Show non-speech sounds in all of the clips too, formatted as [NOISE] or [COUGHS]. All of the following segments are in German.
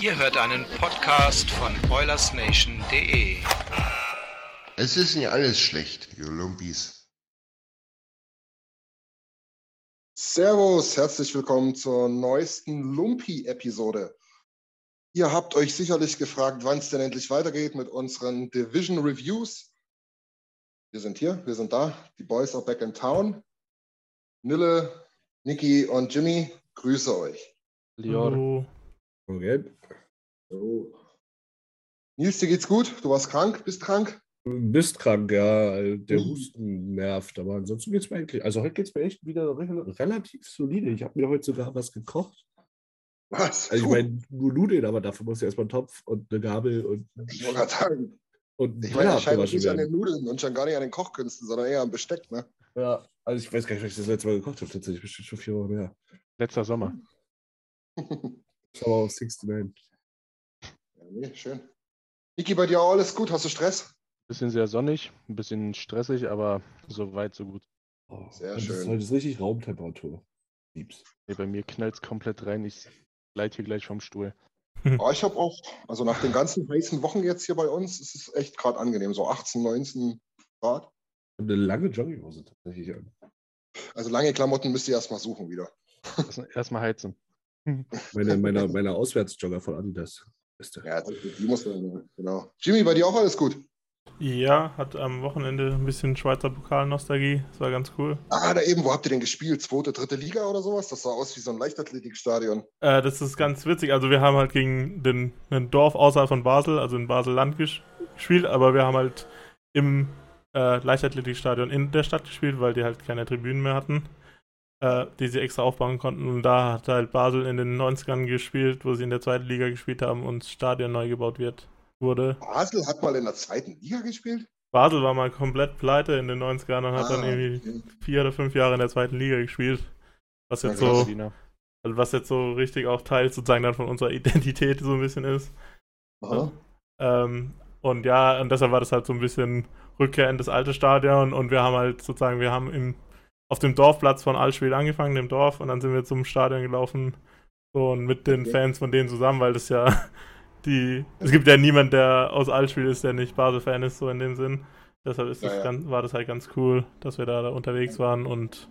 Ihr hört einen Podcast von OilersNation.de. Es ist nicht alles schlecht, ihr Lumpis. Servus, herzlich willkommen zur neuesten Lumpi-Episode. Ihr habt euch sicherlich gefragt, wann es denn endlich weitergeht mit unseren Division Reviews. Wir sind hier, wir sind da. Die Boys are back in town. Nille, Niki und Jimmy, grüße euch. Hallo. Okay. So. Nils, dir geht's gut? Du warst krank? Bist krank? Du bist krank, ja. Der Mhm. Husten nervt, aber ansonsten geht es mir eigentlich. Also heute geht es mir echt wieder re relativ solide. Ich habe mir heute sogar was gekocht. Was? Also ich meine, nur Nudeln, aber dafür muss ich erstmal einen Topf und eine Gabel und, ich wollte gerade sagen, und ich meine, abgewaschen nicht an den. Nudeln und schon gar nicht an den Kochkünsten, sondern eher am Besteck, ne? Ja, also ich weiß gar nicht, was ich das letzte Mal gekocht habe. Tatsächlich bestimmt schon vier Wochen her. Letzter Sommer. Das aber auf 69. Ja, nee, schön. Niki, bei dir auch alles gut? Hast du Stress? Bisschen sehr sonnig, ein bisschen stressig, aber so weit, so gut. Oh, Sehr und das schön. Ist, heute ist richtig Raumtemperatur. Lieb's. Nee, bei mir knallt es komplett rein. Ich leite hier gleich vom Stuhl. [LAUGHS] Oh, ich habe auch, also nach den ganzen heißen Wochen jetzt hier bei uns, ist es echt gerade angenehm, so 18, 19 Grad. Ich habe eine lange Jogginghose tatsächlich an. Also lange Klamotten müsst ihr erstmal suchen wieder. Erst- Erstmal heizen. Meine, meine, meine Auswärtsjogger von Adidas. Beste. Ja, die muss man, genau. Jimmy, bei dir auch alles gut? Ja, hat am Wochenende ein bisschen Schweizer Pokalnostalgie. Das war ganz cool. Ah, da eben, wo habt ihr denn gespielt? Zweite, dritte Liga oder sowas? Das sah aus wie so ein Leichtathletikstadion. Äh, das ist ganz witzig. Also wir haben halt gegen den, ein Dorf außerhalb von Basel, also in Basel-Land ges gespielt, aber wir haben halt im äh, Leichtathletikstadion in der Stadt gespielt, weil die halt keine Tribünen mehr hatten, äh, die sie extra aufbauen konnten. Und da hat halt Basel in den 90ern gespielt, wo sie in der zweiten Liga gespielt haben und das Stadion neu gebaut wird, wurde. Basel hat mal in der zweiten Liga gespielt? Basel war mal komplett pleite in den 90ern und hat dann Ah, irgendwie okay. vier oder fünf Jahre in der zweiten Liga gespielt. Was jetzt so, Berliner. also was jetzt so richtig auch Teil sozusagen dann von unserer [LAUGHS] Identität so ein bisschen ist. Aha. Ähm, und ja, und deshalb war das halt so ein bisschen Rückkehr in das alte Stadion und wir haben halt sozusagen, wir haben im, auf dem Dorfplatz von Allspiel angefangen, dem Dorf, und dann sind wir zum Stadion gelaufen. So, und mit den Okay. Fans von denen zusammen, weil das ja [LAUGHS] die, es gibt ja niemand, der aus Allspiel ist, der nicht Basel-Fan ist, so in dem Sinn. Deshalb ist das Ja, ja. Ganz, war das halt ganz cool, dass wir da, da unterwegs waren und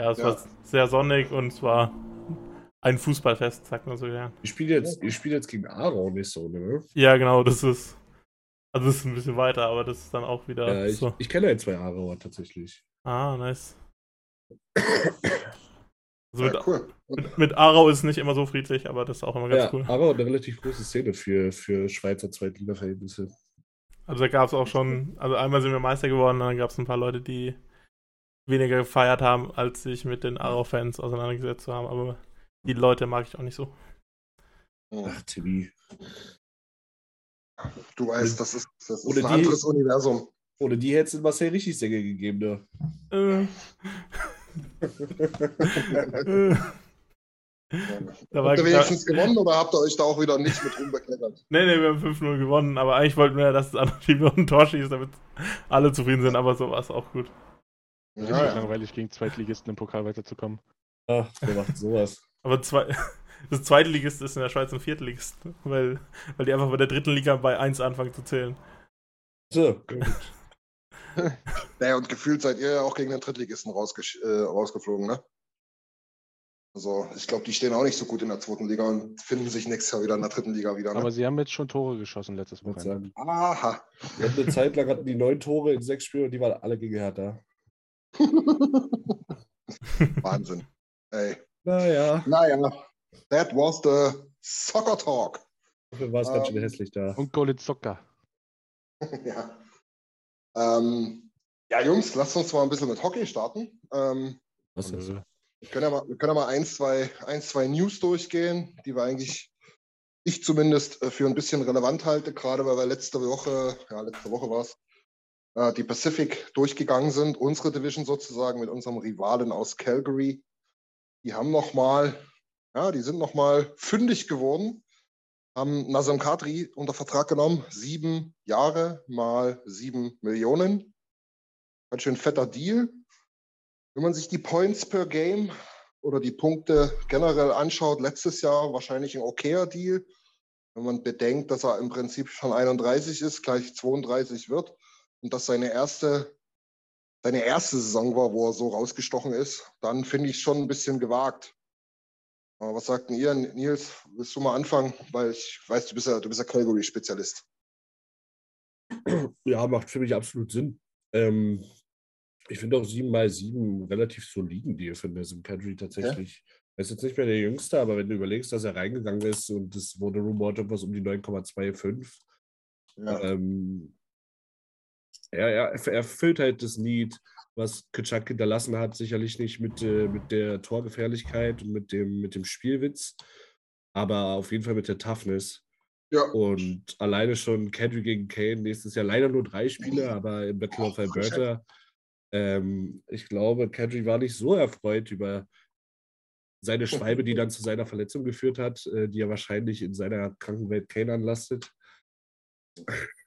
ja, es Ja. war sehr sonnig und es war ein Fußballfest, sagt man so gern. Ich spiele jetzt, spiele jetzt gegen Aarau nächste Runde, ne? Ja, genau, das ist. Also das ist ein bisschen weiter, aber das ist dann auch wieder Ja, ich, so. ich kenne ja zwei Aarauer tatsächlich. Ah, nice. Also mit, Ja, cool. mit, mit Aarau ist es nicht immer so friedlich, aber das ist auch immer ganz ja, cool. Aarau hat eine relativ große Szene für, für Schweizer Zweitliga-Verhältnisse. Also da gab es auch schon, also einmal sind wir Meister geworden, dann gab es ein paar Leute, die weniger gefeiert haben, als sich mit den Aarau-Fans auseinandergesetzt zu haben, aber die Leute mag ich auch nicht so. Ach, Timmy. Du weißt, das ist, das ist Ohne ein die- anderes Universum. Ohne die hätte es in Marseille richtig Säge gegeben, ne? Äh. Da war, Habt ihr da, wenigstens gewonnen oder habt ihr euch da auch wieder nicht mit rumbekleckert? [LAUGHS] Nee, nee, wir haben 5-0 gewonnen, aber eigentlich wollten wir ja, dass das andere Team noch ein Tor schießt, damit alle zufrieden sind, aber so war es auch gut. Ja, Ja, ja. Langweilig gegen Zweitligisten im Pokal weiterzukommen. Ach, wer macht sowas? Aber zwei, [LAUGHS] das zweite Ligist ist in der Schweiz ein Viertligist, weil, weil die einfach bei der dritten Liga bei 1 anfangen zu zählen. So, gut. [LAUGHS] Naja, und gefühlt seid ihr ja auch gegen den Drittligisten äh, rausgeflogen, ne? Also, ich glaube, die stehen auch nicht so gut in der zweiten Liga und finden sich nächstes Jahr wieder in der dritten Liga wieder. Aber Ne? sie haben jetzt schon Tore geschossen letztes Wochenende. Aha. wir hatten eine Zeit lang hatten die neun Tore in sechs Spielen und die waren alle gegen Hertha. [LAUGHS] Wahnsinn. Ey. Naja, Naja, that was the Soccer Talk. dafür war es ganz schön Ähm, hässlich da. Und Golitzoka. [LAUGHS] ja. Ähm, ja, Jungs, lasst uns mal ein bisschen mit Hockey starten. Ähm, Was ist das? wir können ja mal, wir können ja mal ein, zwei, ein, zwei News durchgehen, die wir eigentlich, ich zumindest, äh, für ein bisschen relevant halte, gerade weil wir letzte Woche, ja, letzte Woche war es, äh, die Pacific durchgegangen sind, unsere Division sozusagen mit unserem Rivalen aus Calgary. Die haben nochmal, ja, die sind nochmal fündig geworden, haben Nazem Kadri unter Vertrag genommen, sieben Jahre mal sieben Millionen. Ganz schön fetter Deal. Wenn man sich die Points per Game oder die Punkte generell anschaut, letztes Jahr wahrscheinlich ein okayer Deal. Wenn man bedenkt, dass er im Prinzip schon 31 ist, gleich 32 wird und dass seine erste, seine erste Saison war, wo er so rausgestochen ist, dann finde ich schon ein bisschen gewagt. Was sagt denn ihr, Nils? Willst du mal anfangen? Weil ich weiß, du bist ja, du bist ja Calgary-Spezialist. [CLEARS THROAT] Ja, macht für mich absolut Sinn. Ähm, ich finde auch 7x7 relativ soliden Deal für Sim Country tatsächlich. Er ist jetzt nicht mehr der Jüngste, aber wenn du überlegst, dass er reingegangen ist und es wurde rumort was um die 9,25. Ja. Ähm, er, er, er erfüllt halt das Need, was Kitschak hinterlassen hat, sicherlich nicht mit, äh, mit der Torgefährlichkeit und mit dem, mit dem Spielwitz, aber auf jeden Fall mit der Toughness. ja. Und alleine schon Kendrick gegen Kane, nächstes Jahr leider nur drei Spiele, aber im Battle of Alberta. Ähm, ich glaube, Kendrick war nicht so erfreut über seine Schwalbe, die dann [LAUGHS] zu seiner Verletzung geführt hat, äh, die er wahrscheinlich in seiner Krankenwelt Kane anlastet. [LAUGHS]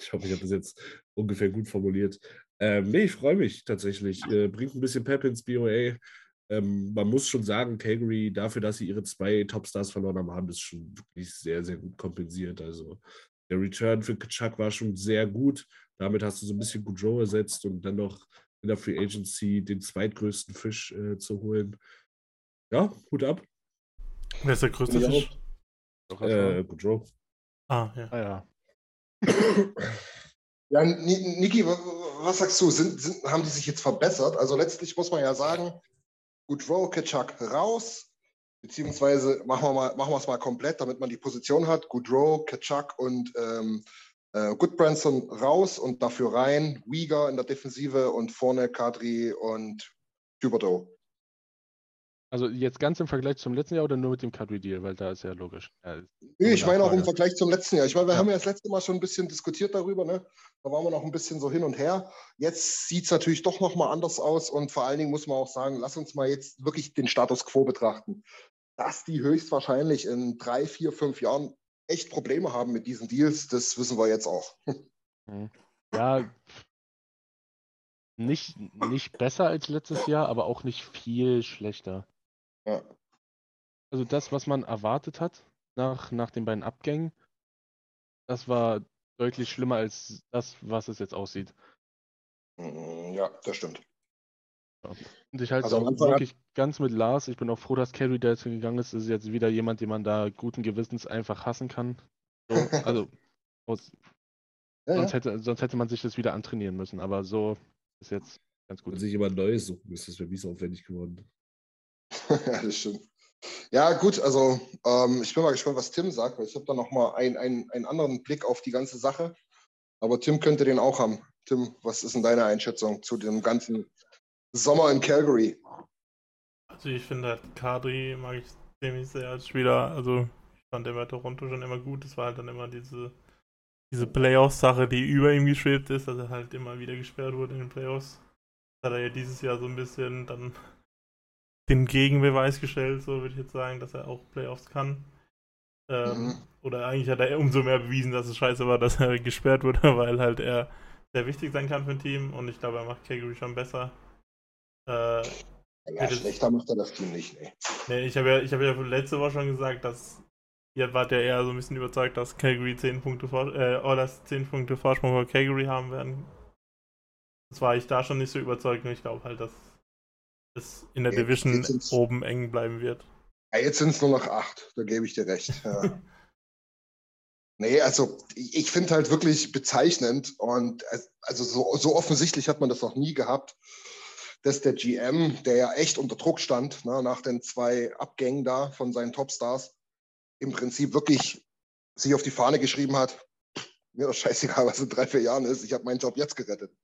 Ich hoffe, ich habe das jetzt ungefähr gut formuliert. Ähm, nee, ich freue mich tatsächlich. Äh, bringt ein bisschen Pep ins BOA. Ähm, man muss schon sagen, Calgary, dafür, dass sie ihre zwei Topstars verloren haben, haben das schon wirklich sehr, sehr gut kompensiert. Also der Return für Kachuk war schon sehr gut. Damit hast du so ein bisschen Goudreau ersetzt und dann noch in der Free Agency den zweitgrößten Fisch äh, zu holen. Ja, Hut ab. Wer ist der größte. Fisch? Äh, Goudreau. Ah, ja. ah, ja. [CLEARS THROAT] Ja, Ni- Niki, wa- wa- was sagst du? Sind, sind, haben die sich jetzt verbessert? Also letztlich muss man ja sagen, Goodrow, Kitschak raus, beziehungsweise machen wir mal, machen wir es mal komplett, damit man die Position hat. Goodrow, Kitschak und ähm, äh, Goodbranson raus und dafür rein Uyghur in der Defensive und vorne Kadri und Thibodeau. Also jetzt ganz im Vergleich zum letzten Jahr oder nur mit dem Kadri-Deal, weil da ist ja logisch. Ja, Nee, ich meine auch im. Vergleich zum letzten Jahr. Ich meine, wir Ja. haben ja das letzte Mal schon ein bisschen diskutiert darüber, ne? Da waren wir noch ein bisschen so hin und her. Jetzt sieht es natürlich doch nochmal anders aus und vor allen Dingen muss man auch sagen, lass uns mal jetzt wirklich den Status quo betrachten. Dass die höchstwahrscheinlich in drei, vier, fünf Jahren echt Probleme haben mit diesen Deals, das wissen wir jetzt auch. [LAUGHS] Ja, nicht, nicht besser als letztes Jahr, aber auch nicht viel schlechter. Ja. Also das, was man erwartet hat nach, nach den beiden Abgängen, das war deutlich schlimmer als das, was es jetzt aussieht. Mm, Ja, das stimmt. Und ich halte Also es auch wirklich ganz mit Lars. Ich bin auch froh, dass Carrie da jetzt gegangen ist. Das ist jetzt wieder jemand, den man da guten Gewissens einfach hassen kann. So, [LAUGHS] also aus, Ja, sonst, ja. hätte, sonst hätte man sich das wieder antrainieren müssen. Aber so ist jetzt ganz Wenn gut. sich jemand Neues suchen müsste, das wäre mies aufwendig geworden. [LAUGHS] ja, das stimmt. Ja, gut, also ähm, ich bin mal gespannt, was Tim sagt, weil ich habe da nochmal ein, ein, einen anderen Blick auf die ganze Sache. Aber Tim könnte den auch haben. Tim, was ist denn deine Einschätzung zu dem ganzen Sommer in Calgary? Also ich finde halt Kadri mag ich ziemlich sehr als Spieler. Also ich fand bei Toronto schon immer gut. Es war halt dann immer diese, diese Playoffs-Sache, die über ihm geschwebt ist, dass er halt immer wieder gesperrt wurde in den Playoffs. Das hat er ja dieses Jahr so ein bisschen dann den Gegenbeweis gestellt, so würde ich jetzt sagen, dass er auch Playoffs kann. Ähm, Mhm. Oder eigentlich hat er umso mehr bewiesen, dass es scheiße war, [LAUGHS] dass er gesperrt wurde, weil halt er sehr wichtig sein kann für ein Team und ich glaube, er macht Calgary schon besser. Äh, Ja, schlechter macht er das Team nicht. Nee. Nee, ich habe ja, ich hab ja letzte Woche schon gesagt, dass ihr wart ja eher so ein bisschen überzeugt, dass Calgary 10 Punkte vor, äh, Oilers 10 Punkte Vorsprung vor Calgary haben werden. Das war ich da schon nicht so überzeugt und ich glaube halt, dass es in der Jetzt- Division oben eng bleiben wird. Ja, jetzt sind es nur noch acht, da gebe ich dir recht. [LAUGHS] Ja. nee, also ich, ich finde halt wirklich bezeichnend und also so, so offensichtlich hat man das noch nie gehabt, dass der GM, der ja echt unter Druck stand, ne, nach den zwei Abgängen da von seinen Topstars, im Prinzip wirklich sich auf die Fahne geschrieben hat, mir doch scheißegal, was in drei, vier Jahren ist, ich habe meinen Job jetzt gerettet.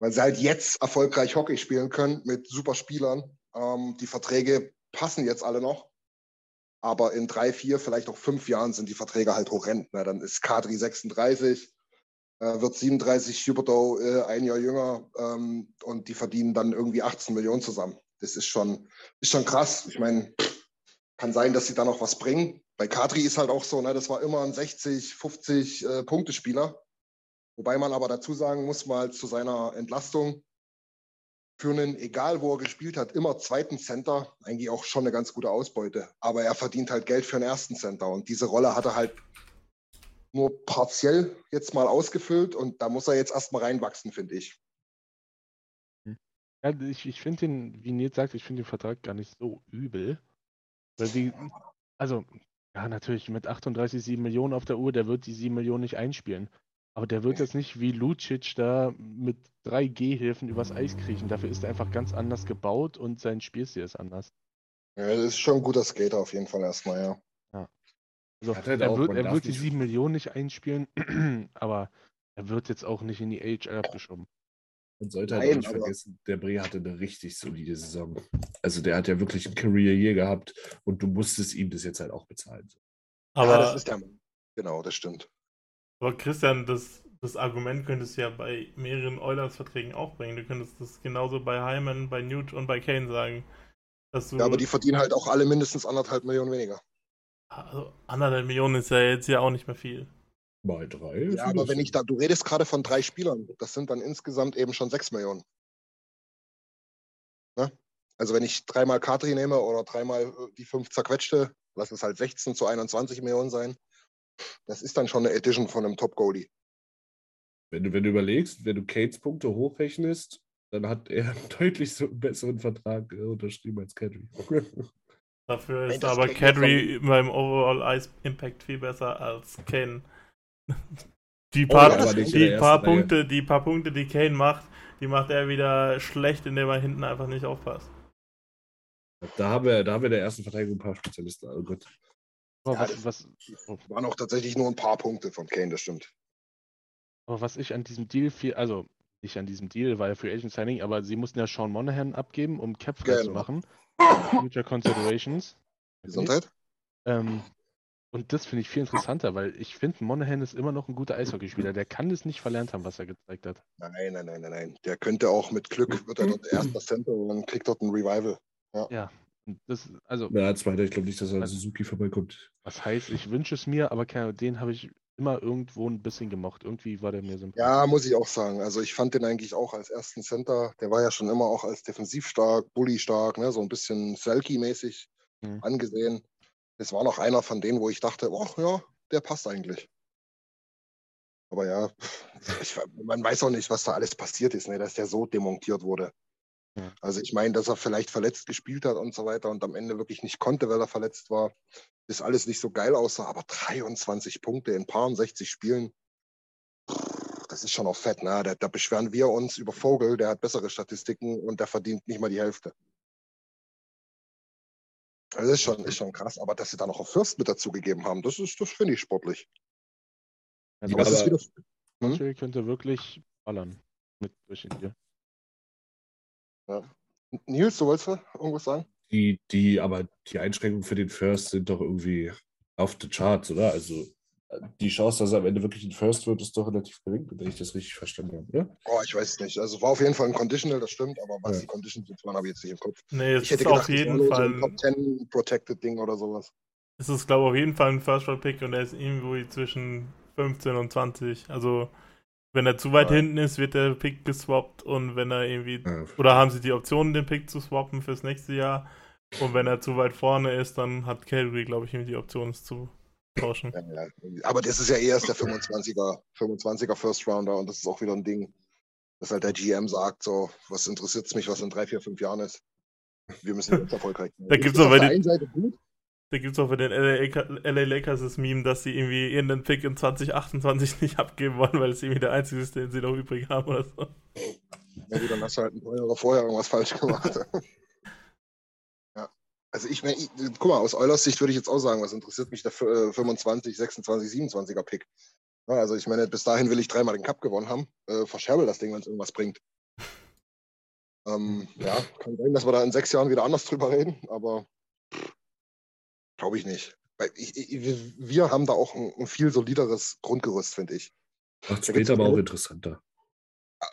Weil sie halt jetzt erfolgreich Hockey spielen können mit super Spielern. Ähm, die Verträge passen jetzt alle noch. Aber in drei, vier, vielleicht auch fünf Jahren sind die Verträge halt horrend. Ne? Dann ist Kadri 36, äh, wird 37, Huberto äh, ein Jahr jünger ähm, und die verdienen dann irgendwie 18 Millionen zusammen. Das ist schon, ist schon krass. Ich meine, kann sein, dass sie da noch was bringen. Bei Kadri ist halt auch so, ne, das war immer ein 60, 50 äh, Punkte-Spieler. Wobei man aber dazu sagen muss, mal zu seiner Entlastung, für einen, egal wo er gespielt hat, immer zweiten Center eigentlich auch schon eine ganz gute Ausbeute. Aber er verdient halt Geld für einen ersten Center. Und diese Rolle hat er halt nur partiell jetzt mal ausgefüllt und da muss er jetzt erstmal reinwachsen, finde ich. Ja, ich, ich finde den, wie Nils sagt, ich finde den Vertrag gar nicht so übel. Weil die, also, ja, natürlich, mit 38, 7 Millionen auf der Uhr, der wird die 7 Millionen nicht einspielen. Aber der wird jetzt nicht wie Lucic da mit drei Gehhilfen übers Eis kriechen. Dafür ist er einfach ganz anders gebaut und sein Spielstil ist anders. Ja, das ist schon ein guter Skater auf jeden Fall erstmal, ja. Also, Hat halt er auch, wird, er wird die nicht- 7 Millionen nicht einspielen, [CLEARS THROAT] aber er wird jetzt auch nicht in die AHL abgeschoben. Man sollte halt Nein, auch nicht vergessen, der Bre hatte eine richtig solide Saison. Also der hat ja wirklich ein Career Year gehabt und du musstest ihm das jetzt halt auch bezahlen. Aber, ja, das ist der Mann. Genau, das stimmt. Aber Christian, das, das Argument könntest du ja bei mehreren Oilers-Verträgen auch bringen. Du könntest das genauso bei Hyman, bei Newt und bei Kane sagen. Dass du, Ja, aber die verdienen halt auch alle mindestens anderthalb Millionen weniger. also anderthalb Millionen ist ja jetzt ja auch nicht mehr viel. Mal drei. Ja, aber wenn ich da, du redest gerade von drei Spielern, das sind dann insgesamt eben schon sechs Millionen. Ne? Also wenn ich dreimal Katri nehme oder dreimal äh, die fünf zerquetschte, lass es halt 16 zu 21 Millionen sein. Das ist dann schon eine Edition von einem Top-Goalie. Wenn du, wenn du überlegst, wenn du Kates Punkte hochrechnest, dann hat er einen [LAUGHS] deutlich so besseren Vertrag äh, unterschrieben als Kadri. [LAUGHS] Dafür ist aber Kadri beim Overall Ice Impact viel besser als Kane. [LAUGHS] Die Oh, paar, in die, paar Reihe. Punkte, die paar Punkte, die Kane macht, die macht er wieder schlecht, indem er hinten einfach nicht aufpasst. Da haben wir, da haben wir in der ersten Verteidigung ein paar Spezialisten. Oh Gott. Aber Ja, was, das- was, oh, Waren auch tatsächlich nur ein paar Punkte von Kane, das stimmt. aber was ich an diesem Deal viel, also nicht an diesem Deal, war ja Free Agent Signing, aber sie mussten ja Sean Monahan abgeben, um Cap frei zu Genau. machen. [LAUGHS] Future Considerations. Gesundheit? Ähm, und das finde ich viel interessanter, weil ich finde, Monahan ist immer noch ein guter Eishockeyspieler. Der kann es nicht verlernt haben, was er gezeigt hat. Nein, nein, nein, nein, nein. Der könnte auch mit Glück, wird er dort [CLEARS THROAT] erster Center und dann kriegt dort ein Revival. Und das, also, Ja, zweiter, ich glaube nicht, dass er an Also- Suzuki vorbeikommt. was heißt, ich wünsche es mir, aber keine, den habe ich immer irgendwo ein bisschen gemocht. Irgendwie war der mir sympathisch. Ja, muss ich auch sagen. Also ich fand den eigentlich auch als ersten Center. Der war ja schon immer auch als defensiv stark, bully stark, ne? so ein bisschen Selkie-mäßig Mhm. angesehen. Das war noch einer von denen, wo ich dachte, oh ja, der passt eigentlich. Aber ja, ich, man weiß auch nicht, was da alles passiert ist, ne? dass der so demontiert wurde. Ja. Also ich meine, dass er vielleicht verletzt gespielt hat und so weiter und am Ende wirklich nicht konnte, weil er verletzt war, ist alles nicht so geil aussah. Aber 23 Punkte in paar 60 Spielen, das ist schon auch fett. Ne? Da, da beschweren wir uns über Vogel, der hat bessere Statistiken und der verdient nicht mal die Hälfte. Das ist schon, ist schon krass, aber dass sie da noch auf Fürst mit dazugegeben haben, das ist, das finde ich sportlich. Also, Aber aber- wieder, Hm? Könnte wirklich ballern mit durch den Deal. Nils, du wolltest irgendwas sagen? Die, die, aber die Einschränkungen für den First sind doch irgendwie auf the charts, oder? Also die Chance, dass er am Ende wirklich ein First wird, ist doch relativ gering, wenn ich das richtig verstanden habe, oder? Oh, ich weiß es nicht. Also war auf jeden Fall ein Conditional, das stimmt, aber was Ja. die Conditions jetzt waren, habe ich jetzt nicht im Kopf. Nee, es Ich hätte ist gedacht, auf jeden so Fall. ein Top 10 Protected Ding oder sowas. Es ist, glaube ich, auf jeden Fall ein First-Round-Pick und er ist irgendwo zwischen 15 und 20. Also, wenn er zu weit Ja. hinten ist, wird der Pick geswappt und wenn er irgendwie. Ja. Oder haben sie die Option, den Pick zu swappen fürs nächste Jahr? Und wenn er zu weit vorne ist, dann hat Calgary, glaube ich, irgendwie die Option, es zu tauschen. Ja. Aber das ist ja erst der 25er, 25er First Rounder und das ist auch wieder ein Ding, dass halt der GM sagt, so, was interessiert es mich, was in drei, vier, fünf Jahren ist. Wir müssen jetzt erfolgreich sein. Da gibt's auf der einen Seite gut, Da gibt es auch für den LA, LA Lakers das Meme, dass sie irgendwie irgendeinen Pick in 2028 nicht abgeben wollen, weil es irgendwie der einzige ist, den sie noch übrig haben oder so. Ja, gut, dann hast du halt ein paar Jahre vorher irgendwas falsch gemacht. [LAUGHS] ja. Also ich, mein, ich, guck mal, aus Eulers Sicht würde ich jetzt auch sagen, was interessiert mich der äh, 25, 26, 27er Pick? Also ich meine, bis dahin will ich dreimal den Cup gewonnen haben. Äh, verscherbel das Ding, wenn es irgendwas bringt. Ähm, ja, kann sein, dass wir da in sechs Jahren wieder anders drüber reden, aber glaube ich nicht. Weil ich, ich, wir- haben da auch ein, ein viel solideres Grundgerüst, finde ich. Macht später aber auch interessanter.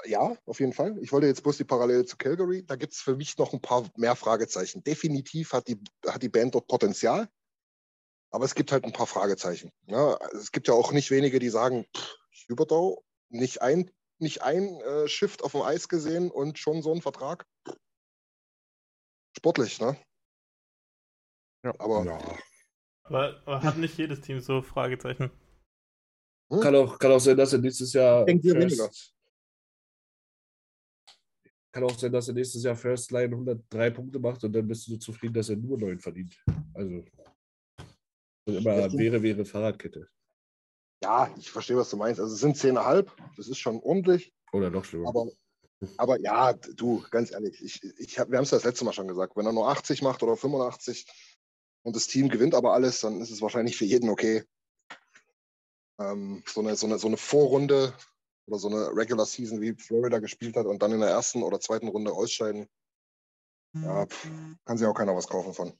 Ja, auf jeden Fall. Ich wollte jetzt bloß die Parallele zu Calgary. Da gibt es für mich noch ein paar mehr Fragezeichen. Definitiv hat die, hat die Band dort Potenzial, aber es gibt halt ein paar Fragezeichen. Ja, es gibt ja auch nicht wenige, die sagen, pff, Huberdeau, nicht ein nicht ein äh, Shift auf dem Eis gesehen und schon so ein Vertrag. Sportlich, ne? Ja. Aber Ja. Aber, aber hat nicht jedes Team so Fragezeichen. Kann auch, kann auch sein, dass er nächstes Jahr. Denkt ihr First- weniger? Kann auch sein, dass er nächstes Jahr First Line 103 Punkte macht und dann bist du so zufrieden, dass er nur 9 verdient. Also. Und immer wäre, wäre Fahrradkette. ja, ich verstehe, was du meinst. Also es sind 10,5, das ist schon ordentlich. Oder noch schlimmer. Aber, aber ja, du, ganz ehrlich, ich, ich hab, wir haben es das letzte Mal schon gesagt. Wenn er nur 80 macht oder 85 und das Team gewinnt aber alles, dann ist es wahrscheinlich für jeden okay. Ähm, so, eine, so, eine, so eine Vorrunde oder so eine Regular Season, wie Florida gespielt hat und dann in der ersten oder zweiten Runde ausscheiden, ja, pff, kann sich auch keiner was kaufen von.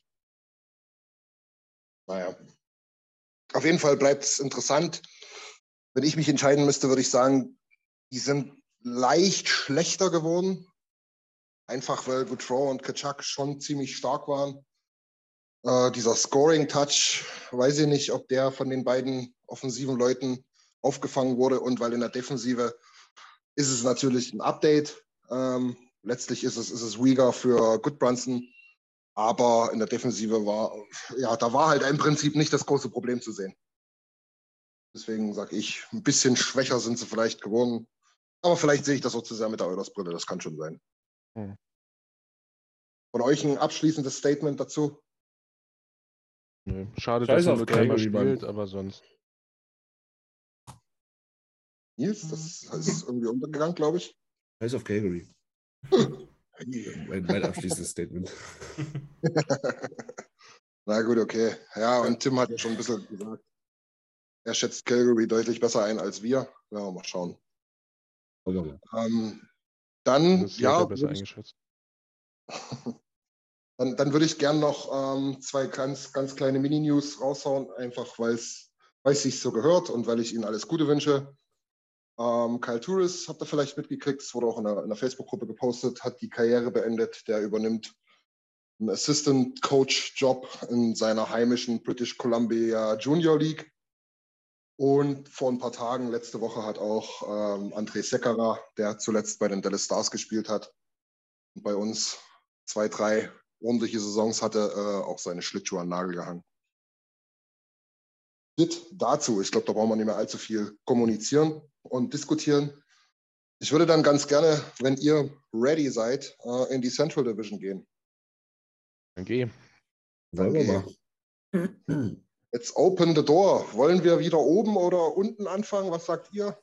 Naja. Auf jeden Fall bleibt es interessant. Wenn ich mich entscheiden müsste, würde ich sagen, die sind leicht schlechter geworden. Einfach weil Goudreau und Kaczak schon ziemlich stark waren. Äh, dieser Scoring-Touch, weiß ich nicht, ob der von den beiden offensiven Leuten aufgefangen wurde. Und weil in der Defensive ist es natürlich ein Update. Ähm, letztlich ist es, ist es Rieger für Goodbrunson. Aber in der Defensive war, ja, da war halt im Prinzip nicht das große Problem zu sehen. Deswegen sage ich, ein bisschen schwächer sind sie vielleicht geworden. Aber vielleicht sehe ich das auch zu sehr mit der Eulers-Brille, das kann schon sein. Hm. Von euch ein abschließendes Statement dazu? Nö. Schade, Scheiß dass er auf nur dreimal spielt, aber sonst. Nils, das ist irgendwie untergegangen, glaube ich. Heiß auf Calgary. [LAUGHS] Mein, mein abschließendes Statement. [LAUGHS] Na gut, okay. Ja, und Tim hat ja schon ein bisschen gesagt, er schätzt Calgary deutlich besser ein als wir. Ja, mal schauen. Aber Ähm, dann, Das ist ja, ja besser eingeschätzt. [LAUGHS] dann, dann würde ich gerne noch ähm, zwei ganz, ganz kleine Mini-News raushauen, einfach weil es sich so gehört und weil ich Ihnen alles Gute wünsche. Ähm, Kyle Touris, habt ihr vielleicht mitgekriegt, es wurde auch in in der Facebook-Gruppe gepostet, hat die Karriere beendet. Der übernimmt einen Assistant Coach Job in seiner heimischen British Columbia Junior League. Und vor ein paar Tagen, letzte Woche, hat auch ähm, André Sekera, der zuletzt bei den Dallas Stars gespielt hat bei uns zwei, drei ordentliche Saisons hatte, äh, auch seine Schlittschuhe an den Nagel gehangen. Das dazu. Ich glaube, da brauchen wir nicht mehr allzu viel kommunizieren und diskutieren. Ich würde dann ganz gerne, wenn ihr ready seid, äh, in die Central Division gehen. Dann geh. wollen wir mal. Jetzt open the door. Wollen wir wieder oben oder unten anfangen? Was sagt ihr?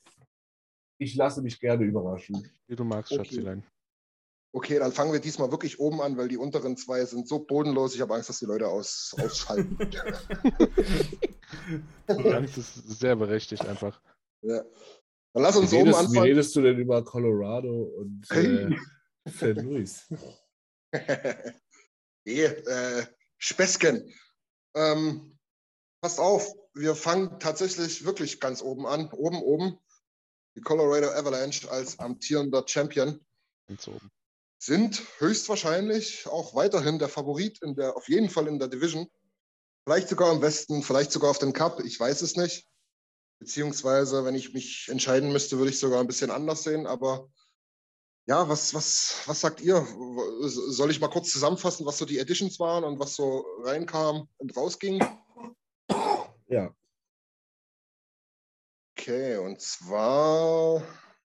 Ich lasse mich gerne überraschen. Wie du magst, Okay. Schatzilein. Okay, dann fangen wir diesmal wirklich oben an, weil die unteren zwei sind so bodenlos. Ich habe Angst, dass die Leute aus, ausschalten. Die Angst ist sehr berechtigt einfach. ja. Dann lass Wie uns oben redest, wie anfangen. redest du denn über Colorado und äh, St. Louis? [LAUGHS] nee, äh, Späßchen. Ähm, passt auf, wir fangen tatsächlich wirklich ganz oben an. Oben, oben. Die Colorado Avalanche als amtierender Champion Ganz oben. Sind höchstwahrscheinlich auch weiterhin der Favorit in der, auf jeden Fall in der Division. Vielleicht sogar im Westen, vielleicht sogar auf den Cup, ich weiß es nicht. Beziehungsweise, wenn ich mich entscheiden müsste, würde ich sogar ein bisschen anders sehen. Aber ja, was, was, was sagt ihr? Soll ich mal kurz zusammenfassen, was so die Editions waren und was so reinkam und rausging? Ja, Okay, und zwar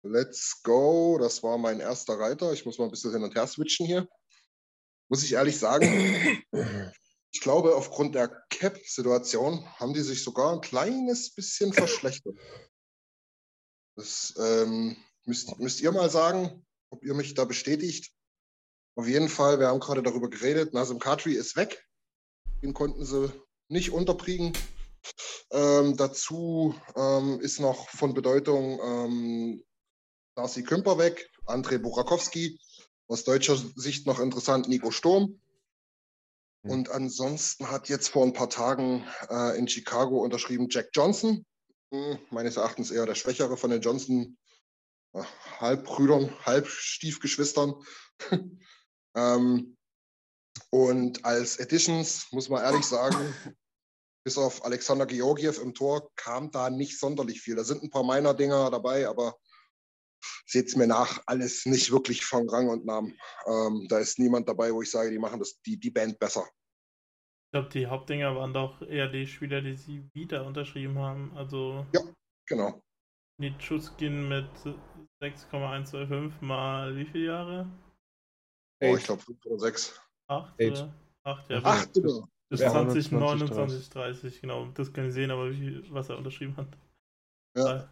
Let's Go. Das war mein erster Reiter. Ich muss mal ein bisschen hin und her switchen hier. Muss ich ehrlich sagen, [COUGHS] ich glaube, aufgrund der Cap-Situation haben die sich sogar ein kleines bisschen verschlechtert. Das ähm, müsst, müsst ihr mal sagen, ob ihr mich da bestätigt. Auf jeden Fall, wir haben gerade darüber geredet, Nazem Kadri ist weg. Den konnten sie nicht unterkriegen. Ähm, dazu ähm, ist noch von Bedeutung ähm, Darcy Kümper weg, André Burakowski, aus deutscher Sicht noch interessant, Nico Sturm. Mhm. Und ansonsten hat jetzt vor ein paar Tagen äh, in Chicago unterschrieben Jack Johnson, Hm, meines Erachtens eher der Schwächere von den Johnson äh, Halbbrüdern, Halbstiefgeschwistern. [LAUGHS] ähm, und als Editions, muss man ehrlich [LAUGHS] sagen, bis auf Alexander Georgiev im Tor kam da nicht sonderlich viel. Da sind ein paar meiner Dinger dabei, aber seht es mir nach, alles nicht wirklich von Rang und Namen. Ähm, da ist niemand dabei, wo ich sage, die machen das, die, die Band besser. Ich glaube, die Hauptdinger waren doch eher die Spieler, die sie wieder unterschrieben haben. Also Ja. Genau. Nitschuskin mit 6,125 mal wie viele Jahre? Oh, ich glaube fünf oder sechs. Acht? Eight. Oder? Acht, ja. Acht sogar. Bis Ja, 20, 29, 29, 30, genau. Das kann ich sehen, aber wie, was er unterschrieben hat. Ja.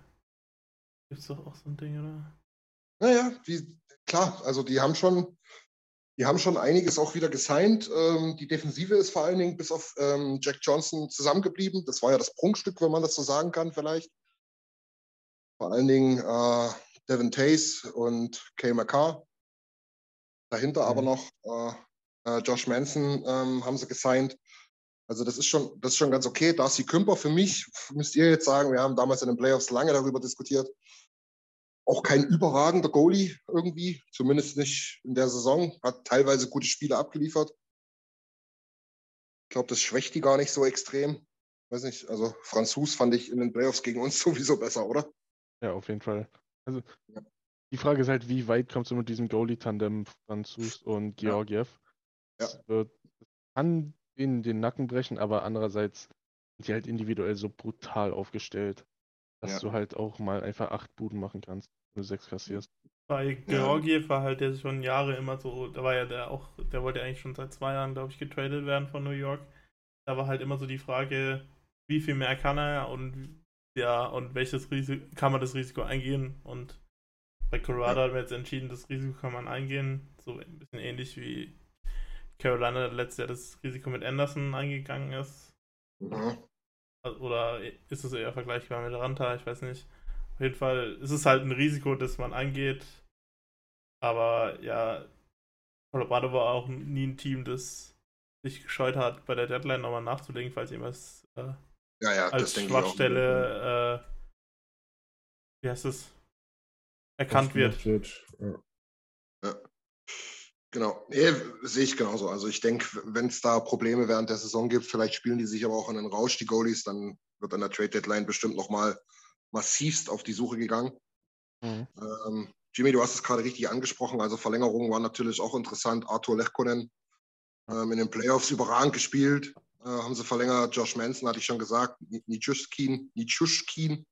Gibt es doch auch so ein Ding, oder? Naja, die, klar, also die haben schon, die haben schon einiges auch wieder gesigned. Ähm, die Defensive ist vor allen Dingen bis auf ähm, Jack Johnson zusammengeblieben. Das war ja das Prunkstück, wenn man das so sagen kann, vielleicht. Vor allen Dingen äh, Devin Tays und Kay McCarr. Dahinter aber Mhm. noch äh, äh, Josh Manson ähm, haben sie gesigned. Also das ist schon, das ist schon ganz okay. Darcy Kümper für mich, müsst ihr jetzt sagen, wir haben damals in den Playoffs lange darüber diskutiert. Auch kein überragender Goalie irgendwie, zumindest nicht in der Saison. Hat teilweise gute Spiele abgeliefert. Ich glaube, das schwächt die gar nicht so extrem. Weiß nicht, also Franzus fand ich in den Playoffs gegen uns [LAUGHS] sowieso besser, oder? Ja, auf jeden Fall. Also, Ja. die Frage ist halt, wie weit kommst du mit diesem Goalie-Tandem Franzus und Georgiev? Ja. Es wird, es kann ihnen den Nacken brechen, aber andererseits sind die halt individuell so brutal aufgestellt, dass Ja. du halt auch mal einfach acht Buden machen kannst, wenn du sechs kassierst. Bei Georgiev war halt der schon Jahre immer so, da war ja der auch, der wollte eigentlich schon seit zwei Jahren, glaube ich, getradet werden von New York. Da war halt immer so die Frage, wie viel mehr kann er und ja, und welches Risiko kann man das Risiko eingehen? Und bei Colorado haben wir jetzt entschieden, das Risiko kann man eingehen. So ein bisschen ähnlich wie Carolina letztes Jahr das Risiko mit Anderson eingegangen ist. Mhm. Oder ist es eher vergleichbar mit Ranta? Ich weiß nicht. Auf jeden Fall ist es halt ein Risiko, das man eingeht. Aber ja, Colorado war auch nie ein Team, das sich gescheut hat, bei der Deadline nochmal nachzulegen, falls jemand äh, Ja, ja, als. Schwachstelle, äh, wie heißt es, erkannt wird. Wird. Ja. Genau, nee, sehe ich genauso. Also ich denke, wenn es da Probleme während der Saison gibt, vielleicht spielen die sich aber auch in den Rausch, die Goalies, dann wird an der Trade Deadline bestimmt nochmal massivst auf die Suche gegangen. Mhm. Ähm, Jimmy, du hast es gerade richtig angesprochen. Also Verlängerungen waren natürlich auch interessant. Arthur Lechkonen ähm, in den Playoffs überragend gespielt. Äh, haben sie verlängert. Josh Manson hatte ich schon gesagt. Nichushkin. Nichushkin.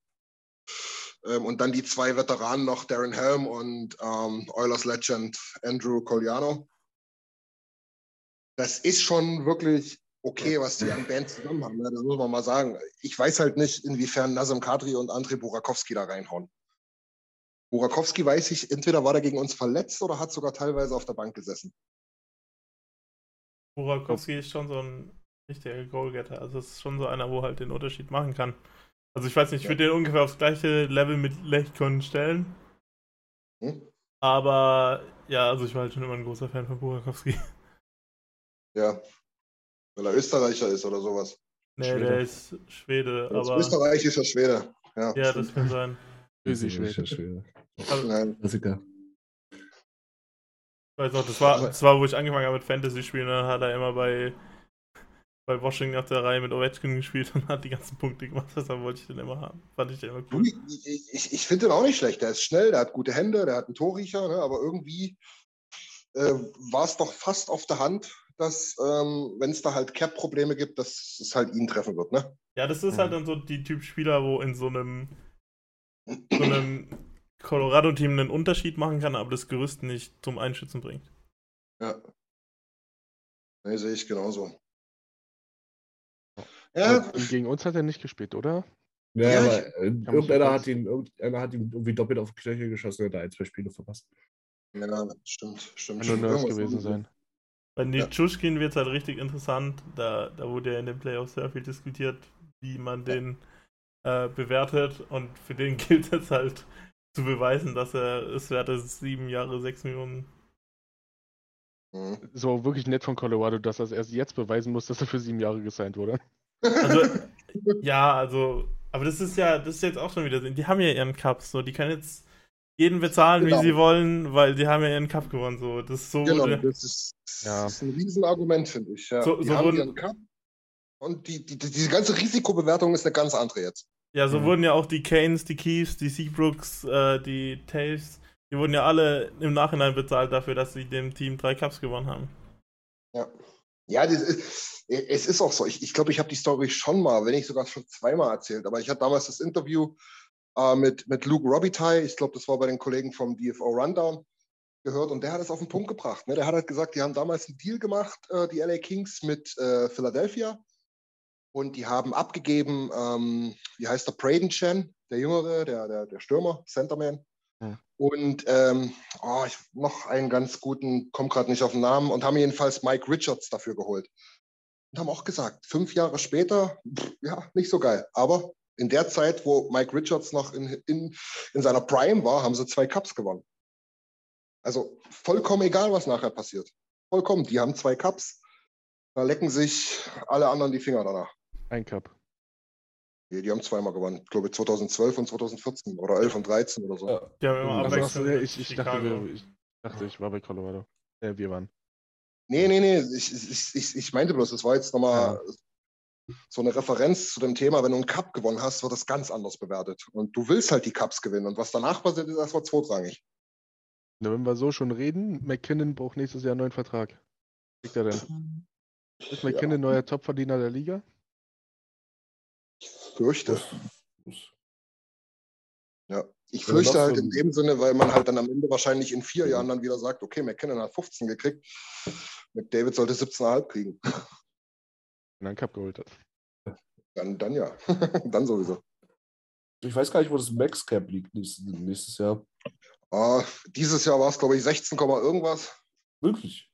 Ähm, und dann die zwei Veteranen noch, Darren Helm und ähm, Oilers Legend Andrew Coliano. Das ist schon wirklich okay, was die an Band zusammen haben. Ne? Das muss man mal sagen. Ich weiß halt nicht, inwiefern Nazem Kadri und Andrei Burakowski da reinhauen. Burakowski weiß ich, entweder war der gegen uns verletzt oder hat sogar teilweise auf der Bank gesessen. Burakowski ist schon so ein richtiger Goalgetter. Also es ist schon so einer, wo halt den Unterschied machen kann. Also ich weiß nicht, ich würde den ungefähr aufs gleiche Level mit Lechkon stellen. Hm? Aber ja, also ich war halt schon immer ein großer Fan von Burakowski. Ja. Weil er Österreicher ist oder sowas. Nee, Schwede. der ist Schwede, Er ist aber österreichischer Schwede. Ja, ja, das kann sein. Ist Schwede. Also, Nein. Klassiker. Ich weiß noch, das war, das war, wo ich angefangen habe mit Fantasy spielen, dann hat er immer bei, bei Washington auf der Reihe mit Ovechkin gespielt und hat die ganzen Punkte gemacht, deshalb wollte ich den immer haben. Fand ich den immer cool. Ich, ich, ich, ich finde den auch nicht schlecht. Der ist schnell, der hat gute Hände, der hat einen Torriecher, ne? aber irgendwie äh, war es doch fast auf der Hand, dass, ähm, wenn es da halt Cap-Probleme gibt, dass es halt ihn treffen wird. Ne? Ja, das ist Mhm. halt dann so die Typ Spieler, wo in so einem, so einem Colorado-Team einen Unterschied machen kann, aber das Gerüst nicht zum Einschützen bringt. Ja. Nee, sehe ich genauso. Ja, gegen uns hat er nicht gespielt, oder? Ja, Ja, aber ich- äh, irgendeiner hat, ihn, irgendeiner hat ihn irgendwie doppelt auf die Knöchel geschossen und hat ein, zwei Spiele verpasst. ja stimmt, stimmt. Kann nur Irgendwas gewesen sein. Bei Ja. Nitschushkin wird es halt richtig interessant. Da, da wurde ja in den Playoffs sehr viel diskutiert, wie man den äh, bewertet. Und für den [LAUGHS] gilt es halt zu beweisen, dass er es wert ist, sieben Jahre, sechs Millionen. Mhm. So wirklich nett von Colorado, dass er es erst jetzt beweisen muss, dass er für sieben Jahre gesigned wurde. Also, [LAUGHS] ja, also, aber das ist ja, das ist jetzt auch schon wieder, die haben ja ihren Cup, so, die können jetzt jeden bezahlen, Genau. wie sie wollen, weil die haben ja ihren Cup gewonnen, so, das ist so, Genau, wurde- das ist, das Ja. ist ein Riesenargument, finde ich. Ja. So- die so haben wurden- ihren Cup und die, die, die, diese ganze Risikobewertung ist eine ganz andere jetzt. ja, so Mhm. wurden ja auch die Canes, die Keefs, die Seabrooks, äh, die Taves, Die wurden ja alle im Nachhinein bezahlt dafür, dass sie dem Team drei Cups gewonnen haben. Ja. Ja, das ist, es ist auch so. Ich glaube, ich, glaub, ich habe die Story schon mal, wenn nicht sogar schon zweimal erzählt. Aber ich hatte damals das Interview äh, mit, mit Luke Robitaille. Ich glaube, das war bei den Kollegen vom DFO Rundown gehört und der hat es auf den Punkt gebracht. Ne? Der hat halt gesagt, die haben damals einen Deal gemacht, äh, die LA Kings mit äh, Philadelphia und die haben abgegeben, ähm, wie heißt der, Braden Chen, der Jüngere, der, der, der Stürmer, Centerman. Und ähm, oh, ich, noch einen ganz guten, komme gerade nicht auf den Namen, und haben jedenfalls Mike Richards dafür geholt. Und haben auch gesagt, fünf Jahre später, pff, ja, nicht so geil. Aber in der Zeit, wo Mike Richards noch in, in, in seiner Prime war, haben sie zwei Cups gewonnen. Also vollkommen egal, was nachher passiert. Vollkommen. Die haben zwei Cups. Da lecken sich alle anderen die Finger danach. Ein Cup. Nee, die haben zweimal gewonnen. Ich glaube 2012 und 2014 oder 11 und 13 oder so. Ja, die haben also, ich, ich, dachte, ich, dachte, ich war bei Colorado. Äh, wir waren. Nee, nee, nee. Ich, ich, ich, ich meinte bloß, das war jetzt nochmal ja. so eine Referenz zu dem Thema, wenn du einen Cup gewonnen hast, wird das ganz anders bewertet. Und du willst halt die Cups gewinnen. Und was danach passiert, ist erstmal zweitrangig. Na, wenn wir so schon reden, McKinnon braucht nächstes Jahr einen neuen Vertrag. Was kriegt er denn? Ist McKinnon ja. neuer Topverdiener der Liga? Ich fürchte. Ja, ich fürchte halt in dem Sinne, weil man halt dann am Ende wahrscheinlich in vier Jahren dann wieder sagt, okay, McKinnon hat 15 gekriegt, McDavid sollte 17,5 kriegen. Wenn er einen Cup geholt hat. Dann, dann ja. [LAUGHS] dann sowieso. Ich weiß gar nicht, wo das Max Cap liegt nächstes, nächstes Jahr. Uh, dieses Jahr war es, glaube ich, 16, irgendwas. Wirklich?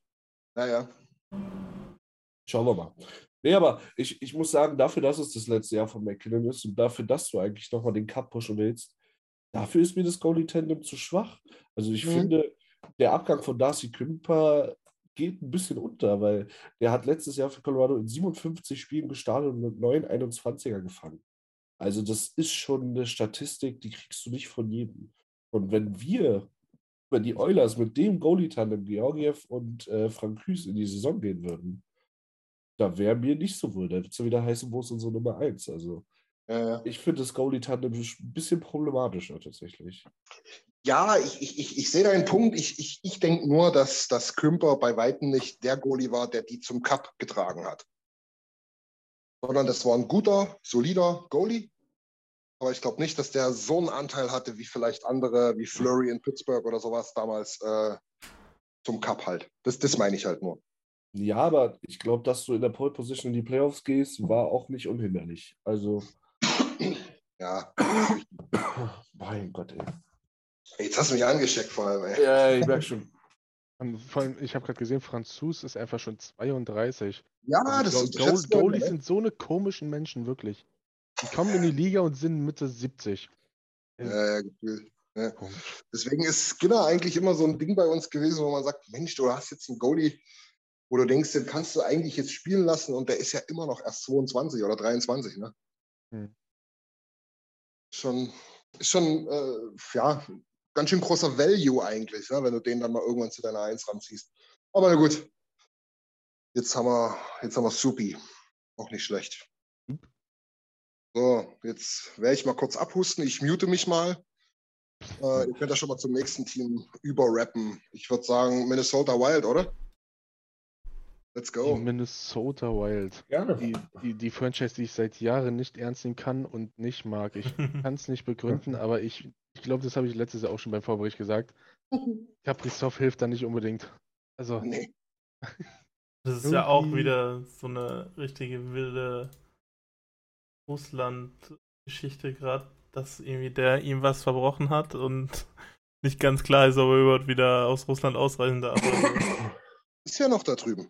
Naja. Schauen wir mal. Nee, aber ich, ich muss sagen, dafür, dass es das letzte Jahr von McKinnon ist und dafür, dass du eigentlich nochmal den Cup pushen willst, dafür ist mir das Goalie Tandem zu schwach. Also ich mhm. finde, der Abgang von Darcy Kümper geht ein bisschen unter, weil der hat letztes Jahr für Colorado in 57 Spielen gestartet und mit 9 21er gefangen. Also das ist schon eine Statistik, die kriegst du nicht von jedem. Und wenn wir, wenn die Oilers mit dem Goalie-Tandem Georgiev und äh, Frank Hüß in die Saison gehen würden, da wäre mir nicht so wohl. Da wird es ja wieder heißen, wo ist unsere Nummer 1? Also äh, ich finde das Goalie-Tandem ein bisschen problematischer tatsächlich. Ja, ich, ich, ich, ich sehe deinen Punkt. Ich, ich, ich denke nur, dass, dass Kümper bei Weitem nicht der Goalie war, der die zum Cup getragen hat. Sondern das war ein guter, solider Goalie, aber ich glaube nicht, dass der so einen Anteil hatte wie vielleicht andere, wie Flurry in Pittsburgh oder sowas damals äh, zum Cup halt. Das, das meine ich halt nur. Ja, aber ich glaube, dass du in der Pole Position in die Playoffs gehst, war auch nicht unhinderlich. Also. [COUGHS] Ja. [COUGHS] mein Gott, ey. Jetzt hast du mich angesteckt vor allem, ey. Ja, ich merke [LAUGHS] schon. Vor allem, ich habe gerade gesehen, Franzus ist einfach schon 32. Ja, also, das ist Goalies sind so eine komischen Menschen, wirklich. Die kommen in die Liga und sind Mitte 70. Ja, ja, Gefühl. Ja. Deswegen ist Skinner eigentlich immer so ein Ding bei uns gewesen, wo man sagt, Mensch, du hast jetzt einen Goalie, wo du denkst, den kannst du eigentlich jetzt spielen lassen und der ist ja immer noch erst 22 oder 23, ne? Hm. Schon, ist schon, äh, ja, ganz schön großer Value eigentlich, ne? wenn du den dann mal irgendwann zu deiner Eins ranziehst. Aber na gut. Jetzt haben wir, jetzt haben wir Supi. Auch nicht schlecht. So, jetzt werde ich mal kurz abhusten. Ich mute mich mal. Äh, ihr könnt ja schon mal zum nächsten Team überrappen. Ich würde sagen Minnesota Wild, oder? Let's go. Die Minnesota Wild. Gerne. Die, die, die Franchise, die ich seit Jahren nicht ernst nehmen kann und nicht mag. Ich [LAUGHS] kann es nicht begründen, aber ich, ich glaube, das habe ich letztes Jahr auch schon beim Vorbericht gesagt. [LAUGHS] Kaprizov hilft da nicht unbedingt. Also. Nee. [LAUGHS] Das ist ja auch wieder so eine richtige wilde Russland-Geschichte gerade, dass irgendwie der ihm was verbrochen hat und nicht ganz klar ist, ob er überhaupt wieder aus Russland ausreisen darf. Ist ja noch da drüben.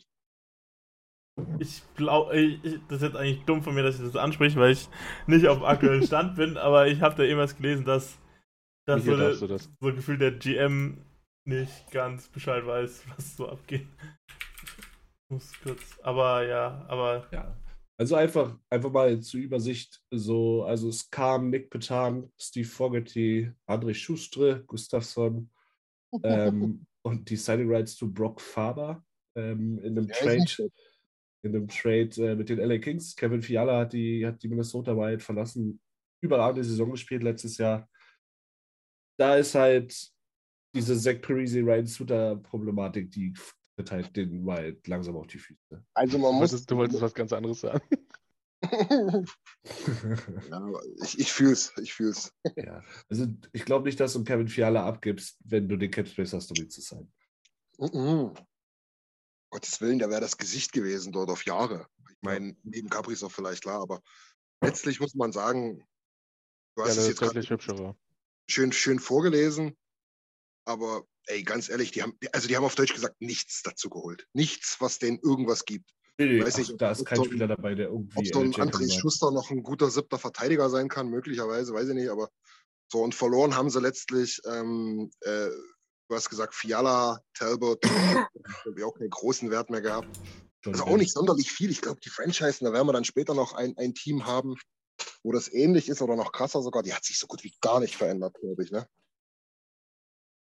Ich glaube, das ist jetzt eigentlich dumm von mir, dass ich das anspreche, weil ich nicht auf dem aktuellen Stand bin, [LAUGHS] aber ich habe da irgendwas gelesen, dass, dass so, eine, das? so gefühlt der GM nicht ganz Bescheid weiß, was so abgeht. Ich muss kurz, aber ja, aber ja. Also einfach, einfach mal zur Übersicht so, also es kam Nick Petan, Steve Fogarty, André Schustre, Gustafsson [LAUGHS] ähm, und die Signing Rights zu Brock Faber ähm, in einem ja, Trade, in einem Trade äh, mit den LA Kings. Kevin Fiala hat die, hat die Minnesota Wild verlassen, überragende Saison gespielt letztes Jahr. Da ist halt diese Zach Parisi Ryan Suter Problematik, die tritt halt den Wild langsam auf die Füße. Also man Du muss. wolltest, du wolltest was ganz anderes sagen. [LAUGHS] [LAUGHS] ja, ich, ich fühl's, ich fühl's. ja. Also ich glaube nicht, dass du Kevin Fiala abgibst, wenn du den Capspace hast, um ihn zu sein. Mhm. Gottes Willen, der wäre das Gesicht gewesen dort auf Jahre. Ich meine, neben Kaprizov vielleicht klar, aber letztlich muss man sagen, du Ja, hast es der jetzt gerade deutlich hübscher war. schön, schön vorgelesen, aber ey, ganz ehrlich, die haben, also die haben auf Deutsch gesagt nichts dazu geholt. Nichts, was denen irgendwas gibt. Nee, Weiß ach, nicht, da ist kein so- Spieler dabei, der irgendwie. Ob so ein André. Schuster noch ein guter siebter Verteidiger sein kann, möglicherweise, weiß ich nicht, aber so und verloren haben sie letztlich, ähm, äh, du hast gesagt, Fiala, Talbot, [COUGHS] haben wir auch keinen großen Wert mehr gehabt. Also auch nicht sonderlich viel. Ich glaube, die Franchise, da werden wir dann später noch ein, ein Team haben, wo das ähnlich ist oder noch krasser sogar. Die hat sich so gut wie gar nicht verändert, glaube ich, ne?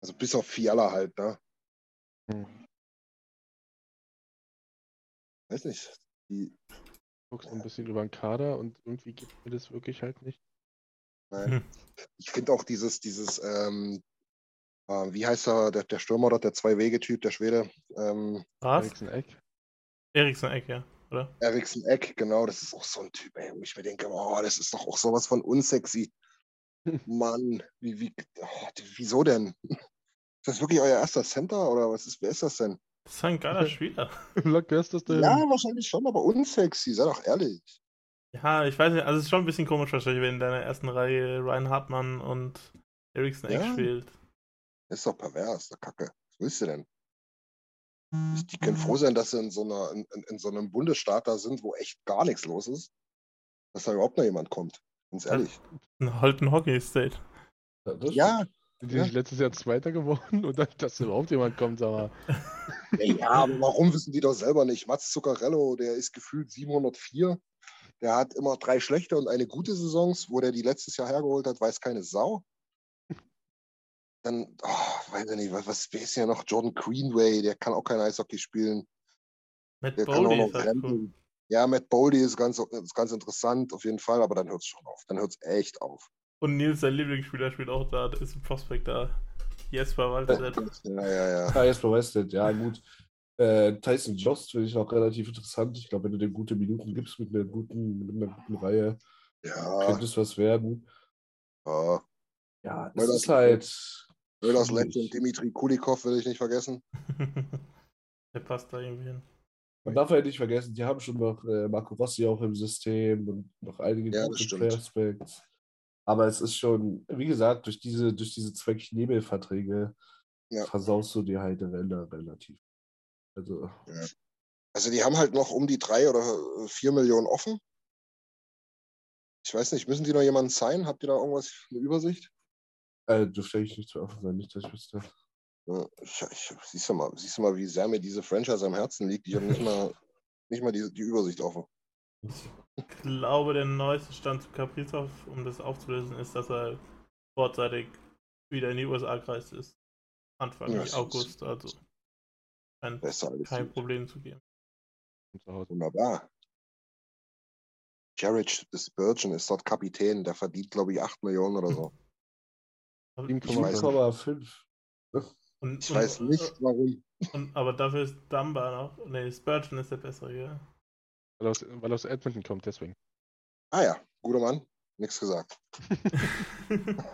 Also bis auf Fiala halt, ne? Hm. Weiß nicht. Die, guck so ein bisschen über den Kader und irgendwie gibt mir das wirklich halt nicht. nein. Hm. Ich finde auch dieses, dieses, ähm, äh, wie heißt er, der, der Stürmer dort, der Zwei-Wege-Typ, der Schwede, ähm, Was? Eriksen Eck. Eriksen Eck, ja, oder? Eriksen Eck, genau, das ist auch so ein Typ, ey, wo ich mir denke, oh, das ist doch auch sowas von unsexy. [LAUGHS] Mann, wie, wie, oh, wieso denn? Ist das wirklich euer erster Center oder was ist, wer ist das denn? Das ist ein geiler [LAUGHS] Spieler. Ist das denn? Ja, wahrscheinlich schon, aber unsexy, sei doch ehrlich. Ja, ich weiß nicht, also es ist schon ein bisschen komisch wahrscheinlich, wenn in deiner ersten Reihe Ryan Hartmann und Eriksen Eck Ja. spielt. Das ist doch pervers, der Kacke. Was willst du denn? Die- können froh sein, dass sie in so, einer, in, in, so einem Bundesstaat da sind, wo echt gar nichts los ist. Dass da überhaupt noch jemand kommt. Ganz ehrlich. Ein Holton Hockey State. Ja, das Ja, Sind die letztes Jahr Zweiter geworden? [LAUGHS] Und dann, dass überhaupt jemand kommt, sag mal. ja, ja, aber warum wissen die doch selber nicht? Mats Zuccarello, der ist gefühlt 704. Der hat immer drei schlechte und eine gute Saisons, wo der die letztes Jahr hergeholt hat, weiß keine Sau. Dann, oh, weiß ich nicht, was, was ist ja noch? Jordan Greenway, der kann auch kein Eishockey spielen. Matt Der kann auch Bowley noch ist halt cool. Ja, Matt Boldy ist ganz, ist ganz interessant, auf jeden Fall, aber dann hört es schon auf. Dann hört es echt auf. Und Nils, sein Lieblingsspieler, spielt auch da, ist ein Prospect da. Jesper Waldstedt. Ja, ja, ja. Ah, jetzt bei Wested, ja gut. Äh, Tyson Jost finde ich noch relativ interessant. Ich glaube, wenn du dem gute Minuten gibst mit einer guten, mit einer guten Reihe, Ja, könnte es was werden. ja. Ja, es das- ist halt. Oilers schwierig. Legend Dimitri Kulikov will ich nicht vergessen. [LAUGHS] Der passt da irgendwie hin. Man darf halt nicht vergessen, die haben schon noch äh, Marco Rossi auch im System und noch einige Ja, gute. Prospects. Aber es ist schon, wie gesagt, durch diese, durch diese zwei Knebelverträge Ja. versaust du dir halt Ränder relativ. Also, Also die haben halt noch um die drei oder äh, vier Millionen offen. Ich weiß nicht, müssen die noch jemanden sein? Habt ihr da irgendwas, eine Übersicht? Äh, dürfte eigentlich nicht zu offen sein, nicht, dass ich wüsste. Ich, siehst, du mal, siehst du mal, wie sehr mir diese Franchise am Herzen liegt? Ich habe nicht mal, [LAUGHS] nicht mal die, die Übersicht offen. Ich glaube, der neueste Stand zu Kaprizov, um das aufzulösen, ist, dass er vorzeitig wieder in die USA gereist ist. Anfang Ja, August, also scheint Besser als kein gut. Problem zu geben. Wunderbar. Jared Spurgeon ist dort Kapitän. Der verdient, glaube ich, 8 Millionen oder so. [LAUGHS] Aber- Ich weiß 7,5. Und, Ich weiß nicht, warum. Und, aber dafür ist Dumba noch. Nee, Spurgeon ist der bessere, gell? Weil aus, weil aus Edmonton kommt, deswegen. Ah ja, guter Mann. Nichts gesagt. [LAUGHS]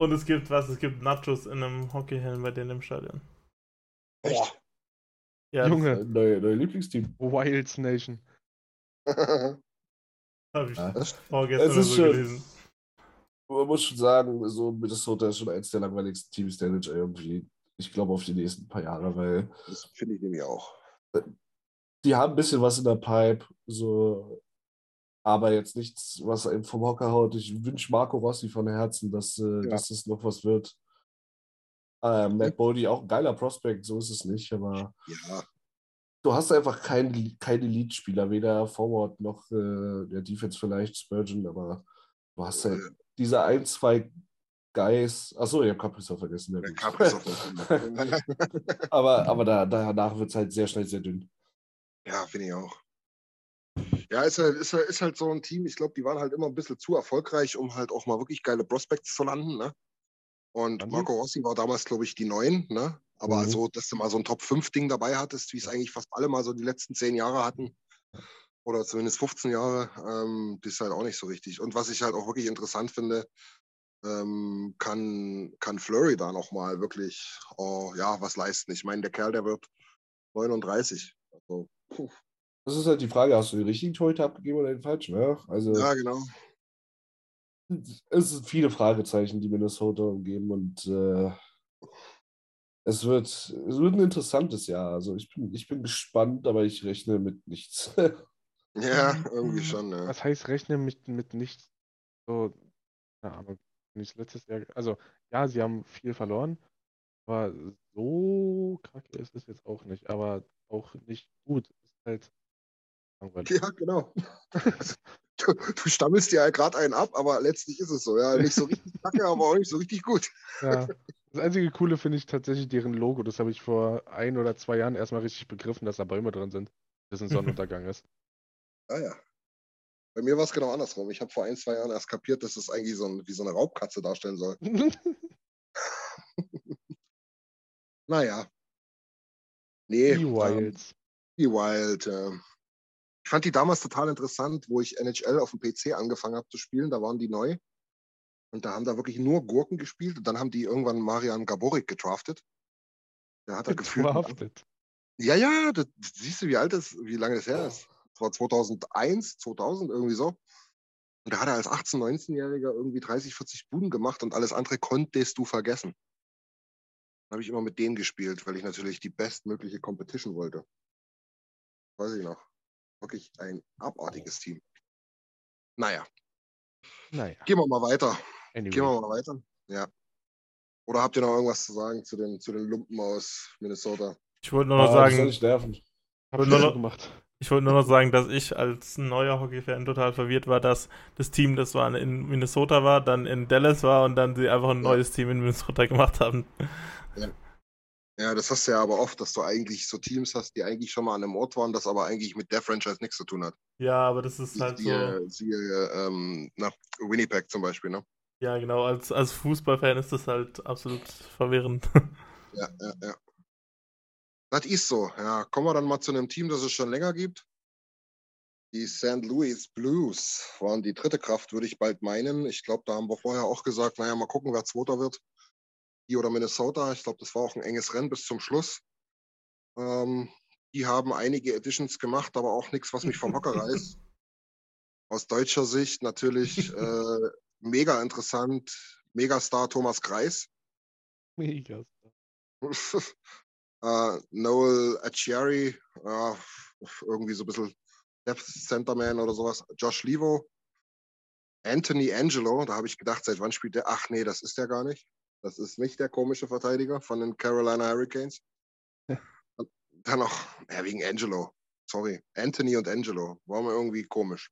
Und es gibt was? Es gibt Nachos in einem Hockeyhelm bei denen im Stadion. Echt? Ja, Junge, Neue, neue Lieblingsteam. Wilds Nation. [LAUGHS] habe ich Ja. vorgestern Es oder ist so schon- gelesen. Man muss schon sagen, so Minnesota ist schon eins der langweiligsten Teams der NHL irgendwie. Ich glaube auf die nächsten paar Jahre, weil das finde ich nämlich auch. die haben ein bisschen was in der Pipe, so, aber jetzt nichts, was einen vom Hocker haut. Ich wünsche Marco Rossi von Herzen, dass, äh, Ja. dass das noch was wird. Ähm, Matt Bodie auch ein geiler Prospect, so ist es nicht, aber Ja, du hast einfach keinen kein Elite-Spieler, weder Forward noch äh, der Defense vielleicht, Spurgeon, aber du hast halt diese ein, zwei Guys. Achso, ich habe Kaprizov vergessen. Ja, [LAUGHS] aber aber da, danach wird es halt sehr schnell sehr dünn. ja, finde ich auch. Ja, ist halt, ist, halt, ist halt so ein Team, ich glaube, die waren halt immer ein bisschen zu erfolgreich, um halt auch mal wirklich geile Prospects zu landen. Ne? Und Waren die? Marco Rossi war damals, glaube ich, die Neun, ne? Aber Mhm. so, dass du mal so ein Top-5-Ding dabei hattest, wie es eigentlich fast alle mal so die letzten zehn Jahre hatten, oder zumindest 15 Jahre, ähm, das ist halt auch nicht so richtig. Und was ich halt auch wirklich interessant finde, ähm, kann, kann Flurry da nochmal wirklich oh, ja, was leisten. Ich meine, der Kerl, der wird 39. Also. Das ist halt die Frage, hast du den richtigen Torhüter abgegeben oder den falschen? Ja? Also ja, genau. es sind viele Fragezeichen, die Minnesota umgeben und äh, es wird, es wird ein interessantes Jahr. Also ich bin, ich bin gespannt, aber ich rechne mit nichts. [LAUGHS] Ja, irgendwie schon. Ja. Was heißt rechnen mit, mit nichts? So, ja, aber nicht letztes Jahr. Also, ja, sie haben viel verloren, aber so kacke ist es jetzt auch nicht. Aber auch nicht gut. Ist halt langweilig. Ja, genau. Du, du stammelst dir ja gerade einen ab, aber letztlich ist es so. Ja, nicht so richtig [LAUGHS] kacke, aber auch nicht so richtig gut. Ja. Das einzige Coole finde ich tatsächlich deren Logo. Das habe ich vor ein oder zwei Jahren erstmal richtig begriffen, dass da Bäume drin sind. Dass ein [LAUGHS] Sonnenuntergang ist. Ah ja. Bei mir war es genau andersrum. Ich habe vor ein, zwei Jahren erst kapiert, dass es eigentlich so ein, wie so eine Raubkatze darstellen soll. [LAUGHS] [LAUGHS] Naja. Nee. Die Wilds. Die Wild. Äh. Ich fand die damals total interessant, wo ich NHL auf dem PC angefangen habe zu spielen. Da waren die neu. Und da haben da wirklich nur Gurken gespielt. Und dann haben die irgendwann Marian Gaborik gedraftet. Der hat da gefühlt. Verhaftet. Ja, ja, das, siehst du, wie alt das, wie lange das her ist. Das war 2001, 2000, irgendwie so. Und da hat er als 18-, 19-Jähriger irgendwie 30, 40 Buden gemacht und alles andere konntest du vergessen. Dann habe ich immer mit denen gespielt, weil ich natürlich die bestmögliche Competition wollte. Weiß ich noch. Wirklich ein abartiges Team. Naja, Naja, gehen wir mal weiter. anyway. Gehen wir mal weiter. Ja. Oder habt ihr noch irgendwas zu sagen zu den, zu den Lumpen aus Minnesota? Ich wollte nur noch Ah, das sagen, nicht nerven. Hab Und ich nur noch- gemacht. Ich wollte nur noch sagen, dass ich als neuer Hockey-Fan total verwirrt war, dass das Team, das war in Minnesota war, dann in Dallas war und dann sie einfach ein Ja. neues Team in Minnesota gemacht haben. Ja, das hast du ja aber oft, dass du eigentlich so Teams hast, die eigentlich schon mal an einem Ort waren, das aber eigentlich mit der Franchise nichts zu tun hat. Ja, aber das ist halt so. Siehe, siehe ähm, na, Winnipeg zum Beispiel, ne? Ja, genau, als, als Fußballfan ist das halt absolut verwirrend. Ja, ja, ja. Das ist so. Ja, kommen wir dann mal zu einem Team, das es schon länger gibt. Die St. Louis Blues waren die dritte Kraft, würde ich bald meinen. Ich glaube, da haben wir vorher auch gesagt, naja, mal gucken, wer Zweiter wird. Die oder Minnesota. Ich glaube, das war auch ein enges Rennen bis zum Schluss. Ähm, die haben einige Editions gemacht, aber auch nichts, was mich vom Hocker [LAUGHS] reißt. Aus deutscher Sicht natürlich [LAUGHS] äh, mega interessant. Megastar Thomas Kreis. Mega. [LAUGHS] äh, Noel Achiari, ja, irgendwie so ein bisschen Depth Center Man oder sowas. Josh Levo. Anthony Angelo, da habe ich gedacht, seit wann spielt der? Ach nee, das ist der gar nicht. Das ist nicht der komische Verteidiger von den Carolina Hurricanes. Und [LAUGHS] dann noch, ja, wegen Angelo. Sorry. Anthony und Angelo. War mir irgendwie komisch.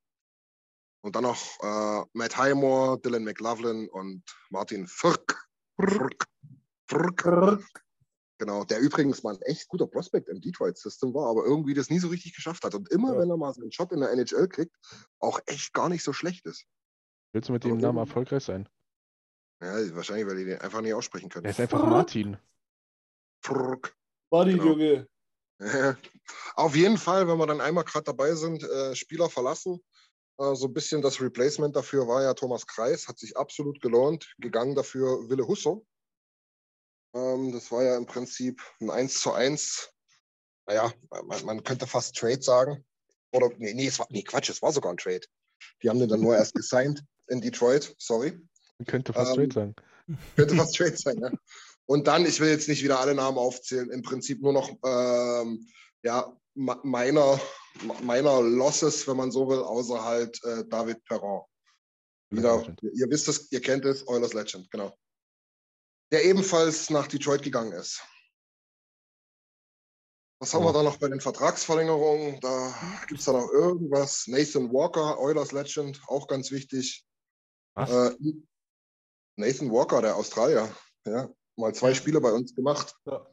Und dann noch äh, Matt Highmore, Dylan McLaughlin und Martin Fürk. Fürk. Fürk. Genau, der übrigens mal ein echt guter Prospect im Detroit-System war, aber irgendwie das nie so richtig geschafft hat. Und immer, Ja. wenn er mal so einen Shot in der NHL kriegt, auch echt gar nicht so schlecht ist. Willst du mit Aber dem Namen erfolgreich sein? Ja, wahrscheinlich, weil die den einfach nicht aussprechen können. Er ist einfach Martin. Frrrk. Martin, Genau. Junge. [LAUGHS] Auf jeden Fall, wenn wir dann einmal gerade dabei sind, äh, Spieler verlassen. Äh, so ein bisschen das Replacement dafür war ja Thomas Kreis, hat sich absolut gelohnt. Gegangen dafür Wille Husso. Ähm, das war ja im Prinzip ein 1 zu 1. Naja, man, man könnte fast Trade sagen. Oder, nee, nee, es war, nee, Quatsch, es war sogar ein Trade. Die haben den dann nur erst gesigned in Detroit, sorry. Man könnte fast Ähm, straight sagen. Könnte fast Trade sein, ja. Und dann, ich will jetzt nicht wieder alle Namen aufzählen, im Prinzip nur noch ähm, ja, meiner, meiner Losses, wenn man so will, außer halt äh, David Perron. Wieder, Legend. ihr wisst es, ihr kennt es, Oilers Legend, genau. Der ebenfalls nach Detroit gegangen ist. Was haben wir Oh. da noch bei den Vertragsverlängerungen? Da gibt es da noch irgendwas. Nathan Walker, Oilers Legend, auch ganz wichtig. Was? Äh, Nathan Walker, der Australier, ja, mal zwei Spiele bei uns gemacht. Ja.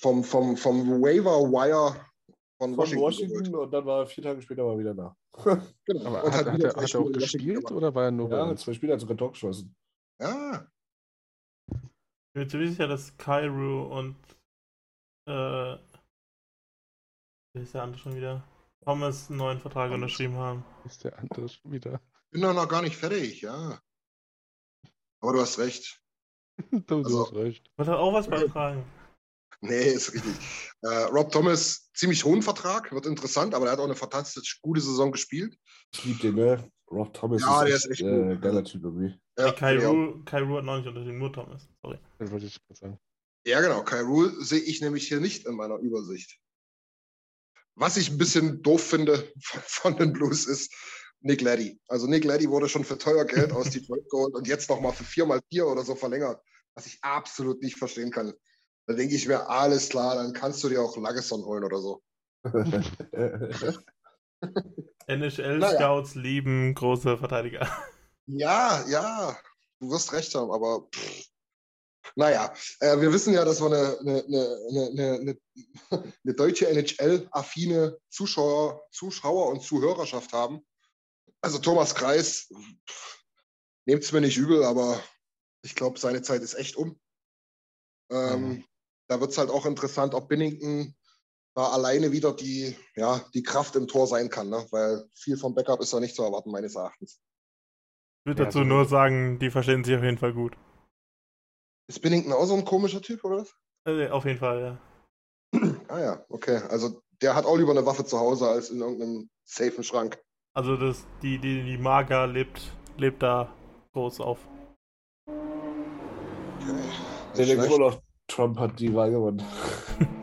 Vom, vom, vom Waiver Wire von Von Washington. Washington, und dann war er vier Tage später mal wieder da. Genau. Aber Und hat, hat, wieder er, zwei hat er auch gespielt gemacht. oder war er nur bei Ja, uns? zwei Spiele hat sogar Tor geschossen. Ja. Ich bin ziemlich sicher, dass Kairu und äh, wie ist der andere schon wieder? Thomas einen neuen Vertrag Thomas. unterschrieben haben. Ist der andere schon wieder. Bin doch noch gar nicht fertig, ja. Aber du hast recht. [LAUGHS] Du, du Also- hast recht. Wollte auch was beitragen. Nee, ist richtig. Äh, Rob Thomas, ziemlich hohen Vertrag, wird interessant, aber er hat auch eine fantastisch gute Saison gespielt. Ich liebe den, ne? Rob Thomas Ja, der ist ist echt echt äh, geiler Typ irgendwie. Ja, nee, Kairu, Kairu hat noch nicht unterschrieben, nur Thomas. Sorry. Das wollte ich sagen. Ja, genau. Kai Rule sehe ich nämlich hier nicht in meiner Übersicht. Was ich ein bisschen doof finde von, von den Blues ist Nick Laddy. Also Nick Laddy wurde schon für teuer Geld aus Detroit geholt und jetzt nochmal für vier mal vier oder so verlängert, was ich absolut nicht verstehen kann. Da denke ich mir, alles klar, dann kannst du dir auch Lagesson holen oder so. [LAUGHS] [LAUGHS] NHL-Scouts lieben große Verteidiger. Ja, ja, du wirst recht haben, aber pff. naja, äh, wir wissen ja, dass wir eine, eine, eine, eine [LAUGHS] deutsche NHL-affine Zuschauer, Zuschauer und Zuhörerschaft haben. Also Thomas Kreis, nehmt es mir nicht übel, aber ich glaube, seine Zeit ist echt um. Ähm, Mhm. Da wird es halt auch interessant, ob Binnington da alleine wieder die, ja, die Kraft im Tor sein kann, ne? weil viel vom Backup ist da nicht zu erwarten, meines Erachtens. Ich würde Ja, dazu so- nur sagen, die verstehen sich auf jeden Fall gut. Ist Binnington auch so ein komischer Typ, oder was? Also, auf jeden Fall, ja. Ah ja, okay. Also der hat auch lieber eine Waffe zu Hause als in irgendeinem safen Schrank. Also das, die, die, die Maga lebt, lebt da groß auf. Okay. Der Trump hat die Wahl gewonnen. [LAUGHS]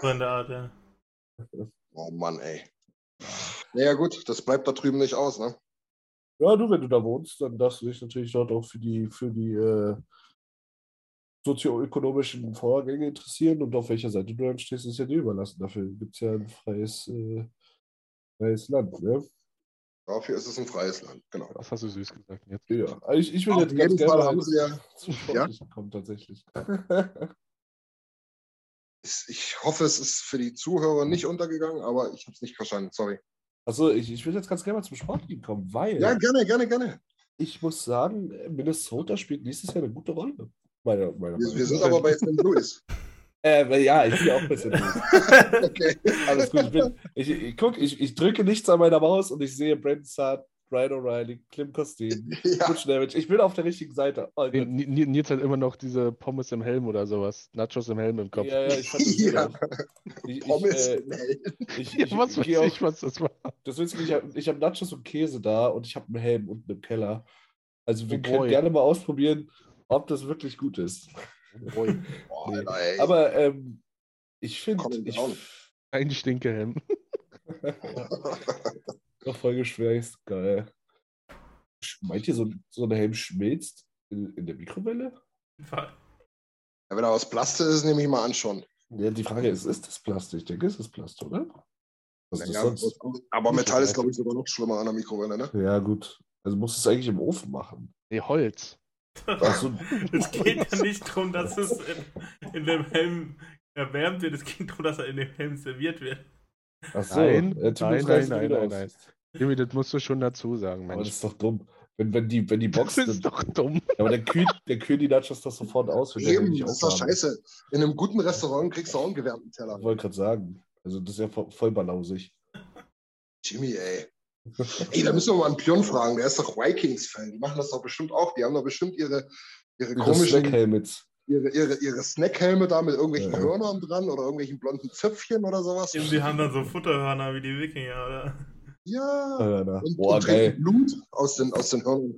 So in der Art, ja. Oh Mann, ey. Naja gut, das bleibt da drüben nicht aus, ne? Ja, du, wenn du da wohnst, dann darfst du dich natürlich dort auch für die, für die äh, sozioökonomischen Vorgänge interessieren und auf welcher Seite du dann stehst, ist ja dir überlassen. Dafür gibt es ja ein freies, äh, freies Land, ne? Dafür ist es ein freies Land, genau. Das hast du süß gesagt jetzt. Ja, ich, ich will Auf jetzt ganz jeden gerne Fall mal haben sie ja, zum Sportlichen kommen, tatsächlich. [LAUGHS] ich, hoffe, es ist für die Zuhörer nicht untergegangen, aber ich habe es nicht verstanden, sorry. Achso, ich, ich will jetzt ganz gerne mal zum Sportlichen kommen, weil Ja, gerne, gerne, gerne. ich muss sagen, Minnesota spielt nächstes Jahr eine gute Rolle. Meiner, meiner Wir, wir sind aber bei St. Louis. [LAUGHS] Äh, ja, ich bin auch ein bisschen. [LAUGHS] Okay. Alles gut. Ich, bin, ich, ich, guck, ich, ich drücke nichts an meiner Maus und ich sehe Brandon Saad, Ryan O'Reilly, Klim Kostin, [LAUGHS] Ja, Butch Damage. Ich bin auf der richtigen Seite. Oh, Nils hat immer noch diese Pommes im Helm oder sowas. Nachos im Helm im Kopf. ja, ja, ich fand [LAUGHS] das Ja. Ich, ich, Pommes. äh, nee. ich, Ja, ich, was ich, weiß auf, ich, was das war. das nicht, ich habe ich hab Nachos und Käse da und ich habe einen Helm unten im Keller. Also wir Oh können boy. gerne mal ausprobieren, ob das wirklich gut ist. [LAUGHS] Boah, Nee. Aber ähm, ich finde, ich. Ein Stinkehelm. Noch voll geschweißt, geil. Meint ihr, so, so ein Helm schmilzt in, in der Mikrowelle? Ja, wenn er aus Plastik ist, nehme ich mal an schon. Ja, die Frage ist, ist das Plastik? Ich denke, es ist Plastik, oder? Was ist das Naja, sonst? aber Metall ist, glaube ich, sogar noch schlimmer an der Mikrowelle, ne? Ja, gut. Also musst du es eigentlich im Ofen machen. Nee, Holz. Achso, [LAUGHS] Es geht ja nicht darum, dass es in, in dem Helm erwärmt wird, es geht darum, dass er in dem Helm serviert wird. Achso. Nein, äh, nein, das nein, nein, nein, nein. Jimmy, das musst du schon dazu sagen, Aber das Mensch. ist doch dumm. Wenn, wenn, die, wenn die [LAUGHS] Das Box. ist doch dumm. Ja, aber der kühlt, der kühlt die Nachos doch sofort aus, wenn der Helm Eben, das ist doch scheiße. In einem guten Restaurant kriegst du auch einen gewärmten Teller. Ich wollte gerade sagen. Also das ist ja voll, voll balausig. Jimmy, ey. Ey, da müssen wir mal einen Pion fragen. Der ist doch Vikings-Fan. Die machen das doch bestimmt auch. Die haben doch bestimmt ihre, ihre Ihre komischen, Snack-Helmets. Ihre, ihre, ihre Snackhelme da mit irgendwelchen Ja. Hörnern dran oder irgendwelchen blonden Zöpfchen oder sowas. Eben, die haben dann so Futterhörner wie die Wikinger, oder? Ja. Und, Boah, und geil. trinken Blut aus den, aus den Hörnern.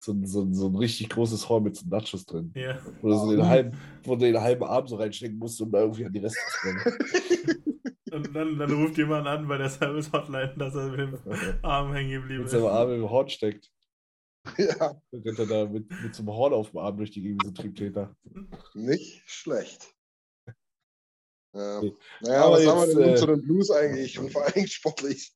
So, ein- so, so ein richtig großes Horn mit so Nachos drin. Ja. Wo du so den halben, wo du den halben Arm so reinstecken musst, um da irgendwie an die Reste zu kommen. [LAUGHS] Und dann, dann ruft jemand an bei der Service-Hotline, dass er mit dem [LAUGHS] Arm hängen geblieben Mit ist. seinem Arm im Horn steckt. [LAUGHS] Ja, Dann rennt er da mit, mit so einem Horn auf dem Arm durch die Gegend, so Triebtäter. nicht schlecht. Ja. Nee. Naja, Aber was haben wir jetzt, denn äh, zu den Blues eigentlich? Und vor allem sportlich.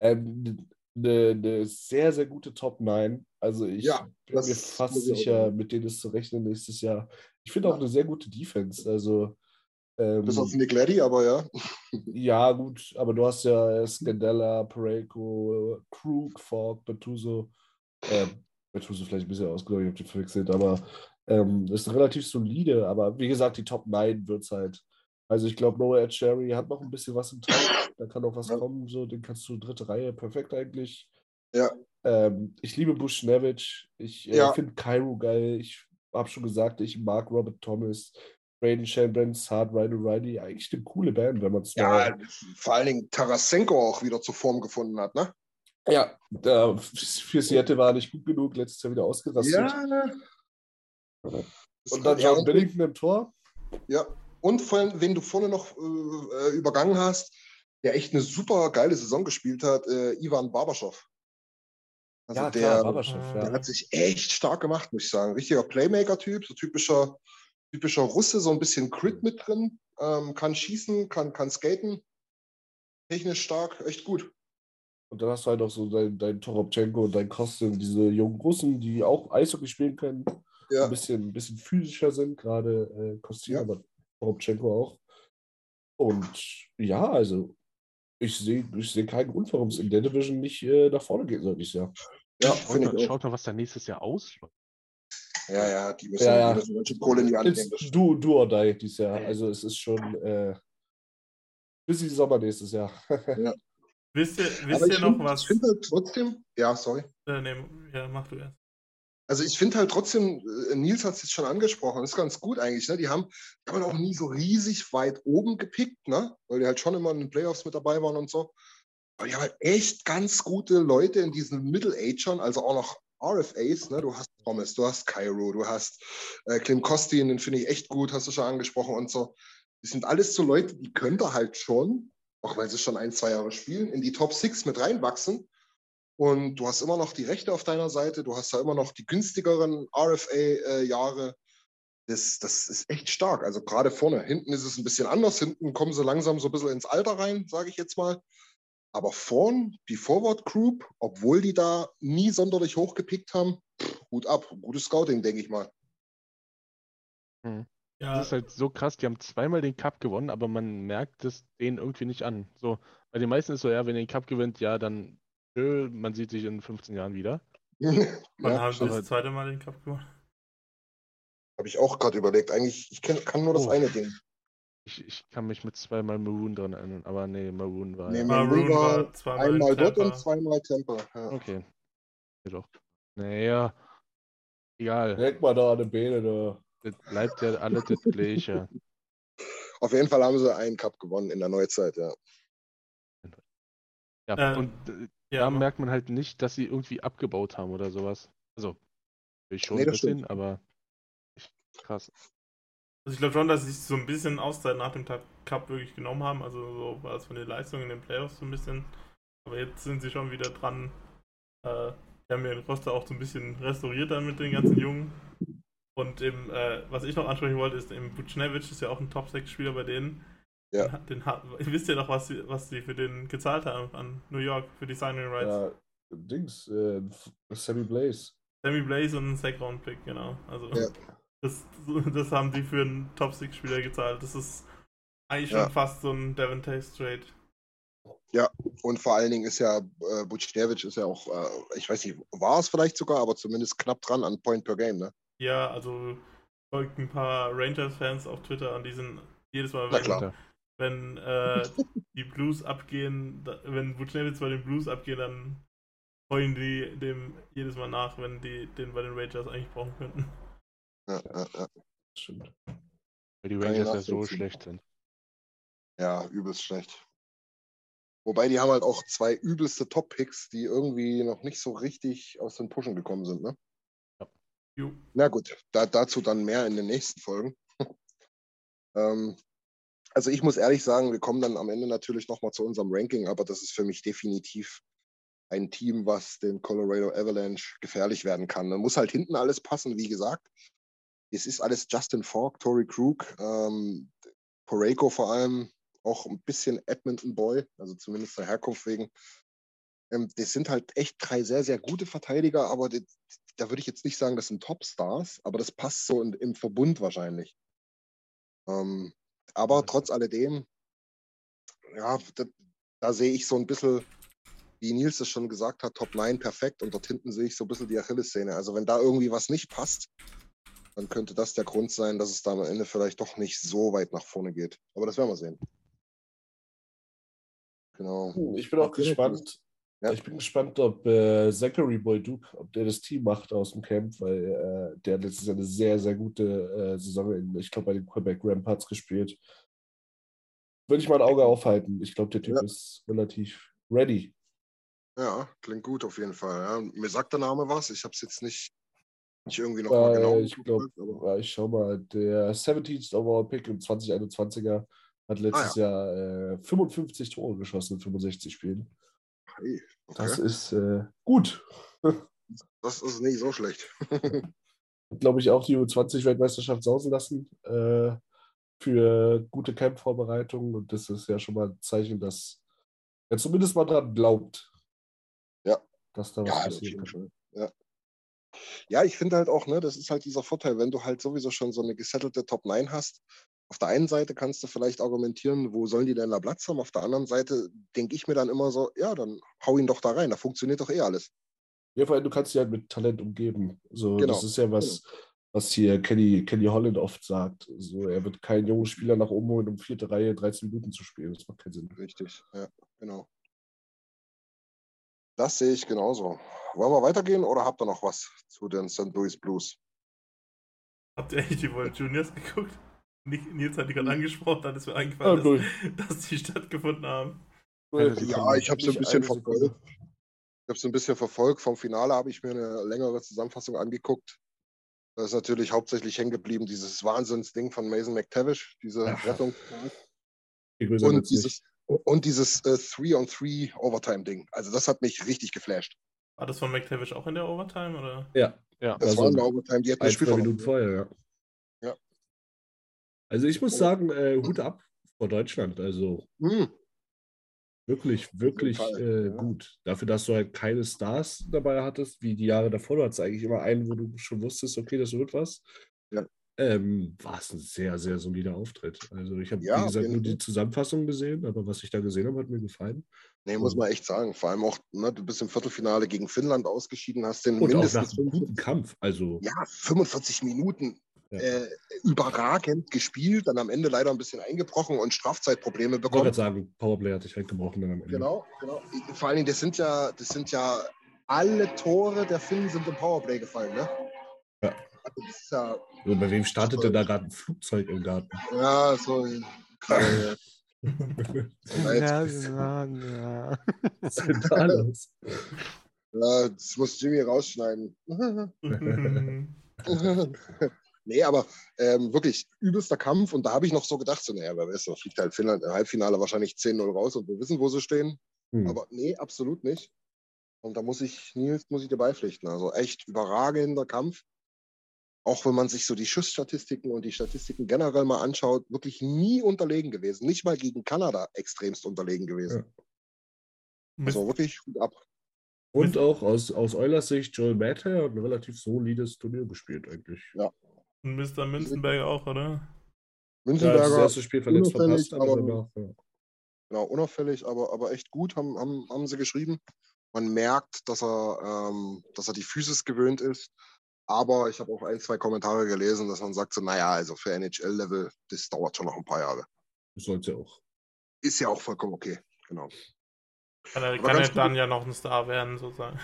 Ähm, eine, eine sehr, sehr gute Top 9. Also ich Ja, bin mir fast ich auch sicher, mit denen ist zu rechnen nächstes Jahr. Ich finde auch Ja. eine sehr gute Defense. Also ähm, Bis auf Nick Leddy, aber ja. [LAUGHS] ja, gut, aber du hast ja Scandella, Pareko, Krug, Falk, Bertuso. Ähm, Bertuso vielleicht ein bisschen ausgenommen, ich habe den verwechselt, aber Ähm, das ist relativ solide, aber wie gesagt, die Top 9 wird es halt. Also ich glaube, Noah Cherry hat noch ein bisschen was im Tag. Da kann noch was Ja. kommen. So, den kannst du dritte Reihe perfekt eigentlich. Ja. Ähm, ich liebe Bushnevich. Ich äh, Ja. finde Cairo geil. Ich habe schon gesagt, ich mag Robert Thomas, Braden Shannon, Hard Riley Riley. Eigentlich eine coole Band, wenn man es Ja, vor allen Dingen Tarasenko auch wieder zur Form gefunden hat, ne? Ja, da, für Seattle war er nicht gut genug. Letztes Jahr wieder ausgerastet. Und dann ja, John Billington im Tor. ja. und vor allem, wenn du vorne noch äh, übergangen hast, der echt eine super geile Saison gespielt hat, äh, Ivan Barbaschow. Also ja, der, klar, äh, der ja. hat sich echt stark gemacht, muss ich sagen. Richtiger Playmaker-Typ, so typischer, typischer Russe, so ein bisschen Crit mit drin, ähm, kann schießen, kann, kann skaten. Technisch stark, echt gut. Und dann hast du halt auch so dein, dein Toropchenko und dein Kostin, diese jungen Russen, die auch Eishockey spielen können, Ja. ein, bisschen, ein bisschen physischer sind, gerade äh, Kostin, Ja. aber Toropchenko auch. Und ja, also ich sehe ich seh keinen Grund, warum es in der Division nicht äh, nach vorne geht, sag ich ja. Ja, Schaut mal, schaut mal, was da nächstes Jahr ausläuft. Ja, ja, die müssen, Ja, ja. Die müssen Kohle in die Hand nehmen. Do, do or die dieses Jahr. Also es ist schon äh, bis Sommer nächstes Jahr. [LAUGHS] Wisst ihr, wisst ich ihr noch finde was? find halt trotzdem, ja, sorry. Äh, nee, ja, mach du erst. Also ich finde halt trotzdem, äh, Nils hat es jetzt schon angesprochen, ist ganz gut eigentlich. Ne? Die haben, die haben auch nie so riesig weit oben gepickt, ne? weil die halt schon immer in den Playoffs mit dabei waren und so. Aber die haben halt echt ganz gute Leute in diesen Middle-Agern, also auch noch RFAs. Ne? Du hast Thomas, du hast Cairo, du hast äh, Klim Kostin, den finde ich echt gut, hast du schon angesprochen und so. Die sind alles so Leute, die könnte halt schon, auch weil sie schon ein, zwei Jahre spielen, in die Top Six mit reinwachsen. Und du hast immer noch die Rechte auf deiner Seite, du hast da immer noch die günstigeren RFA-Jahre. Das, das ist echt stark. Also gerade vorne. Hinten ist es ein bisschen anders. Hinten kommen sie langsam so ein bisschen ins Alter rein, sage ich jetzt mal. Aber vorn, die Forward Group, obwohl die da nie sonderlich hochgepickt haben, Hut ab. Gutes Scouting, denke ich mal. Ja, Das ist halt so krass, die haben zweimal den Cup gewonnen, aber man merkt es denen irgendwie nicht an. So, bei den meisten ist so, ja, wenn ihr den Cup gewinnt, ja, dann tschö, man sieht sich in 15 Jahren wieder. [LAUGHS] wann ja, haben sie das zweite Mal den Cup gemacht? Habe ich auch gerade überlegt. Eigentlich, ich kenn, kann nur das Oh. eine Ding. Ich, ich kann mich mit zweimal Maroon dran erinnern, aber nee, Maroon war Nee, ja. Maroon war zweimal in Einmal dort und zweimal Temper. Ja. Okay. Ja, doch. Naja, egal. Denk mal da an die Beine, da. Das bleibt ja alles das Gleiche. Auf jeden Fall haben sie einen Cup gewonnen in der Neuzeit, ja. Ja, Ähm, und äh, Ja, da mach- merkt man halt nicht, dass sie irgendwie abgebaut haben oder sowas. Also, ich schon Nee, ein das bisschen, stimmt. aber krass. Also ich glaube schon, dass sie sich so ein bisschen Auszeit nach dem Cup wirklich genommen haben. Also so war es von den Leistungen in den Playoffs so ein bisschen. Aber jetzt sind sie schon wieder dran. Äh, die haben ihren Roster auch so ein bisschen restauriert dann mit den ganzen Jungen. Und im, äh, was ich noch ansprechen wollte, ist, im Buchnevich ist ja auch ein Top-6-Spieler bei denen. Ja. Den, den, wisst ihr noch, was sie, was sie für den gezahlt haben an New York für die Signing Rights? Ja, Dings, äh, Sammy Blaze. Sammy Blaze und ein Second-Pick, genau. Also Ja. das, das haben die für einen Top-6-Spieler gezahlt. Das ist eigentlich schon Ja. fast so ein Devon Taste Trade. Und vor allen Dingen ist ja, äh, Buchnevich ist ja auch, äh, ich weiß nicht, war es vielleicht sogar, aber zumindest knapp dran an Point per Game, ne? Ja, also folgt ein paar Rangers-Fans auf Twitter an diesen jedes Mal, wenn, wenn äh, die Blues abgehen, da, wenn Buchnevich bei den Blues abgehen, dann heulen die dem jedes Mal nach, wenn die den bei den Rangers eigentlich brauchen könnten. Ja, ja, ja. Stimmt. Weil die Rangers ja so schlecht sind. ja, übelst schlecht. Wobei die haben halt auch zwei übelste Top-Picks, die irgendwie noch nicht so richtig aus den Pushen gekommen sind, ne? Jo. Na gut, da, dazu dann mehr in den nächsten Folgen. [LAUGHS] ähm, also ich muss ehrlich sagen, wir kommen dann am Ende natürlich nochmal zu unserem Ranking, aber das ist für mich definitiv ein Team, was den Colorado Avalanche gefährlich werden kann. Da muss halt hinten alles passen, wie gesagt. Es ist alles Justin Falk, Tory Krug, ähm, Poreko vor allem, auch ein bisschen Edmonton Boy, also zumindest der Herkunft wegen. Ähm, das sind halt echt drei sehr, sehr gute Verteidiger, aber die, da würde ich jetzt nicht sagen, das sind Topstars, aber das passt so in, im Verbund wahrscheinlich. Ähm, aber trotz alledem, ja, da, da sehe ich so ein bisschen, wie Nils das schon gesagt hat, Top 9 perfekt und dort hinten sehe ich so ein bisschen die Achillessehne. Also wenn da irgendwie was nicht passt, dann könnte das der Grund sein, dass es da am Ende vielleicht doch nicht so weit nach vorne geht. Aber das werden wir sehen. Genau. Ich bin auch Okay. gespannt. Ja. Ich bin gespannt, ob äh, Zachary Boyduk, ob der das Team macht aus dem Camp, weil äh, der hat letztes Jahr eine sehr, sehr gute äh, Saison, in, ich glaube, bei den Quebec Ramparts gespielt. Würde ich mal ein Auge aufhalten. Ich glaube, der Typ Ja. ist relativ ready. Ja, klingt gut auf jeden Fall. Ja. Mir sagt der Name was. Ich habe es jetzt nicht, nicht irgendwie noch mal Äh, genau ich glaube, ich schau mal, der 17th Overall Pick im 2021er hat letztes Jahr äh, 55 Tore geschossen in 65 Spielen. Hey, okay. Das ist äh, gut. [LAUGHS] das ist nicht so schlecht. [LAUGHS] glaube ich, auch die U20-Weltmeisterschaft sausen lassen äh, für gute Camp-Vorbereitungen. Und das ist ja schon mal ein Zeichen, dass er zumindest mal dran glaubt. Ja. Dass da was Ja, passieren kann. Ja. Ja, ich finde halt auch, ne, das ist halt dieser Vorteil, wenn du halt sowieso schon so eine gesettelte Top 9 hast. Auf der einen Seite kannst du vielleicht argumentieren, wo sollen die denn da Platz haben? Auf der anderen Seite denke ich mir dann immer so, ja, dann hau ihn doch da rein, da funktioniert doch eh alles. Ja, vor allem, du kannst dich halt mit Talent umgeben. So, Genau, Das ist ja was, was hier Kenny, Kenny Holland oft sagt. So, er wird keinen jungen Spieler nach oben holen, um vierte Reihe 13 Minuten zu spielen. Das macht keinen Sinn. Richtig, ja, genau. Das sehe ich genauso. Wollen wir weitergehen oder habt ihr noch was zu den St. Louis Blues? Habt ihr eigentlich die World Juniors geguckt? Ni- Nils hat die gerade angesprochen, dann ist mir Ah, eingefallen, cool. dass, dass die stattgefunden haben. Ja, ich habe es ein bisschen verfolgt. Ich habe es ein bisschen verfolgt. Vom Finale habe ich mir eine längere Zusammenfassung angeguckt. Da ist natürlich hauptsächlich hängen geblieben, dieses Wahnsinnsding von Mason McTavish, diese Ach. Rettung. Und dieses, und dieses äh, Three-on-Three Overtime-Ding. Also das hat mich richtig geflasht. War das von McTavish auch in der Overtime? Oder? Ja, Ja. Das Also, war in der Overtime, die hätten das ein, Spiel verloren. Minuten vorher. Ja. Also ich muss sagen, äh, Hut ab vor Deutschland. Also Hm, Wirklich, wirklich äh, gut. Dafür, dass du halt keine Stars dabei hattest, wie die Jahre davor. Du hattest eigentlich immer einen, wo du schon wusstest, okay, das wird was. Ja. Ähm, war es ein sehr, sehr solider Auftritt. Also ich habe, Ja, wie gesagt, nur die. Zusammenfassung gesehen, aber was ich da gesehen habe, hat mir gefallen. nee, muss man echt sagen. Vor allem auch, ne, du bist im Viertelfinale gegen Finnland ausgeschieden, hast den Und auch nach mindestens einem guten Kampf. Also ja, 45 Minuten Ja. äh, überragend gespielt, dann am Ende leider ein bisschen eingebrochen und Strafzeitprobleme ich wollte bekommen. gerade sagen, Powerplay hat dich weggebrochen dann am Ende. Genau, genau. Vor allen Dingen, das sind ja, das sind ja alle Tore der Finnen sind im Powerplay gefallen, ne? Ja. Also das ist ja, Also bei wem startet denn da gerade ein Flugzeug im Garten? ja so [LAUGHS] gerade. Ja, ja, ja. [LAUGHS] Was ist denn da los? ja, das muss Jimmy rausschneiden. [LAUGHS] nee, aber ähm, wirklich übelster Kampf. Und da habe ich noch so gedacht, so, naja, wer weiß, da fliegt halt Finnland im Halbfinale wahrscheinlich 10-0 raus und wir wissen, wo sie stehen. Hm. Aber nee, absolut nicht. Und da muss ich, Nils, muss ich dir beipflichten. Also echt überragender Kampf. Auch wenn man sich so die Schussstatistiken und die Statistiken generell mal anschaut, wirklich nie unterlegen gewesen. Nicht mal gegen Kanada extremst unterlegen gewesen. Also wirklich gut ab. Und auch aus, aus Eulers Sicht, Joel Matter hat ein relativ solides Turnier gespielt eigentlich. Und Mr. Münzenberger auch, oder? Ja, das Münzenberger, erste Spiel verletzt unauffällig, verpasst, aber aber- ja. genau, unauffällig, aber, aber echt gut, haben, haben, haben sie geschrieben. Man merkt, dass er, ähm, dass er die Physis gewöhnt ist. Aber ich habe auch ein, zwei Kommentare gelesen, dass man sagt so, naja, also für NHL-Level, das dauert schon noch ein paar Jahre. Das sollte ja auch. Ist ja auch vollkommen okay. Genau. Kann er, kann er dann ja noch ein Star werden, sozusagen.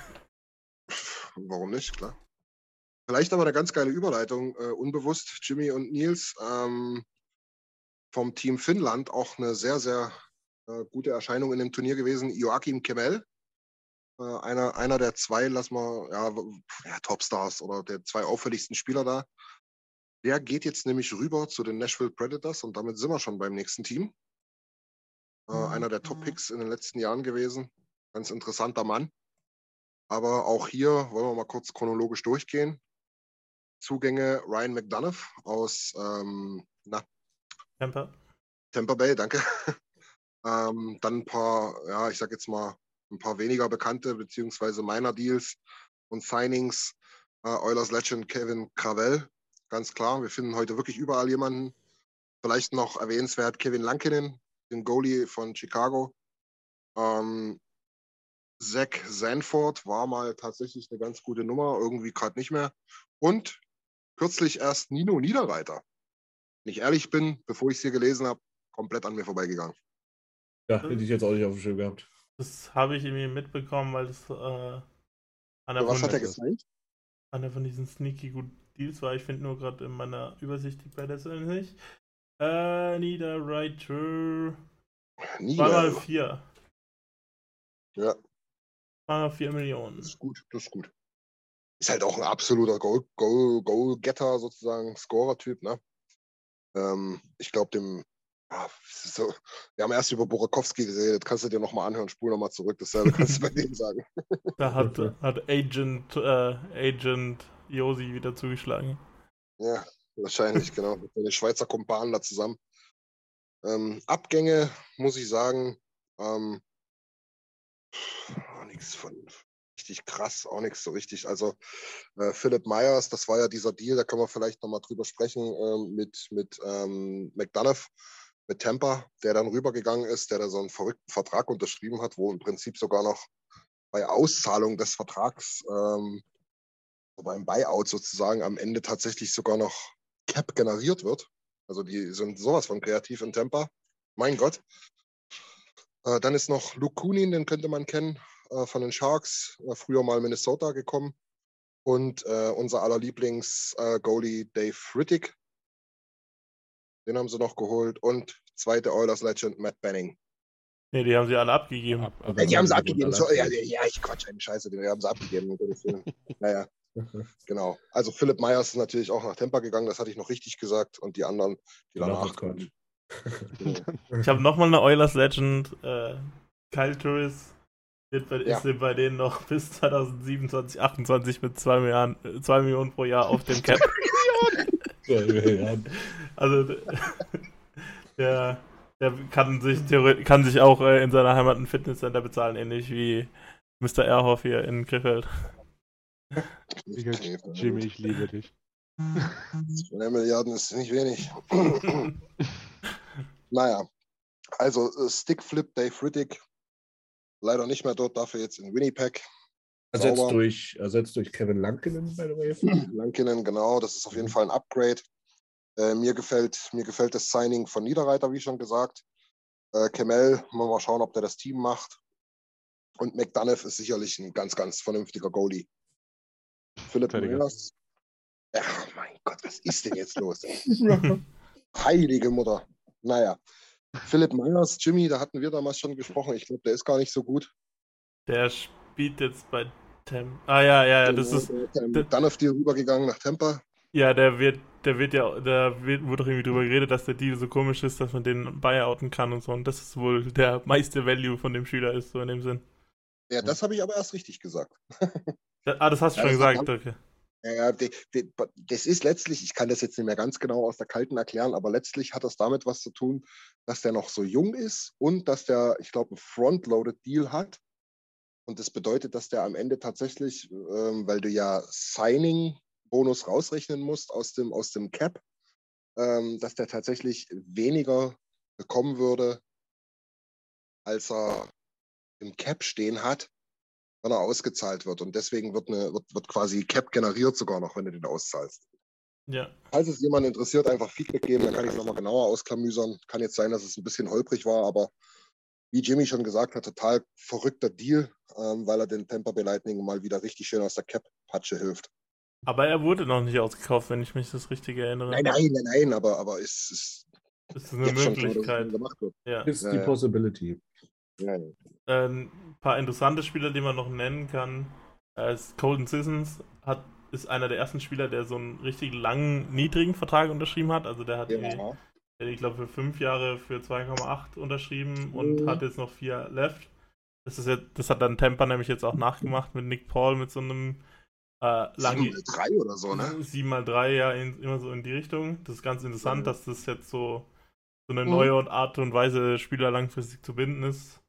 Warum nicht, klar. Vielleicht aber eine ganz geile Überleitung, äh, unbewusst, Jimmy und Nils, ähm, vom Team Finnland auch eine sehr, sehr äh, gute Erscheinung in dem Turnier gewesen. Joachim Kemel, äh, einer, einer der zwei, lass mal, ja, ja, Topstars oder der zwei auffälligsten Spieler da. Der geht jetzt nämlich rüber zu den Nashville Predators und damit sind wir schon beim nächsten Team. Äh, einer der Top-Picks in den letzten Jahren gewesen. Ganz interessanter Mann. Aber auch hier wollen wir mal kurz chronologisch durchgehen. Zugänge Ryan McDonough aus ähm, na, Temper. Tampa Bay, danke. [LAUGHS] ähm, dann ein paar, ja, ich sag jetzt mal, ein paar weniger bekannte beziehungsweise Minor Deals und Signings. Äh, Oilers Legend Kevin Cravell, ganz klar. Wir finden heute wirklich überall jemanden. Vielleicht noch erwähnenswert Kevin Lankinen, den Goalie von Chicago. Ähm, Zach Sanford war mal tatsächlich eine ganz gute Nummer, irgendwie gerade nicht mehr. Und kürzlich erst Nino Niederreiter. Wenn ich ehrlich bin, bevor ich es hier gelesen habe, komplett an mir vorbeigegangen. Ja, hätte ich jetzt auch nicht auf dem Schirm gehabt. Das habe ich irgendwie mitbekommen, weil das äh, einer, Was von, hat er einer von diesen sneaky good Deals war. Ich finde nur gerade in meiner Übersicht die Badass nicht. Äh, Niederreiter. Nieder. vier. Ja, Zweimal vier Millionen. das ist gut, das ist gut. Ist halt auch ein absoluter Goal- Goal- Goal-Getter sozusagen, Scorer-Typ, ne? Ähm, ich glaube, dem, ja, ist so, wir haben erst über Borakowski geredet, kannst du dir nochmal anhören, spul nochmal zurück, dasselbe [LAUGHS] kannst du bei dem sagen. Da hat, hat Agent, äh, Agent Josi wieder zugeschlagen. Ja, wahrscheinlich, [LAUGHS] genau. Mit den Schweizer Kumpanen da zusammen. Ähm, Abgänge, muss ich sagen, ähm, auch nichts von richtig krass, auch nichts so richtig. Also äh, Philip Myers, das war ja dieser Deal, da können wir vielleicht nochmal drüber sprechen, ähm, mit, mit ähm, McDonough, mit Tampa, der dann rübergegangen ist, der da so einen verrückten Vertrag unterschrieben hat, wo im Prinzip sogar noch bei Auszahlung des Vertrags ähm, beim Buyout sozusagen am Ende tatsächlich sogar noch Cap generiert wird. Also die sind sowas von kreativ in Tampa. Mein Gott. Äh, dann ist noch Luke Kunin, den könnte man kennen, äh, von den Sharks, äh, früher mal Minnesota gekommen. Und äh, unser aller Lieblings-Goalie Dave Rittick. Den haben sie noch geholt. Und zweite Oilers-Legend Matt Benning. Ne, die haben sie alle abgegeben. Ab, ab, Ja, die haben sie abgegeben. So, ja, ja, ich quatsch eine Scheiße, die haben sie abgegeben. [LAUGHS] naja, genau. Also Philipp Myers ist natürlich auch nach Tampa gegangen, das hatte ich noch richtig gesagt. Und die anderen, die Genau, danach Quatsch. kamen. [LAUGHS] Ich habe nochmal eine Oilers Legend. Äh, Kyle Turris wird bei, Ja. ist bei denen noch [LAUGHS] bis 2027, 28 mit 2 Millionen, 2 Millionen pro Jahr auf dem [LAUGHS] Cap. So, ja, Also [LAUGHS] der, der kann sich theoretisch, kann sich auch äh, in seiner Heimat ein Fitnesscenter bezahlen, ähnlich wie Mr. Erhoff hier in Krefeld. Jimmy, ich liebe dich. 2 Milliarden ist nicht wenig. naja, also äh, Stickflip Dave Riddick, leider nicht mehr dort, dafür jetzt in Winnipeg. Ersetzt Sauber. durch, ersetzt durch Kevin Lankinen, by the way. [CLEARS THROAT] Lankinen, genau, das ist auf jeden Fall ein Upgrade. Äh, mir, gefällt, mir gefällt das Signing von Niederreiter, wie schon gesagt. Äh, Kemel, mal schauen, ob der das Team macht. Und McDonough ist sicherlich ein ganz, ganz vernünftiger Goalie. Philipp. Möllers. Ja, mein Gott, was ist denn jetzt los? [LAUGHS] Heilige Mutter. Naja. Philipp Myers, Jimmy, da hatten wir damals schon gesprochen. Ich glaube, der ist gar nicht so gut. Der spielt jetzt bei Tem. Ah ja, ja, ja, das ist. Dann auf die rübergegangen nach Tampa. Ja, der wird, der wird ja, da wird, wurde doch irgendwie drüber geredet, dass der Deal so komisch ist, dass man den buyouten kann und so. Und das ist wohl der meiste Value von dem Schüler ist, so in dem Sinn. Ja, das habe ich aber erst richtig gesagt. Ah, das hast du Ja, schon gesagt, okay. Ja, die, die, das ist letztlich, ich kann das jetzt nicht mehr ganz genau aus der Kalten erklären, aber letztlich hat das damit was zu tun, dass der noch so jung ist und dass der, ich glaube, einen Frontloaded Deal hat. Und das bedeutet, dass der am Ende tatsächlich, ähm, weil du ja Signing-Bonus rausrechnen musst aus dem, aus dem Cap, ähm, dass der tatsächlich weniger bekommen würde, als er im Cap stehen hat, wenn er ausgezahlt wird. Und deswegen wird, eine, wird, wird quasi Cap generiert sogar noch, wenn du den auszahlst. Ja. Falls es jemand interessiert, einfach Feedback geben, dann kann ich es nochmal genauer ausklamüsern. Kann jetzt sein, dass es ein bisschen holprig war, aber wie Jimmy schon gesagt hat, total verrückter Deal, ähm, weil er den Tampa Bay Lightning mal wieder richtig schön aus der Cap-Patsche hilft. Aber er wurde noch nicht ausgekauft, wenn ich mich das richtig erinnere. Nein, nein, nein, nein, aber, aber es ist Das ist eine schon es Möglichkeit. gemacht wird. Ja. Ist Ja, die ja. Possibility. Ja, ja. Ein paar interessante Spieler, die man noch nennen kann. Äh, Colton Sissons hat, ist einer der ersten Spieler, der so einen richtig langen, niedrigen Vertrag unterschrieben hat. Also der hat der hat, ich glaube, für fünf Jahre für 2,8 unterschrieben und Mhm. hat jetzt noch vier left. Das, ist jetzt, das hat dann Tampa nämlich jetzt auch nachgemacht mit Nick Paul mit so einem äh, langen. Sieben mal drei oder so, ne? 7 mal 3 ja in, immer so in die Richtung. Das ist ganz interessant, Mhm. dass das jetzt so, so eine Mhm. neue Art und Weise, Spieler langfristig zu binden ist.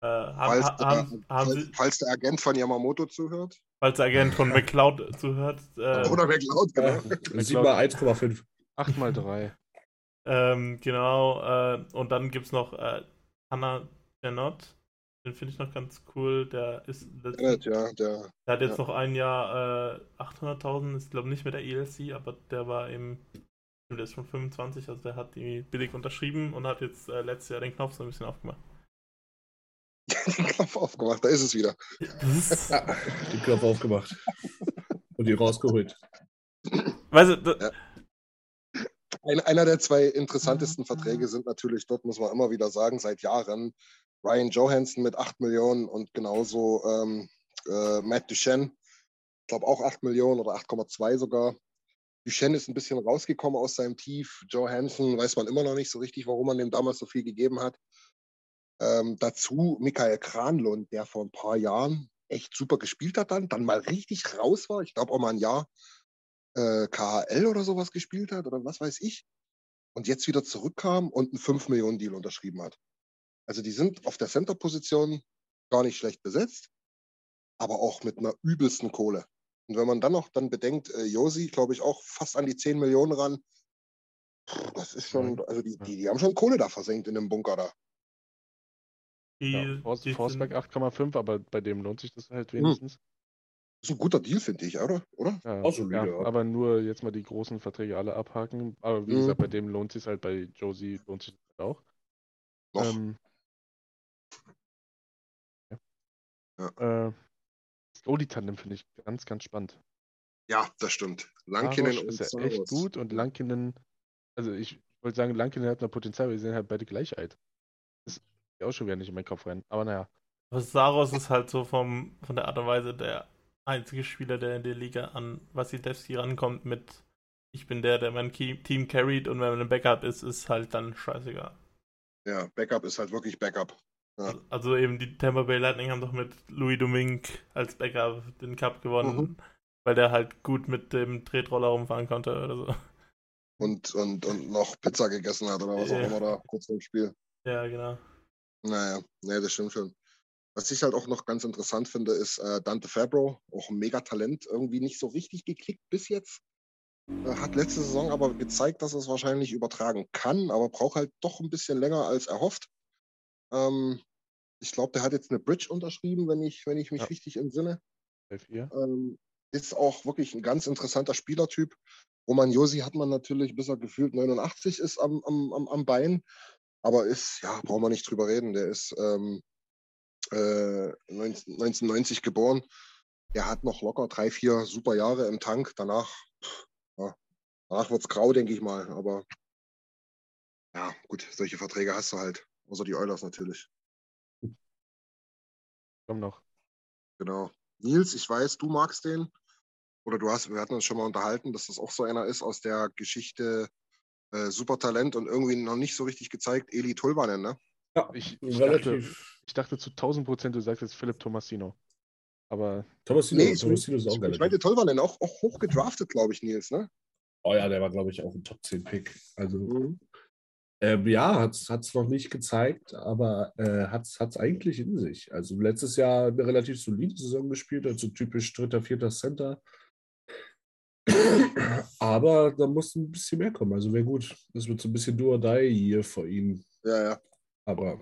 Äh, haben, Falls, ha- haben, der, haben falls, sie, falls der Agent von Yamamoto zuhört. falls der Agent von McCloud zuhört, äh, Oder McLeod, genau. 7 mal 1,5. 8 mal 3. ähm, genau, äh, und dann gibt es noch äh, Hannah Janot, Den finde ich noch ganz cool. Der ist Bennett, ja, der, Der hat jetzt Ja. noch ein Jahr äh, 800.000, ist glaube nicht mit der ELC, aber der war im, der ist schon 25, also der hat die billig unterschrieben und hat jetzt äh, letztes Jahr den Knopf so ein bisschen aufgemacht. [LAUGHS] den Knopf aufgemacht, da ist es wieder. [LAUGHS] Den Knopf aufgemacht. Und die rausgeholt. weißt du, da, Ein, einer der zwei interessantesten Verträge sind natürlich dort, muss man immer wieder sagen, seit Jahren Ryan Johansson mit 8 Millionen und genauso ähm, äh, Matt Duchenne, ich glaube auch 8 Millionen oder 8,2 sogar. Duchenne ist ein bisschen rausgekommen aus seinem Tief. Johansson weiß man immer noch nicht so richtig, warum man dem damals so viel gegeben hat. Ähm, dazu Michael Kranlund, der vor ein paar Jahren echt super gespielt hat dann, dann mal richtig raus war. Ich glaube auch mal ein Jahr äh, KHL oder sowas gespielt hat oder was weiß ich. Und jetzt wieder zurückkam und einen 5 Millionen Deal unterschrieben hat. Also die sind auf der Center-Position gar nicht schlecht besetzt, aber auch mit einer übelsten Kohle. Und wenn man dann noch dann bedenkt, äh, Josi, glaube ich, auch fast an die 10 Millionen ran, das ist schon, also die, die, die haben schon Kohle da versenkt in dem Bunker da. Die, Ja, Forst, sind, 8,5, aber bei dem lohnt sich das Hm. halt wenigstens. Das ist ein guter Deal, finde ich, oder? oder? Ja, Auch solide, ja, ja. aber nur jetzt mal die großen Verträge alle abhaken. Aber wie Mhm. gesagt, bei dem lohnt sich halt, bei Josie lohnt sich das auch. Noch. Ähm, ja. Ja. Äh, das Goalie-Tandem finde ich ganz, ganz spannend. ja, das stimmt. Lankinen Saros und ist ja echt gut und Lankinen, also ich wollte sagen, Lankinen hat noch Potenzial, wir sehen halt beide gleich alt. Das auch schon wieder nicht in meinen Kopf rein. Aber naja, aber Saros ist halt so vom, von der Art und Weise der einzige Spieler, der in der Liga an Wasilewski rankommt mit ich bin der, der mein Team carried und wenn man ein Backup ist, ist halt dann scheißegal. Ja, Backup ist halt wirklich Backup. Ja. Also eben die Tampa Bay Lightning haben doch mit Louis Domingue als Backup den Cup gewonnen, Mhm. weil der halt gut mit dem Tretroller rumfahren konnte oder so. Und, und, und noch Pizza gegessen hat oder was auch Ja. immer da kurz im Spiel. Ja, genau. Naja, nee, das stimmt schon. Was ich halt auch noch ganz interessant finde, ist äh, Dante Fabro, auch ein Megatalent, irgendwie nicht so richtig geklickt bis jetzt. Äh, hat letzte Saison aber gezeigt, dass er es wahrscheinlich übertragen kann, aber braucht halt doch ein bisschen länger als erhofft. Ähm, ich glaube, der hat jetzt eine Bridge unterschrieben, wenn ich, wenn ich mich Ja. richtig entsinne. bei 4. Ähm, ist auch wirklich ein ganz interessanter Spielertyp. Roman Josi hat man natürlich, bis er gefühlt 89 ist am, am, am Bein. Aber ist, ja, brauchen wir nicht drüber reden. Der ist ähm, äh, 19, 1990 geboren. Der hat noch locker drei, vier super Jahre im Tank. Danach, ja, danach wird es grau, denke ich mal. Aber ja, gut, solche Verträge hast du halt. Außer die Oilers natürlich. Komm noch. Genau. Nils, ich weiß, du magst den. Oder du hast, wir hatten uns schon mal unterhalten, dass das auch so einer ist aus der Geschichte äh, Supertalent und irgendwie noch nicht so richtig gezeigt, Eli Tulvanen, ne? Ja, Ich, ich, dachte, relativ. ich dachte zu 1000 Prozent, du sagst jetzt Philipp Tomasino. Aber Thomasino, Nee, ich- Thomasino ist auch geil. ich meinte Tulvanen auch, auch hoch gedraftet, glaube ich, Nils, ne? Oh ja, der war, glaube ich, auch ein Top 10 Pick. Also, Mhm. ähm, ja, hat es noch nicht gezeigt, aber äh, hat es eigentlich in sich. Also, letztes Jahr eine relativ solide Saison gespielt, also typisch dritter, vierter Center. Aber da muss ein bisschen mehr kommen. Also, wäre gut. Das wird so ein bisschen do or die hier vor ihm. Ja, ja. Aber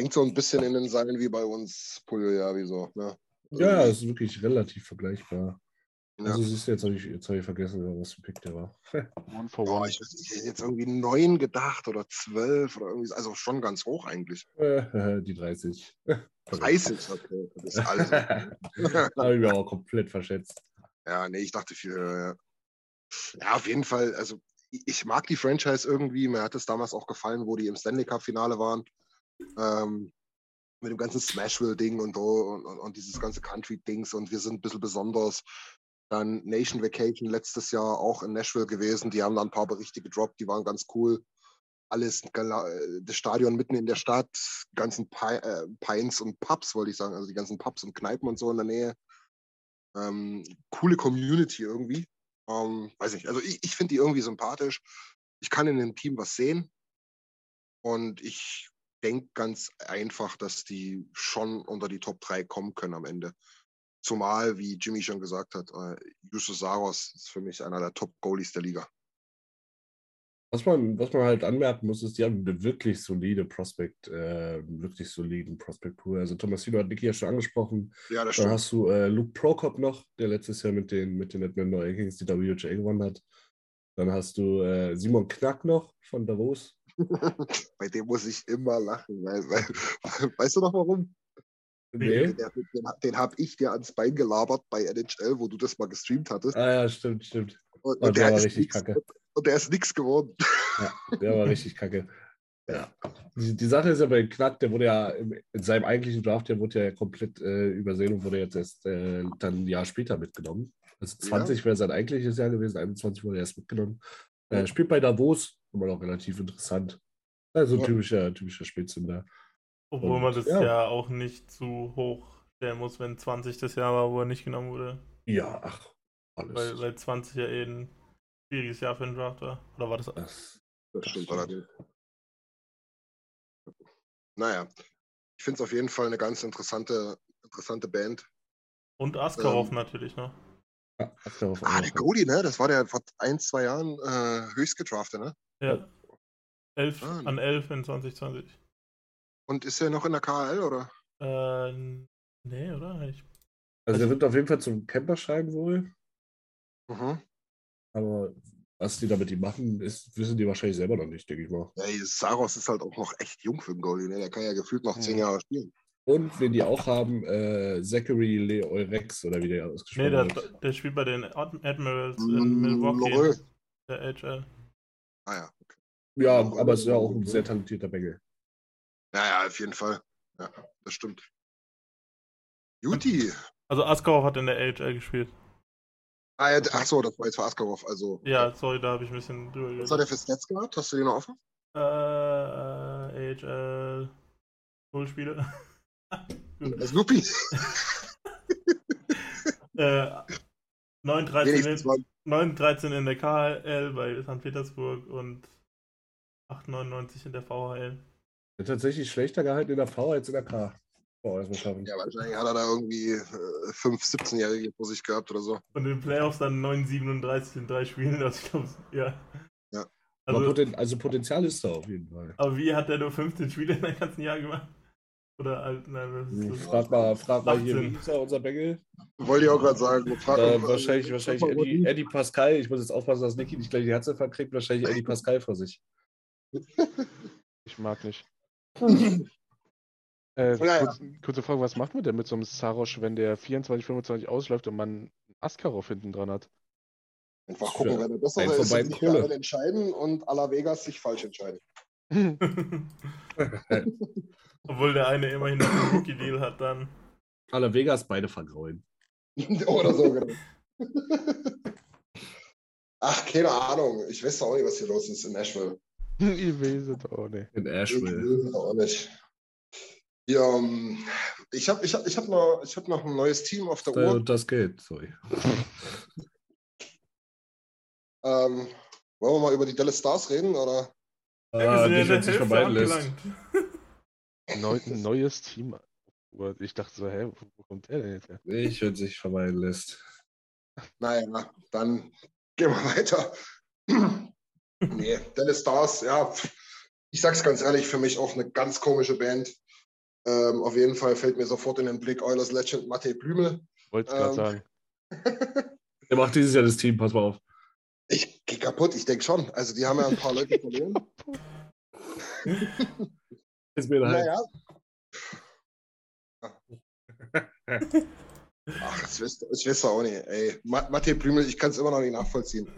Hängt so ein bisschen in den Seilen wie bei uns Puljo, ja, wieso, ne? ja, es ist wirklich relativ vergleichbar. Ja. Also, siehst du, jetzt habe ich, jetzt hab ich vergessen, was für Pick der war. [LAUGHS] One for One. ich, ich hätte jetzt irgendwie neun gedacht oder zwölf oder irgendwie, also schon ganz hoch eigentlich. [LAUGHS] Die 30. 30, okay. Das ist alles. [LAUGHS] habe ich mir auch komplett verschätzt. Ja, nee, ich dachte höher, ja. Auf jeden Fall, also ich mag die Franchise irgendwie. Mir hat es damals auch gefallen, wo die im Stanley Cup-Finale waren. Ähm, mit dem ganzen Smashville-Ding und so und, und, und dieses ganze Country-Dings und wir sind ein bisschen besonders. Dann Nation Vacation letztes Jahr auch in Nashville gewesen. Die haben da ein paar Berichte gedroppt, die waren ganz cool. Alles, das Stadion mitten in der Stadt, ganzen äh, Pines und Pubs, wollte ich sagen, also die ganzen Pubs und Kneipen und so in der Nähe. Ähm, coole Community irgendwie. Ähm, weiß nicht, also ich, ich finde die irgendwie sympathisch. Ich kann in dem Team was sehen. Und ich denke ganz einfach, dass die schon unter die Top 3 kommen können am Ende. Zumal, wie Jimmy schon gesagt hat, äh, Saros ist für mich einer der Top-Goalies der Liga. Was man, was man halt anmerken muss, ist, die haben eine wirklich solide Prospect, äh, wirklich soliden Prospect Pool. Also Tomasino hat Niki ja schon angesprochen. Ja, das Dann stimmt. hast du äh, Luke Prokop noch, der letztes Jahr mit den, mit den Atlanta Kings die WHA gewonnen hat. Dann hast du äh, Simon Knack noch von Davos. [LAUGHS] Bei dem muss ich immer lachen. Weil, weil, [LAUGHS] weißt du noch warum? Nee. Den, den, den habe ich dir ans Bein gelabert bei NHL, wo du das mal gestreamt hattest. Ah ja, stimmt, stimmt. Und, Oh, und der war ist richtig kacke. Und der ist nichts geworden. Ja, der war richtig kacke. Ja. Die, die Sache ist ja bei Knack, der wurde ja im, in seinem eigentlichen Draft, der wurde ja komplett äh, übersehen und wurde jetzt erst äh, dann ein Jahr später mitgenommen. Also 20 wäre sein eigentliches Jahr gewesen, 21 wurde er erst mitgenommen. Äh, spielt bei Davos, immer noch relativ interessant. Also Ja. typischer, typischer Spätzünder. Obwohl Und, man das ja. ja. auch nicht zu hoch stellen muss, wenn 20 das Jahr war, wo er nicht genommen wurde. Ja, ach, alles. Weil, weil 20 ja ein schwieriges Jahr für den Draft war. Oder war das? das, Das stimmt allerdings. Naja, ich finde es auf jeden Fall eine ganz interessante, interessante Band. Und Askarov Ähm, natürlich noch. ja, Ah, der Goldie, ne? Das war der vor ein, zwei Jahren äh, höchst gedraftet, ne? Ja. 11 Ah, an 11 in 2020. Und ist er noch in der KHL, oder? Äh, nee, oder? Ich, Also der wird auf jeden Fall zum Camperschein wohl. Mhm. Aber was die da mit ihm machen, ist, wissen die wahrscheinlich selber noch nicht, denke ich mal. Ja, Saros ist halt auch noch echt jung für den Goalie, ne? Der kann ja gefühlt noch zehn. Jahre spielen. Und wen die auch haben, äh, Zachary Leorex oder wie der nee, ausgesprochen der, wird. der spielt bei den Ad- Admirals Mm, in Milwaukee. Lorel. Der HL. Ah ja, okay. Ja, aber ist ja auch ein sehr talentierter Bengel. Ja, ja, auf jeden Fall. Ja, das stimmt. Juti. Also Askarov hat in der AHL gespielt. Ah, ja, ach so, das war jetzt für Askarov. Also, Ja, sorry, da habe ich ein bisschen drüber was hat er für Stats gehabt? Hast du die noch offen? Äh, äh, AHL. Null Spiele. Das Lupi. äh, 9, 13 Wenigstens in, mal. 9, 13 in der KHL bei St. Petersburg und 8, 99 in der VHL. Der tatsächlich schlechter gehalten in der V als in der K. Boah, das muss schaffen. Ja, wahrscheinlich hat er da irgendwie äh, 5, 17-Jährige vor sich gehabt oder so. Und in den Playoffs dann 9, 37 in drei Spielen. [LAUGHS] Also ich glaube, ja. Ja. Also, Poten also Potenzial ist da auf jeden Fall. aber wie hat der nur 15 Spiele in einem ganzen Jahr gemacht? Oder halt, nein, was ist das? Frag mal, frag mal hier, 18. wie ist er, unser Bengel? Wollte ich auch gerade sagen. Frag, Äh, äh, wahrscheinlich frag wahrscheinlich mal, Eddie, Eddie Pascal. Ich muss jetzt aufpassen, dass Niki nicht gleich die Herzinfarkt kriegt. Wahrscheinlich Eddie Pascal vor sich. [LAUGHS] Ich mag nicht. [LAUGHS] Äh, Ja, kurz, kurze Frage, was macht man denn mit so einem Sarosch, wenn der 24, 25 ausläuft und man einen Askarov hinten dran hat? Einfach gucken, wer der bessere ist und sich für Kohle. einen entscheiden und à la Vegas sich falsch entscheiden. [LAUGHS] [LAUGHS] Obwohl der eine immerhin noch einen Rookie-Deal hat dann. Aller Vegas beide vergrauen. [LAUGHS] oder so, genau. Ach, keine Ahnung. Ich weiß auch nicht, was hier los ist in Nashville. Ihr wisst auch nicht. In Ich Asheville. weiß auch nicht. Ja, ähm, ich habe ich hab, ich hab noch, ich hab noch ein neues Team auf der Äh, Uhr. Und das Geld, sorry. [LAUGHS] Ähm, wollen wir mal über die Dallas Stars reden? Oder? Ah, wir dich sind jetzt in der. Neu, neues Team. Ich dachte so, hä, wo wo kommt der denn jetzt her? Ich würde sich vermeiden lässt. Naja, dann gehen wir weiter. [CLEARS THROAT] nee, Dallas Stars, ja, ich sag's ganz ehrlich, für mich auch eine ganz komische Band. Ähm, auf jeden Fall fällt mir sofort in den Blick Oilers Legend Matej Blümel. Wollte gerade Ähm. sagen. [LAUGHS] Der macht dieses Jahr das Team, pass mal auf. Ich gehe kaputt, ich denke schon. Also die haben ja ein paar Leute verloren. [LAUGHS] Ist mir halt. Naja. [LAUGHS] Ach, das wisst, das wisst ihr auch nicht. Ey, Ma- Matej Blümel, ich kann es immer noch nicht nachvollziehen.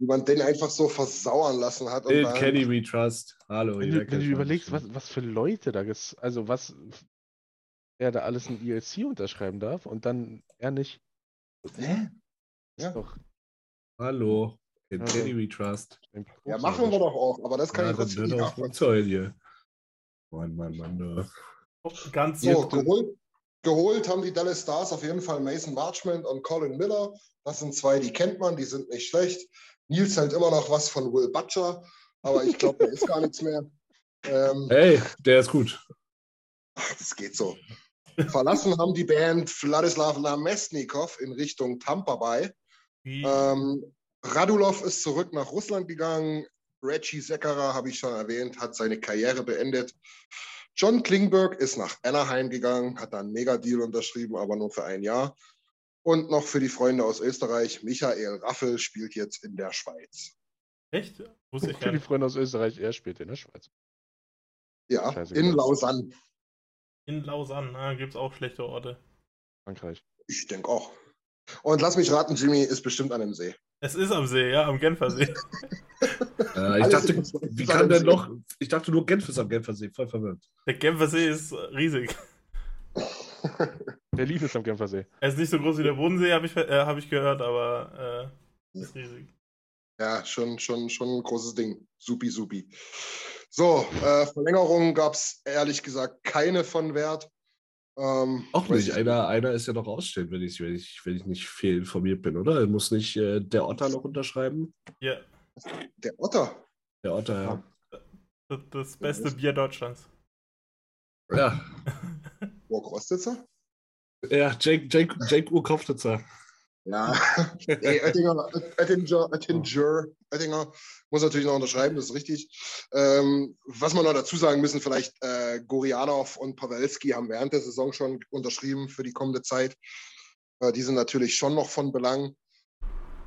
Wie man den einfach so versauern lassen hat. und In dann- Kenny We Trust. Hallo. Wenn du, wenn du überlegst, was, was für Leute da ist, also was er da alles ein ELC unterschreiben darf und dann er nicht. Hä? Ist Ja. doch Hallo. In Ja. Kenny We Trust. Ja, machen wir doch auch, aber das kann Ja, ich trotzdem nicht auch nachvollziehen. Hier. Mann, Mann, Mann. Du. Ganz So, geholt, geholt haben die Dallas Stars auf jeden Fall Mason Marchment und Colin Miller. Das sind zwei, die kennt man, die sind nicht schlecht. Nils hält immer noch was von Will Butcher, aber ich glaube, der ist gar nichts mehr. Ähm, Hey, der ist gut. ach, das geht so. Verlassen haben die Band Vladislav Namestnikov in Richtung Tampa Bay. Wie, Ähm, Radulov ist zurück nach Russland gegangen. Reggie Seckerer, habe ich schon erwähnt, hat seine Karriere beendet. John Klingberg ist nach Anaheim gegangen, hat da einen Mega-Deal unterschrieben, aber nur für ein Jahr. Und noch für die Freunde aus Österreich, Michael Raffel spielt jetzt in der Schweiz. Echt? Wusste ich Für die. Freunde aus Österreich, er spielt in der Schweiz. Ja, Scheiße, in genau. Lausanne. In Lausanne ah, gibt es auch schlechte Orte. Frankreich. Ich denke auch. Und lass mich raten, Jimmy ist bestimmt an dem See. Es ist am See, ja, am Genfersee. [LAUGHS] Äh, ich dachte, wie kann an denn noch? Ich dachte nur Genf ist am Genfersee, voll verwirrt. Der Genfersee ist riesig. [LAUGHS] [LAUGHS] Berlin ist am Genfersee. Er ist nicht so groß wie der Bodensee, habe ich, äh, hab ich gehört, aber äh, ist riesig. Ja, schon, schon, schon ein großes Ding. Supi, supi. So, äh, Verlängerungen gab es ehrlich gesagt keine von Wert. Ähm, Auch nicht. ich Einer, einer ist ja noch ausstehend, wenn ich, wenn ich, wenn ich nicht fehlinformiert bin, oder? Muss nicht äh, der Otter noch unterschreiben? Ja, Der Otter. Der Otter, ja. das, das beste Bier Deutschlands. Ja, [LAUGHS] Burg Rostitzer? ja Jake, Jake, Jake Urkopfnitzer. Ja. [LAUGHS] nee, Oettinger, Oettinger, Oettinger, Oettinger muss natürlich noch unterschreiben, das ist richtig. Ähm, was wir noch dazu sagen müssen, vielleicht äh, Gorianov und Pawelski haben während der Saison schon unterschrieben für die kommende Zeit. Äh, die sind natürlich schon noch von Belang.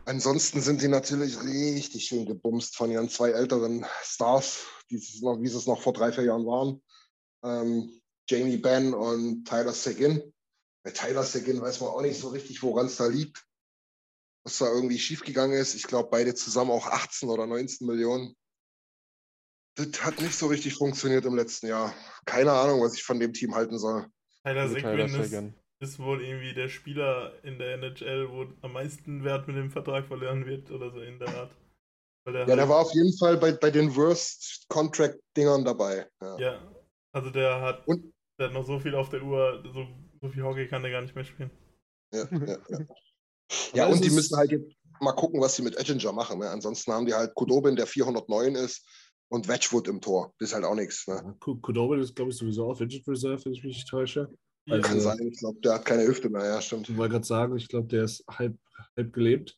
Ansonsten sind die natürlich richtig schön gebumst von ihren zwei älteren Stars, die es noch, wie sie es noch vor drei, vier Jahren waren. Ähm, Jamie Benn und Tyler Seguin. Bei Tyler Seguin weiß man auch nicht so richtig, woran es da liegt. Was da irgendwie schiefgegangen ist. Ich glaube, beide zusammen auch 18 oder 19 Millionen. Das hat nicht so richtig funktioniert im letzten Jahr. Keine Ahnung, was ich von dem Team halten soll. Tyler Also Seguin ist, ist wohl irgendwie der Spieler in der NHL, wo am meisten Wert mit dem Vertrag verloren wird oder so in der Art. Weil der Ja, der halt- war auf jeden Fall bei, bei den Worst Contract-Dingern dabei. Ja. Ja, also der hat, Und- der hat noch so viel auf der Uhr, so, so viel Hockey kann der gar nicht mehr spielen. Ja, ja, ja. [LAUGHS] ja und die müssen halt jetzt mal gucken, was sie mit Ettinger machen. Ne? Ansonsten haben die halt Kudobin, der 409 ist, und Wedgwood im Tor. Das ist halt auch nichts. Ne? Kudobin ist, glaube ich, sowieso auf Injured Reserve, wenn ich mich nicht täusche. Also- Kann sein. Ich glaube, der hat keine Hüfte mehr. Ja, stimmt. Ich wollte gerade sagen, ich glaube, der ist halb, halb gelebt.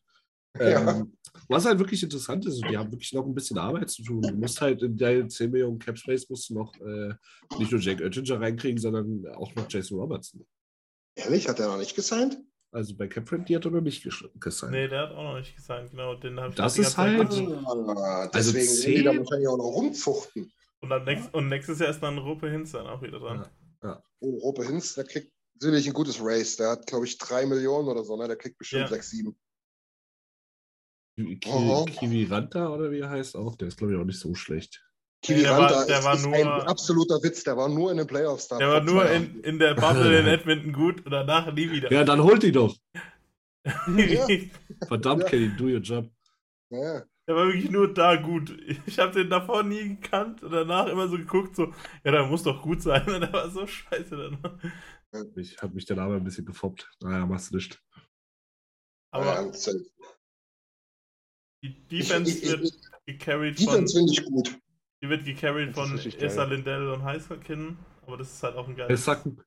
Ja. Ähm, was halt wirklich interessant ist, die haben wirklich noch ein bisschen Arbeit zu tun. Du musst halt in der 10 Millionen Cap Space musst du noch äh, nicht nur Jake Oettinger reinkriegen, sondern auch noch Jason Robertson. Ehrlich, hat er noch nicht gesigned? Also bei Capfriend, die hat er noch nicht gesigned. Nee, der hat auch noch nicht gesigned, genau. Den hab ich Das ist halt-. Ah, Also deswegen sind die da wahrscheinlich auch noch rumzuchten. Und, dann nächst, und nächstes Jahr ist dann Ruppe Hinz dann auch wieder dran. Oh, Rope Hinz, der kriegt natürlich ein gutes Race. Der hat, glaube ich, drei Millionen oder so. Ne? Der kriegt bestimmt Ja. sechs, sieben. Ki Aha. Kiwi Ranta oder wie er heißt auch, der ist, glaube ich, auch nicht so schlecht. Kiwi der war- Ranta der ist, war ist nur- ein absoluter Witz. Der war nur in den Playoffs da. Der war nur in, in der Bubble in [LAUGHS] Edmonton gut und danach nie wieder. Ja, dann holt die doch. Ja. Verdammt, Ja. Kenny, do your job. Ja. Der war wirklich nur da gut. Ich habe den davor nie gekannt und danach immer so geguckt, so, ja, der muss doch gut sein. Und [LAUGHS] der war so scheiße danach. Ich habe mich der Name ein bisschen gefoppt. Naja, machst du nicht. Aber ja, das ist- die Defense Ich- ich- wird gecarried von, Defense finde ich gut. die wird gecarried von. Issa Lindell und Heiskakin. Aber das ist halt auch ein geiles. Sacken.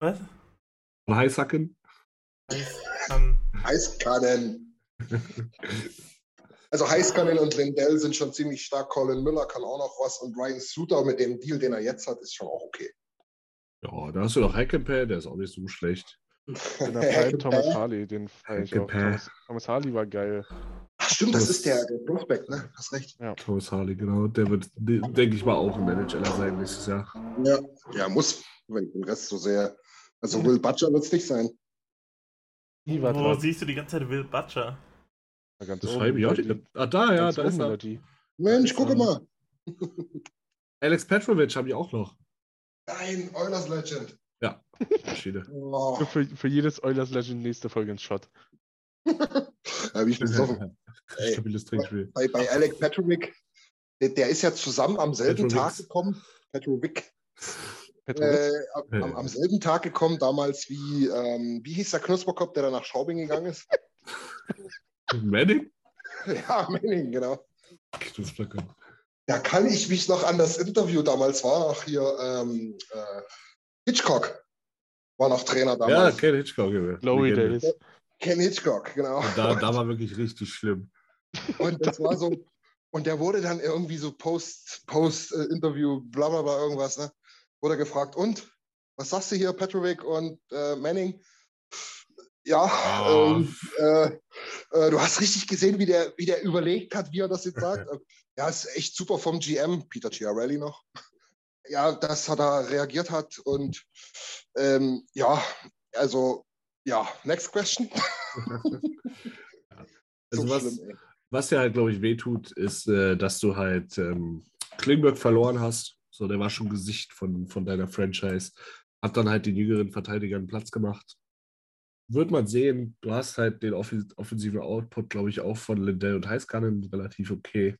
Was? Hi, Sacken. Heiskan. Heißkannen. Also Heißkannen und Lindell sind schon ziemlich stark. Colin Miller kann auch noch was. Und Ryan Suter mit dem Deal, den er jetzt hat, ist schon auch okay. Ja, da hast du noch Hackenpay, der ist auch nicht so schlecht. In der Pipe Thomas Harley, den feier ich auch. Thomas, Thomas Harley war geil. Ach, stimmt, das ist der, der Prospect, ne? Hast recht. Thomas Harley, genau. Der wird, denke ich mal, auch ein Manager sein nächstes Jahr. Ja, ja muss, wenn den Rest so sehe. Also Will Butcher wird es nicht sein. Wo siehst du die ganze Zeit Will Butcher? War ganz Das oben schreibe ich auch Ah, da, ja, ganz da ist er. die. Mensch, gucke er. mal. Alex Petrovic habe ich auch noch. Nein, Oilers Legend. Maschine. [LAUGHS] Oh, Für, für jedes Oilers Legend nächste Folge ins Shot. [LAUGHS] hab ich besoffen. [LAUGHS] Stabiles Trinkspiel. Bei, bei Alec Petrovic, der, der ist ja zusammen am selben Petrovic. Tag gekommen. Petrovic. Petrovic. Äh, am, am, selben Tag gekommen, damals wie, ähm, wie hieß der Knusperkopf, der dann nach Straubing gegangen ist? Manning? ja, Manning, genau. Knusperkopf. Da kann ich mich noch an das Interview damals war, hier ähm, äh, Hitchcock war noch Trainer Ja, damals. Ken Hitchcock. Junge. Glory. Days. Ken Hitchcock, genau. Und da, da war wirklich richtig schlimm. Und das war so, und der wurde dann irgendwie so Post, Post-Interview, bla bla bla, irgendwas, ne? Wurde gefragt, und? Was sagst du hier, Petrovic und äh, Manning? Ja, Ah. ähm, äh, äh, du hast richtig gesehen, wie der, wie der überlegt hat, wie er das jetzt sagt. [LAUGHS] ja, ist echt super vom GM, Peter Chiarelli noch. Ja, dass er da reagiert hat und ähm, ja, also ja, next question. [LAUGHS] Also So was, schlimm, was ja halt, glaube ich, wehtut, ist, äh, dass du halt ähm, Klingberg verloren hast. So, der war schon Gesicht von, von deiner Franchise. Hat dann halt den jüngeren Verteidigern Platz gemacht. Wird man sehen, du hast halt den offi- offensiven Output, glaube ich, auch von Lindell und Heiskanen relativ okay.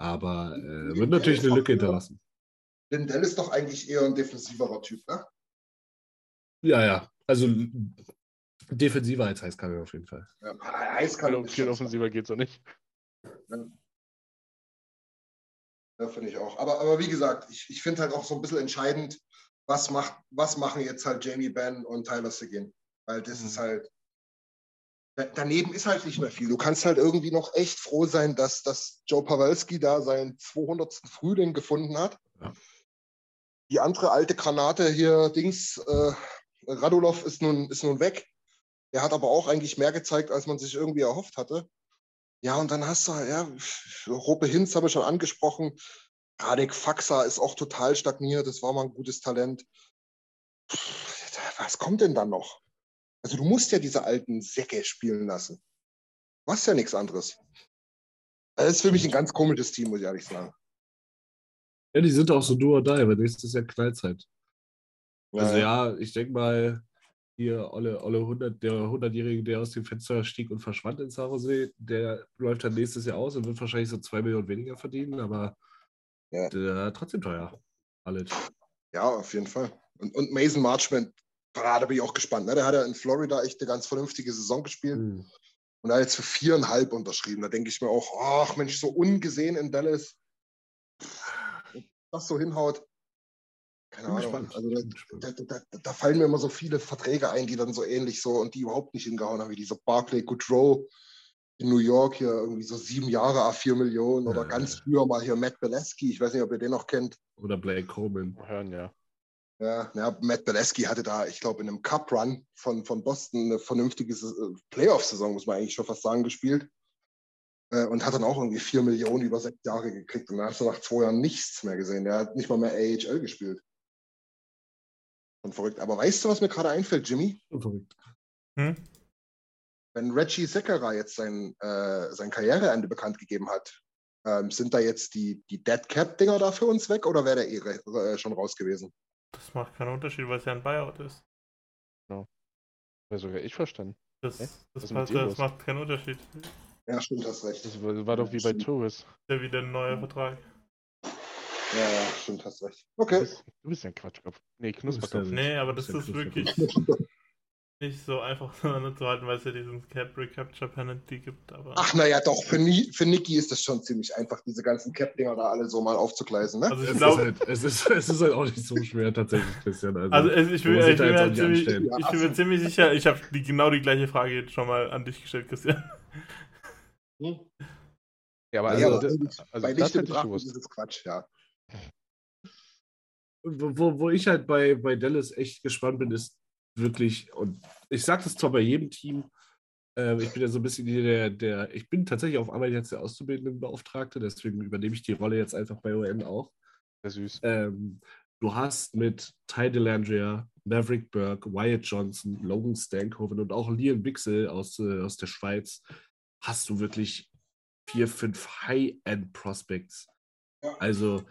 Aber äh, wird natürlich eine Lücke hinterlassen. Lindell ist doch eigentlich eher ein defensiverer Typ, ne? Ja, ja. Also defensiver als Heiskanen auf jeden Fall. Ja, Eiskalt Viel, viel offensiver geht's auch nicht. Ja, finde ich auch. Aber, aber wie gesagt, ich, ich finde halt auch so ein bisschen entscheidend, was, macht, was machen jetzt halt Jamie Benn und Tyler Seguin. Weil das Mhm. ist halt. da- Daneben ist halt nicht mehr viel. Du kannst halt irgendwie noch echt froh sein, dass, dass Joe Pawelski da seinen 200. Frühling gefunden hat. Ja. Die andere alte Granate hier, Dings, äh, Radulov ist nun, ist nun weg. Der hat aber auch eigentlich mehr gezeigt, als man sich irgendwie erhofft hatte. Ja, und dann hast du, ja, Rope Hinz habe ich schon angesprochen. Radek Faxa ist auch total stagniert. Das war mal ein gutes Talent. Pff, Was kommt denn dann noch? Also, du musst ja diese alten Säcke spielen lassen. Du hast ja nichts anderes. Das ist für mich ein ganz komisches Team, muss ich ehrlich sagen. Ja, die sind auch so do or die, weil nächstes Jahr Knallzeit. Also ja, ich denke mal, hier Olle, Olle 100, der 100-Jährige, der aus dem Fenster stieg und verschwand in San Jose, der läuft dann nächstes Jahr aus und wird wahrscheinlich so 2 Millionen weniger verdienen, aber Ja. der, trotzdem teuer. Alles. Ja, auf jeden Fall. Und, und Mason Marchment, da bin ich auch gespannt. Ne? Der hat ja in Florida echt eine ganz vernünftige Saison gespielt. Hm. Und hat jetzt für viereinhalb unterschrieben. Da denke ich mir auch, ach Mensch, so ungesehen in Dallas. Das so hinhaut. Keine Bin Ahnung. gespannt. Also da, da, da, da fallen mir immer so viele Verträge ein, die dann so ähnlich so und die überhaupt nicht hingehauen haben, wie dieser Barclay Goodrow in New York hier irgendwie so sieben Jahre a vier Millionen oder Ja. ganz früher mal hier Matt Beleski. Ich weiß nicht, ob ihr den noch kennt. Oder Blake Coleman. Hören, ja. Ja, ja, Matt Beleski hatte da, ich glaube, in einem Cup-Run von, von Boston eine vernünftige Sa- Playoff-Saison, muss man eigentlich schon fast sagen, gespielt. Äh, und hat dann auch irgendwie 4 Millionen über sechs Jahre gekriegt. Und dann hast du nach zwei Jahren nichts mehr gesehen. Der hat nicht mal mehr AHL gespielt. Schon verrückt. Aber weißt du, was mir gerade einfällt, Jimmy? Schon verrückt. Hm? Wenn Reggie Sekera jetzt sein, äh, sein Karriereende bekannt gegeben hat, ähm, sind da jetzt die, die Dead Cap-Dinger da für uns weg oder wäre der eh äh, schon raus gewesen? Das macht keinen Unterschied, weil es ja ein Buyout ist. Wäre sogar ich verstanden. Das, das, mit macht, das macht keinen Unterschied. Ja, stimmt, hast recht. Das war, war doch wie bei. Torres. Ist ja wieder ein neuer Vertrag. Ja, ja, stimmt, hast recht. Du Okay. bist, du bist ja ein Quatschkopf. Nee, Knusperkopf. Nee, aber das ist ist wirklich [LAUGHS] nicht so einfach [LAUGHS] auseinanderzuhalten, weil es ja diesen Cap Recapture Penalty gibt. Aber Ach, naja, doch, für, Ni für Niki ist das schon ziemlich einfach, diese ganzen Cap-Dinger da alle so mal aufzugleisen, ne? also Es ich ist, glaube, halt, es, ist, es ist halt auch nicht so schwer tatsächlich, Christian. Also, also es- ich, bin, ich, bin nicht ziemlich, ich bin mir ziemlich sicher, ich habe die, genau die gleiche Frage jetzt schon mal an dich gestellt, Christian. Ja, aber Ja, also, aber das, eigentlich- also Bei das hätte ich betrachtet gewusst. ist es Quatsch, ja. wo, wo- ich halt bei, bei Dallas echt gespannt bin, ist wirklich, und ich sage das zwar bei jedem Team, äh, ich bin ja so ein bisschen hier der, der, ich bin tatsächlich auf Arbeit jetzt der Auszubildendenbeauftragte, deswegen übernehme ich die Rolle jetzt einfach bei ON auch. Sehr süß. Ähm, du hast mit Ty Delandria, Maverick Burke, Wyatt Johnson, Logan Stankoven und auch Liam Bixel aus, äh, aus der Schweiz, hast du wirklich vier, fünf High-End-Prospects. Ja. Also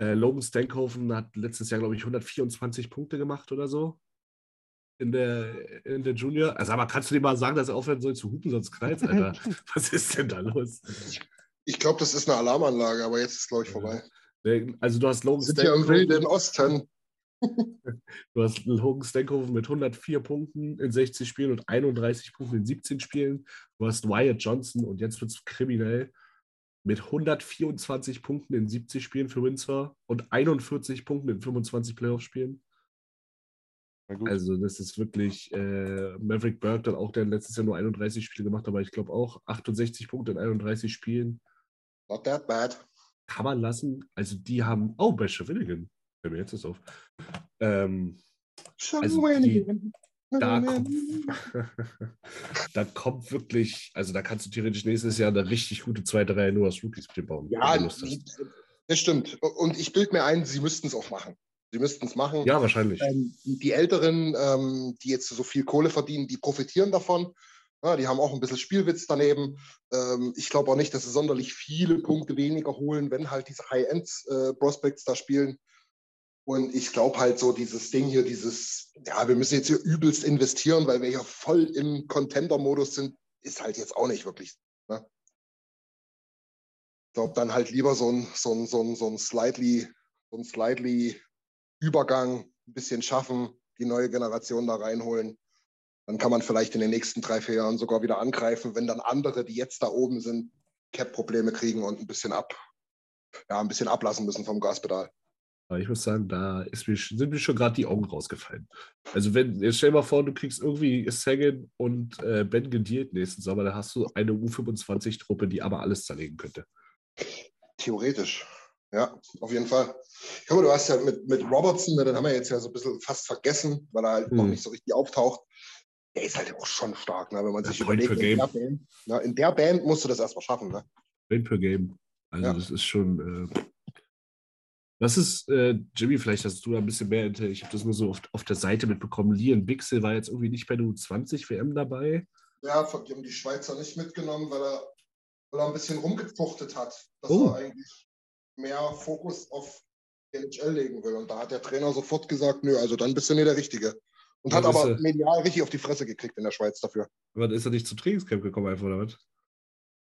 äh, Logan Stankoven hat letztes Jahr, glaube ich, 124 Punkte gemacht oder so in der, in der Junior. Also, aber kannst du dir mal sagen, dass er aufhören soll zu hupen, sonst knallt Alter. [LAUGHS] Was ist denn da los? Ich glaube, das ist eine Alarmanlage, aber jetzt ist, glaube ich, vorbei. Also, du hast Logan Wir sind hier im wilden Osten. Du hast Logan Stankoven mit 104 Punkten in 60 Spielen und 31 Punkten in 17 Spielen. Du hast Wyatt Johnson und jetzt wird es kriminell mit 124 Punkten in 70 Spielen für Windsor und 41 Punkten in 25 Playoff-Spielen. Also, das ist wirklich äh, Maverick Burke, dann auch, der letztes Jahr nur 31 Spiele gemacht hat, aber ich glaube auch 68 Punkte in 31 Spielen. Not that bad. Kann man lassen. Also, die haben. Oh, bei Shawinigan. Mir jetzt das auf. Ähm, Also die- da, kommt, [LAUGHS] da kommt wirklich, also da kannst du theoretisch nächstes Jahr eine richtig gute zweite Reihe nur aus Rookies bauen. Ja, das stimmt. Und ich bilde mir ein, sie müssten es auch machen. Sie müssten es machen. ja, wahrscheinlich. Ähm, die, Älteren, ähm, die jetzt so viel Kohle verdienen, die profitieren davon. Ja, die haben auch ein bisschen Spielwitz daneben. Ähm, ich glaube auch nicht, dass sie sonderlich viele Punkte weniger holen, wenn halt diese High-End-Prospects da spielen. Und ich glaube halt so dieses Ding hier, dieses, ja, wir müssen jetzt hier übelst investieren, weil wir hier voll im Contender-Modus sind, ist halt jetzt auch nicht wirklich. Ne? Ich glaube dann halt lieber so ein, so ein, so ein, so ein slightly, so ein slightly Übergang ein bisschen schaffen, die neue Generation da reinholen. Dann kann man vielleicht in den nächsten drei, vier Jahren sogar wieder angreifen, wenn dann andere, die jetzt da oben sind, Cap-Probleme kriegen und ein bisschen ab, ja, ein bisschen ablassen müssen vom Gaspedal. Aber ich muss sagen, da mir, sind mir schon gerade die Augen rausgefallen. Also wenn, jetzt stell dir mal vor, du kriegst irgendwie Sagan und äh, Ben Gediert nächsten Sommer, da hast du eine U25-Truppe, die aber alles zerlegen könnte. Theoretisch. Ja, auf jeden Fall. Ich glaube, du hast ja mit, mit Robertson, ne, den haben wir jetzt ja so ein bisschen fast vergessen, weil er halt noch Hm. nicht so richtig auftaucht. Der ist halt auch schon stark, ne, wenn man sich überlegt, in der, Game. Band, na, in der Band musst du das erstmal schaffen. Ne? Win per Game. Also Ja. das ist schon. Äh, was ist, äh, Jimmy, vielleicht hast du da ein bisschen mehr. Ich habe das nur so oft auf der Seite mitbekommen. Lian Bixel war jetzt irgendwie nicht bei der U20 WM dabei. Ja, von- die haben die Schweizer nicht mitgenommen, weil er, weil er ein bisschen rumgefuchtet hat, dass Oh. er eigentlich mehr Fokus auf NHL legen will. Und da hat der Trainer sofort gesagt, nö, also dann bist du nicht der Richtige. Und Ja, hat aber äh, medial richtig auf die Fresse gekriegt in der Schweiz dafür. Aber ist er nicht zum Trainingscamp gekommen, einfach, oder was?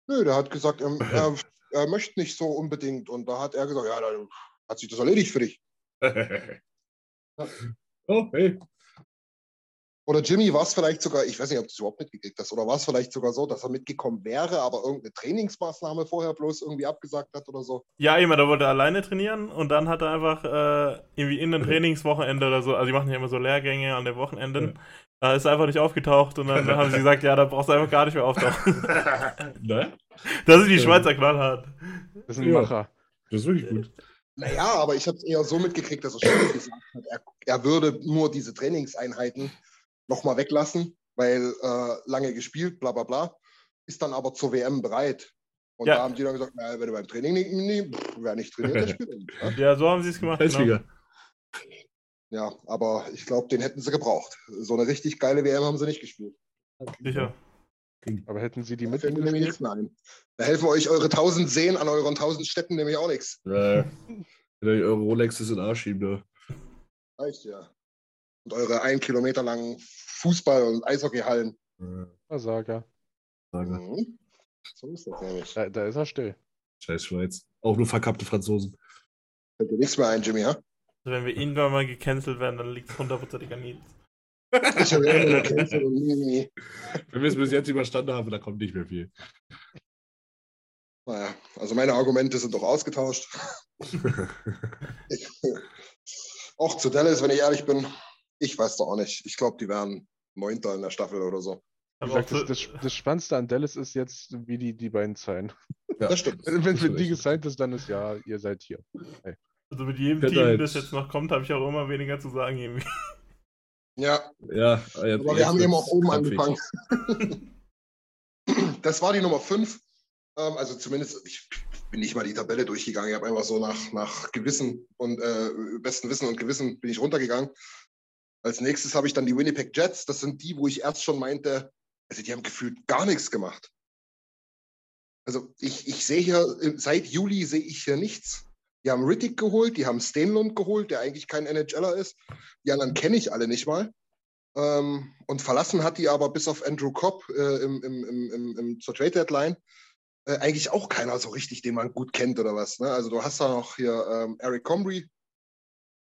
Nö, der hat gesagt, er, [LAUGHS] er, er möchte nicht so unbedingt. Und da hat er gesagt, ja, dann hat sich das erledigt für dich. [LAUGHS] oh, hey. Oder Jimmy war es vielleicht sogar, ich weiß nicht, ob du es überhaupt mitgekriegt hast, oder war es vielleicht sogar so, dass er mitgekommen wäre, aber irgendeine Trainingsmaßnahme vorher bloß irgendwie abgesagt hat oder so? Ja, immer, da wollte er alleine trainieren und dann hat er einfach äh, irgendwie in den Trainingswochenende oder so, also die machen ja immer so Lehrgänge an den Wochenenden, da ist er einfach nicht aufgetaucht und dann [LAUGHS] haben sie gesagt, ja, da brauchst du einfach gar nicht mehr auftauchen. [LAUGHS] ne? da sind die Schweizer knallhart. Das ist ein Ja. Macher. Das ist wirklich gut. Naja, aber ich habe es eher so mitgekriegt, dass er schon gesagt hat, er, er würde nur diese Trainingseinheiten nochmal weglassen, weil äh, lange gespielt, bla bla bla, ist dann aber zur WM bereit. Und Ja. da haben die dann gesagt, naja, wenn du beim Training nicht, pff, wer nicht trainiert, der spielt nicht. Ne? [LAUGHS] Ja, so haben sie es gemacht. Genau. Ja, aber ich glaube, den hätten sie gebraucht. So eine richtig geile WM haben sie nicht gespielt. Sicher. Aber hätten sie die mir nämlich nichts mitgespielt? mehr ein. Da helfen euch eure tausend Seen an euren tausend Städten nämlich auch nichts. Äh, wenn eure Rolexes in den Arsch schieben, ne? Reicht ja. Und eure ein Kilometer langen Fußball- und Eishockeyhallen. Äh, Versager. Sage. Mhm. So ist das nämlich. Da, da ist er still. Scheiß Schweiz. Auch nur verkappte Franzosen. Fällt dir nichts mehr ein, Jimmy, ja? Also wenn wir irgendwann mal gecancelt werden, dann liegt es hundertprozentig an Nils. Ich habe immer und nie, nie. Wenn wir es bis jetzt überstanden haben, da kommt nicht mehr viel. Naja, also meine Argumente sind doch ausgetauscht. Ich, [LAUGHS] auch zu Dallas, wenn ich ehrlich bin. Ich weiß doch auch nicht. Ich glaube, die wären Neunter in der Staffel oder so. Wie Aber auch gesagt, das, das, das Spannendste an Dallas ist jetzt, wie die, die beiden sein. Ja. Das stimmt. Wenn, wenn Das die gesigned ist, dann ist ja, ihr seid hier. also mit jedem Team, halt- das jetzt noch kommt, habe ich auch immer weniger zu sagen irgendwie. Ja, Ja, jetzt, aber wir haben eben auch oben angefangen. [LAUGHS] Das war die Nummer 5. Ähm, also zumindest, ich bin nicht mal die Tabelle durchgegangen. Ich habe einfach so nach, nach Gewissen und äh, besten Wissen und Gewissen bin ich runtergegangen. Als nächstes habe ich dann die Winnipeg Jets. Das sind die, wo ich erst schon meinte, also die haben gefühlt gar nichts gemacht. Also ich, ich sehe hier, seit Juli sehe ich hier nichts. Die haben Riddick geholt, die haben Stenlund geholt, der eigentlich kein NHLer ist. Die anderen kenne ich alle nicht mal. Ähm, und verlassen hat die aber bis auf Andrew Cobb äh, im, im, im, im, zur Trade Deadline äh, eigentlich auch keiner so richtig, den man gut kennt oder was. Ne? Also du hast da noch hier ähm, Eric Comrie,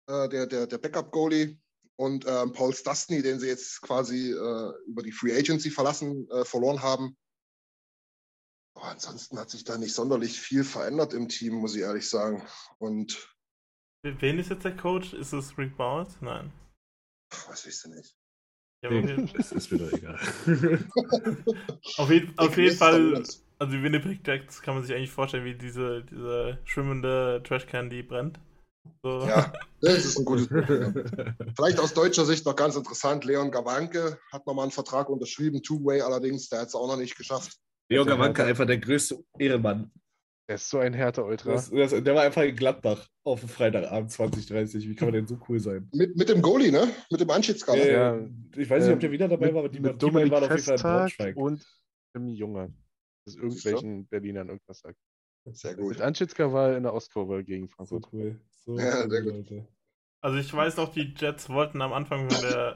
äh, der, der, der Backup-Goalie, und ähm, Paul Stastny, den sie jetzt quasi äh, über die Free Agency verlassen, äh, verloren haben. Aber ansonsten hat sich da nicht sonderlich viel verändert im Team, muss ich ehrlich sagen. Und Wen ist jetzt der Coach? Ist es Rick Bowers? Nein. Was willst du nicht? Ja, jeden- es ist doch egal. [LAUGHS] auf jeden, auf jeden Fall, also die Winnipeg Jets kann man sich eigentlich vorstellen, wie diese, diese schwimmende Trashcan, die brennt. So. Ja, [LAUGHS] das ist ein gutes Problem. [LAUGHS] Vielleicht aus deutscher Sicht noch ganz interessant. Leon Gawanke hat nochmal einen Vertrag unterschrieben, Two-Way allerdings, der hat es auch noch nicht geschafft. Leo Der Gawanke Hertha. einfach der größte Ehrenmann. Der ist so ein härter Ultra. Das, das, der war einfach in Gladbach auf dem Freitagabend 2030. Wie kann man denn so cool sein? Mit, mit dem Goalie, ne? Mit dem Anschiedsskader. Äh, Ja. ich weiß nicht, ob der wieder dabei mit, war, aber die, mit Dominik waren auf jeden Fall in Braunschweig. und Tim Junge. Das irgendwelchen Berlinern irgendwas sagt. Sehr gut. Mit Anschitzka war er in der Ostkurve gegen So Frankfurt. cool. So Ja, cool, sehr gut. Leute. Also ich weiß noch, die Jets wollten am Anfang von der,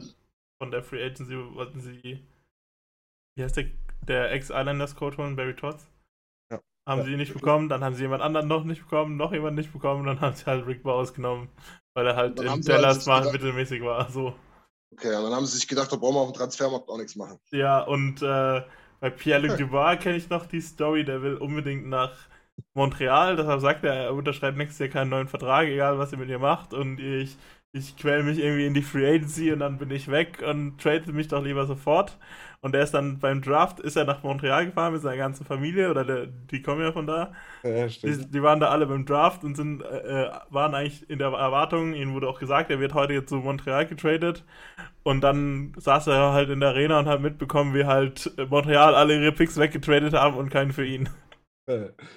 von der Free Agency, wollten sie, wie heißt der, der Ex-Islanders-Coach holen, Barry Trotz? Ja. Haben Ja. sie ihn nicht bekommen, dann haben sie jemand anderen noch nicht bekommen, noch jemand nicht bekommen, dann haben sie halt Rick Bowers genommen, weil er halt in halt Dallas mal gedacht- mittelmäßig war. So. Okay, und dann haben sie sich gedacht, da brauchen wir auf dem Transfermarkt auch nichts machen. Ja, und äh, bei Pierre-Luc [LAUGHS] Dubois kenne ich noch die Story, der will unbedingt nach Montreal, deshalb sagt er, er unterschreibt nächstes Jahr keinen neuen Vertrag, egal was ihr mit ihr macht und ich, ich quäl mich irgendwie in die Free Agency und dann bin ich weg und trade mich doch lieber sofort. Und er ist dann beim Draft, ist er nach Montreal gefahren mit seiner ganzen Familie oder der, die kommen ja von da. Ja, Die, stimmt. die waren da alle beim Draft und sind, äh, äh, waren eigentlich in der Erwartung, ihnen wurde auch gesagt, er wird heute jetzt zu Montreal getradet. Und dann saß er halt in der Arena und hat mitbekommen, wie halt Montreal alle ihre Picks weggetradet haben und keinen für ihn.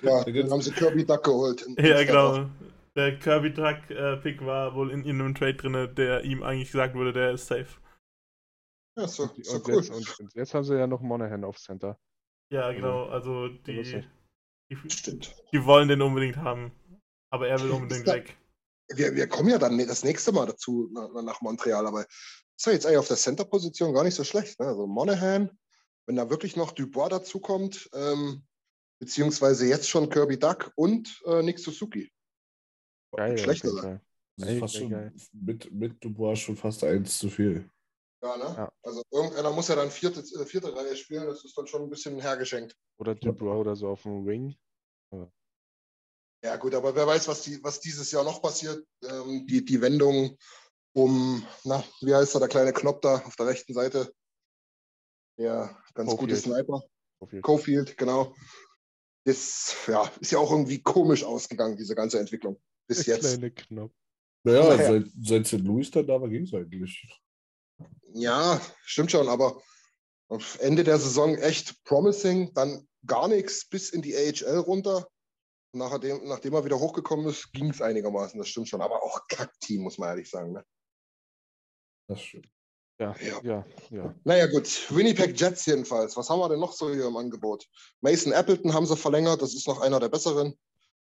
Ja, dann haben sie Kirby Duck geholt. [LAUGHS] Ja, genau. Der Kirby Duck äh, Pick war wohl in, in einem Trade drin, der ihm eigentlich gesagt wurde, der ist safe. Ja, so, Und, so und, cool. jetzt, und, und jetzt haben sie ja noch Monahan auf Center. Ja, genau. Also die, die, Stimmt. die wollen den unbedingt haben. Aber er will unbedingt weg. Wir, wir kommen ja dann das nächste Mal dazu nach, nach Montreal, aber ist ja jetzt eigentlich auf der Center-Position gar nicht so schlecht. Ne? Also Monahan, wenn da wirklich noch Dubois dazukommt, ähm, beziehungsweise jetzt schon Kirby Duck und äh, Nick Suzuki. Geil, Schlechter fast Geil, schon geil. mit, mit Dubois schon fast eins zu viel. Ja, ne? Ja. Also irgendeiner muss ja dann vierte, äh, vierte Reihe spielen, das ist dann schon ein bisschen hergeschenkt. Oder Dubois oder so auf dem Wing. Ja, gut, aber wer weiß, was, die, was dieses Jahr noch passiert. Ähm, die, die Wendung um, na, wie heißt er, der kleine Knopf da auf der rechten Seite. Ja, ganz gute Cofield. Sniper. Cofield. Cofield, genau. Das ja, ist ja auch irgendwie komisch ausgegangen, diese ganze Entwicklung. Bis Der jetzt. kleine Knopf. Naja, Naja. seit, seit St. Louis dann da war ging es eigentlich. Ja, stimmt schon, aber auf Ende der Saison echt promising, dann gar nichts bis in die AHL runter. Nachdem, nachdem er wieder hochgekommen ist, ging es einigermaßen, das stimmt schon. Aber auch Kackteam, muss man ehrlich sagen. Ne? Das stimmt. Ja, Ja. ja, ja. Naja, gut. Winnipeg Jets jedenfalls. Was haben wir denn noch so hier im Angebot? Mason Appleton haben sie verlängert, das ist noch einer der besseren.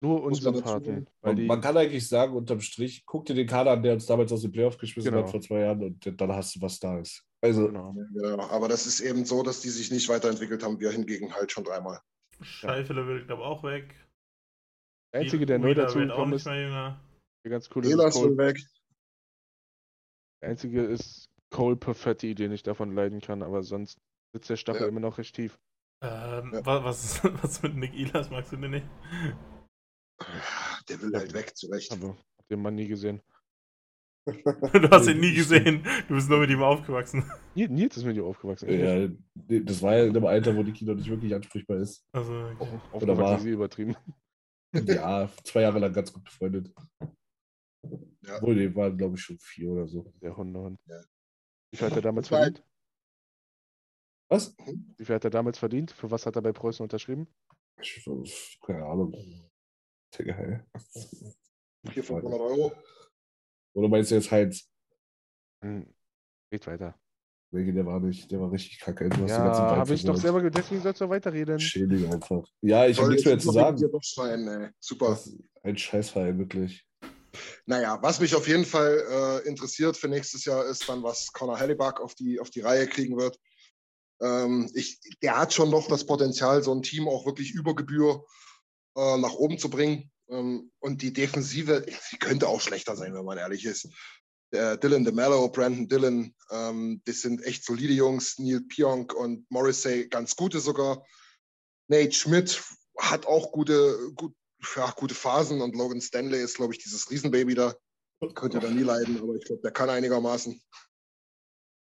Nur Unsympathen. Man, man kann eigentlich sagen, unterm Strich, guck dir den Kader an, der uns damals aus dem Playoff geschmissen Genau. hat vor zwei Jahren und dann hast du, was da ist. Also, genau. Ja, aber das ist eben so, dass die sich nicht weiterentwickelt haben. Wir hingegen halt schon dreimal. Scheifele will, glaube ich, auch weg. Der Einzige, der neu dazu gekommen ist, der ganz cool ist, Cole, weg. der Einzige ist Cole Perfetti, den ich davon leiden kann, aber sonst sitzt der Stachel Ja. immer noch recht tief. Ähm, Ja. wa- was, [LAUGHS] was mit Nick Ehlers magst du denn nicht? Der will halt weg, zu Recht. Aber hab den Mann nie gesehen. [LAUGHS] Du hast ihn nie gesehen. Du bist nur mit ihm aufgewachsen. Nils, ist mit dir aufgewachsen. ja, das war ja in einem Alter, wo Niki noch nicht wirklich ansprechbar ist. Also, Oh, Oder aufgewachsen war- eh übertrieben. Ja, zwei Jahre lang ganz gut befreundet. Ja. Obwohl, die waren, glaube ich, schon vier oder so. Der Hundehund. Ja. Wie viel hat er damals verdient? Was? Wie viel hat er damals verdient? Für was hat er bei Preußen unterschrieben? Ich, keine Ahnung. Digga, ey. 400, 500 Euro. Oder meinst du jetzt Heinz? Hm, Geht weiter. Nee, der war nicht. Der war richtig kacke. Du Ja, habe ich doch selber, ge- deswegen sollst du weiterreden. Schädling einfach. Ja, ich habe nichts mehr zu sagen. schreien, ey. Super. Ein Scheißverein, wirklich. Naja, was mich auf jeden Fall äh, interessiert für nächstes Jahr ist dann, was Conor Hellebuck auf die, auf die Reihe kriegen wird. Ähm, ich, der hat schon noch das Potenzial, so ein Team auch wirklich über Gebühr äh, nach oben zu bringen. Ähm, und die Defensive, sie könnte auch schlechter sein, wenn man ehrlich ist. Der Dylan DeMello, Brandon Dillon, ähm, das sind echt solide Jungs. Neil Pionk und Morrissey, ganz gute sogar. Nate Schmidt hat auch gute, gut, ja, gute Phasen und Logan Stanley ist, glaube ich, dieses Riesenbaby da. Könnte da nie leiden, aber ich glaube, der kann einigermaßen.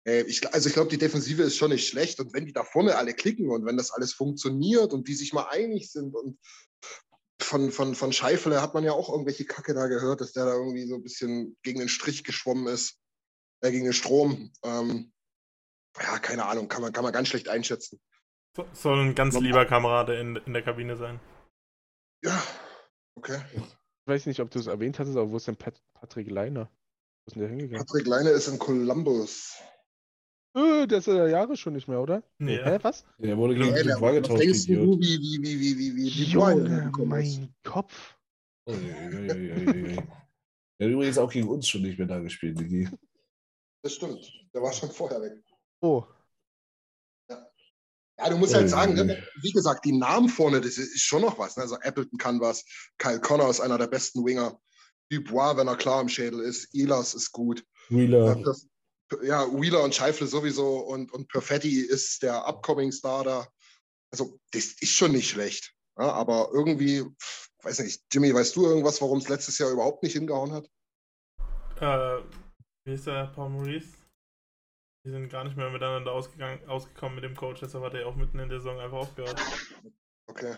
Äh, ich, also ich glaube, die Defensive ist schon nicht schlecht. Und wenn die da vorne alle klicken und wenn das alles funktioniert und die sich mal einig sind und von, von, von Scheifele hat man ja auch irgendwelche Kacke da gehört, dass der da irgendwie so ein bisschen gegen den Strich geschwommen ist, äh, gegen den Strom. Ähm, ja, keine Ahnung, kann man, kann man ganz schlecht einschätzen. So, soll ein ganz lieber Kamerad in, in der Kabine sein. Ja, okay. Ich weiß nicht, ob du es erwähnt hattest, aber wo ist denn Pat Patrick Leiner? Wo ist denn der hingegangen? Patrick Leine ist in Columbus. Äh, der ist ja Jahre schon nicht mehr, oder? Nee. Hä, was? Der wurde gegen Dubois was getauscht, denkst du, wie, wie, wie, wie, wie, wie die Bayern Junge, mein Kopf. Oh. Der hat übrigens auch gegen uns schon nicht mehr da gespielt, Digi. Das stimmt. Der war schon vorher weg. Oh, Ja, du musst halt sagen, ne, wie gesagt, die Namen vorne, das ist schon noch was. Ne? Also Appleton kann was, Kyle Connor ist einer der besten Winger, Dubois, wenn er klar im Schädel ist, Ehlers ist gut. Wheeler. Ja, Perf- ja, Wheeler und Scheifele sowieso und, und Perfetti ist der Upcoming Star da. Also, das ist schon nicht schlecht. Ja, aber irgendwie, weiß nicht, Jimmy, weißt du irgendwas, warum es letztes Jahr überhaupt nicht hingehauen hat? Äh, wie ist der Paul Maurice? Die sind gar nicht mehr miteinander ausgegangen, ausgekommen mit dem Coach, deshalb hat er auch mitten in der Saison einfach aufgehört. Okay,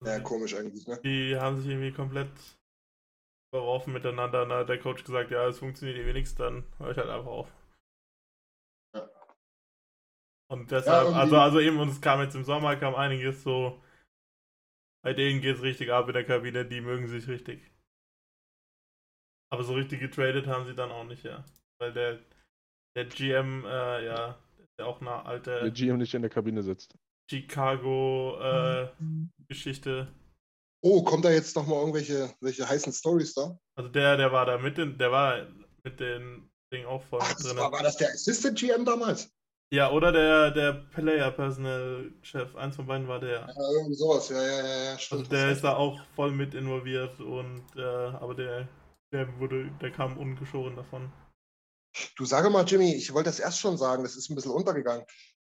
Also ja, komisch eigentlich, ne? Die haben sich irgendwie komplett verworfen miteinander. Und da hat der Coach gesagt, ja, es funktioniert irgendwie nichts, dann höre ich halt einfach auf. Ja. Und deshalb, irgendwie- also, also eben, und es kam jetzt im Sommer, kam einiges so, bei denen geht es richtig ab in der Kabine, die mögen sich richtig. Aber so richtig getradet haben sie dann auch nicht, ja. Weil der, der GM, äh, ja, ja auch eine der alte GM nicht in der Kabine sitzt. Chicago-Geschichte. Oh, kommt da jetzt noch mal irgendwelche welche heißen Stories da? Also der, der war da mit den, der war mit den Ding auch voll Ach, drin. war, war das der Assistant GM damals? Ja, oder der, der Player Personal Chef, eins von beiden war der. Ja, irgendwie sowas, ja, ja, ja, ja, stimmt. Also der ist da auch voll mit involviert und äh, aber der, der wurde, der kam ungeschoren davon. Du sage mal, Jimmy, ich wollte das erst schon sagen, das ist ein bisschen untergegangen.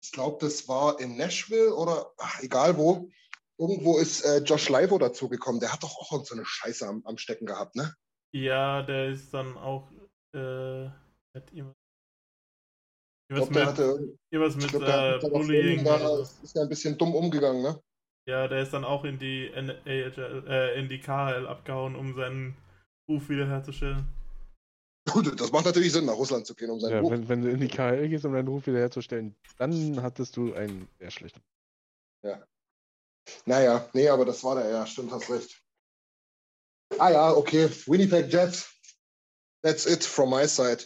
Ich glaube, das war in Nashville oder ach, egal wo. Irgendwo ist äh, Josh Leivo dazugekommen. Der hat doch auch so eine Scheiße am, am Stecken gehabt, ne? Ja, der ist dann auch äh, hat ihm Ich irgendwas mit, hatte, irgendwas ich mit glaub, äh, mit Bullying. Da, ist ja ein bisschen dumm umgegangen, ne? Ja, der ist dann auch in die NHL, äh, in die KHL abgehauen, um seinen Ruf wiederherzustellen. Gut, das macht natürlich Sinn, nach Russland zu gehen, um seinen Ja, Buch. wenn, wenn du in die KL gehst, um deinen Ruf wiederherzustellen, dann hattest du einen sehr schlechten. Naja, nee, aber das war der, ja, stimmt, hast recht. Ah ja, okay. Winnipeg Jets. That's it from my side.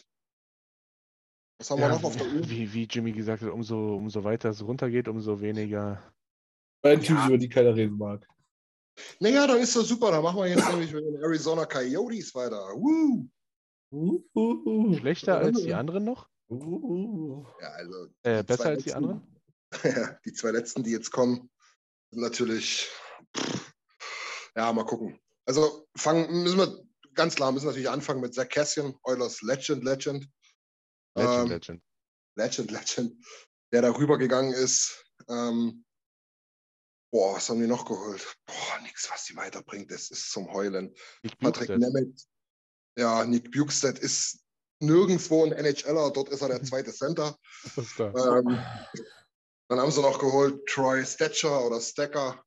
Was haben wir Ja, noch auf der Uhr? wie, wie Jimmy gesagt hat, umso, umso weiter es runtergeht, umso weniger. Ein Team, über die keiner reden mag. Naja, dann ist das super. Dann machen wir jetzt nämlich mit den Arizona Coyotes weiter. Woo! Uh, uh, uh. Schlechter als die anderen noch? Ja, also Äh, besser als die anderen? [LAUGHS] die zwei letzten, die jetzt kommen, natürlich. Pff, ja, mal gucken. Also fangen müssen wir ganz klar müssen natürlich anfangen mit Zach Cassian, Oilers Legend, Legend. Legend, Ähm, Legend. Legend, Legend, der da rübergegangen ist. Ähm, boah, was haben die noch geholt? Boah, nichts, was die weiterbringt. Das ist zum Heulen. Nick Patrick. Nemeth, ja, Nick Bukestad ist nirgendwo ein NHLer, dort ist er der [LAUGHS] zweite Center. Ähm, dann haben sie noch geholt Troy Stetcher oder Stecker.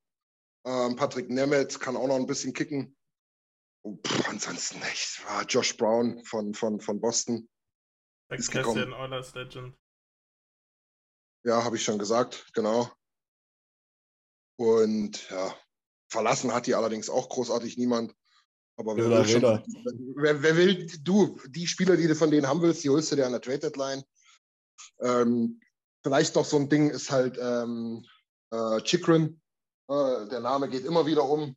Ähm, Patrick Nemeth kann auch noch ein bisschen kicken. Und, pff, ansonsten nicht. Ah, Josh Brown von, von, von Boston. Ist gekommen. Cassian, Oilers Legend. Ja, habe ich schon gesagt, genau. Und ja, verlassen hat die allerdings auch großartig niemand. Aber wer will, schon, wer, wer will, du, die Spieler, die du von denen haben willst, die holst du dir an der Trade Deadline. Ähm, vielleicht noch so ein Ding ist halt ähm, äh, Chikrin. Äh, der Name geht immer wieder um.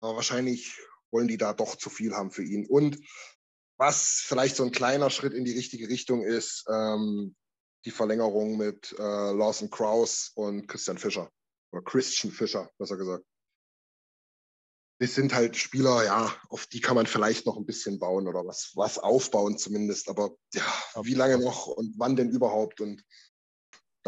Aber wahrscheinlich wollen die da doch zu viel haben für ihn. Und was vielleicht so ein kleiner Schritt in die richtige Richtung ist, ähm, die Verlängerung mit äh, Lawson Kraus und Christian Fischer. Oder Christian Fischer, besser gesagt. Das sind halt Spieler, ja, auf die kann man vielleicht noch ein bisschen bauen oder was, was aufbauen zumindest. Aber ja, wie lange noch und wann denn überhaupt? Und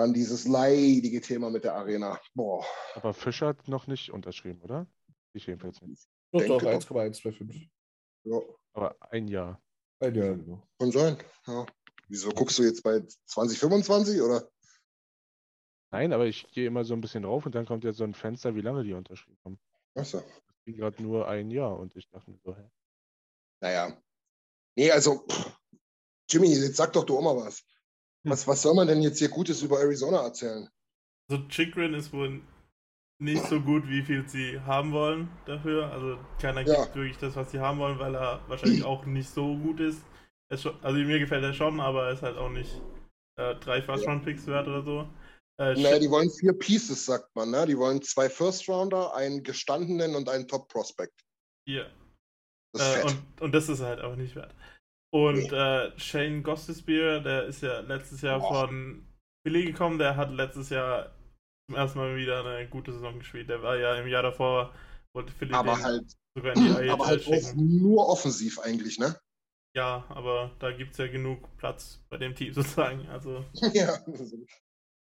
dann dieses leidige Thema mit der Arena. Boah, Aber Fischer hat noch nicht unterschrieben, oder? Ich jedenfalls nicht. Doch, doch. 1,125. ja, Aber ein Jahr. Ein Jahr, genau. kann sein. Ja. Wieso guckst du jetzt bei 2025 oder? Nein, aber ich gehe immer so ein bisschen drauf und dann kommt ja so ein Fenster, wie lange die unterschrieben haben. Achso. Das ging gerade nur ein Jahr und ich dachte mir so, hä? Naja. Nee, also, pff, Jimmy, jetzt sag doch du auch mal was. Was, was soll man denn jetzt hier Gutes über Arizona erzählen? Also Chikrin ist wohl nicht so gut, wie viel sie haben wollen dafür. Also keiner Ja. gibt wirklich das, was sie haben wollen, weil er wahrscheinlich auch nicht so gut ist. Schon, also mir gefällt er schon, aber er ist halt auch nicht äh, drei First-Round-Picks wert oder so. Äh, Naja, die wollen vier Pieces, sagt man. Ne? Die wollen zwei First-Rounder, einen gestandenen und einen Top-Prospect. Das ist Äh, und, und das ist halt auch nicht wert. Und äh, Shane Gostisbehere, der ist ja letztes Jahr von Philly gekommen, der hat letztes Jahr zum ersten Mal wieder eine gute Saison gespielt. Der war ja im Jahr davor, wollte Philly aber halt, sogar in die AHL aber halt auch nur offensiv eigentlich, ne? Ja, aber da gibt es ja genug Platz bei dem Team [LAUGHS] sozusagen. Also, [LAUGHS] ja.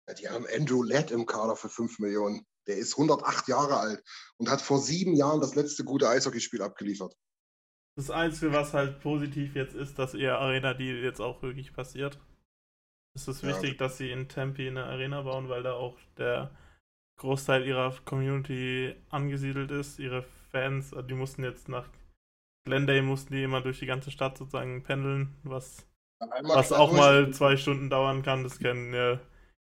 Ja, Die haben Andrew Ladd im Kader für 5 Millionen. Der ist 108 Jahre alt und hat vor sieben Jahren das letzte gute Eishockeyspiel abgeliefert. Das Einzige, was halt positiv jetzt ist, dass ihr Arena die jetzt auch wirklich passiert. Es ist Ja. wichtig, dass sie in Tempe eine Arena bauen, weil da auch der Großteil ihrer Community angesiedelt ist. Ihre Fans, äh, die mussten jetzt nach Glendale mussten die immer durch die ganze Stadt sozusagen pendeln, was, Einmal was auch mal zwei Stunden dauern kann. Das kennen ja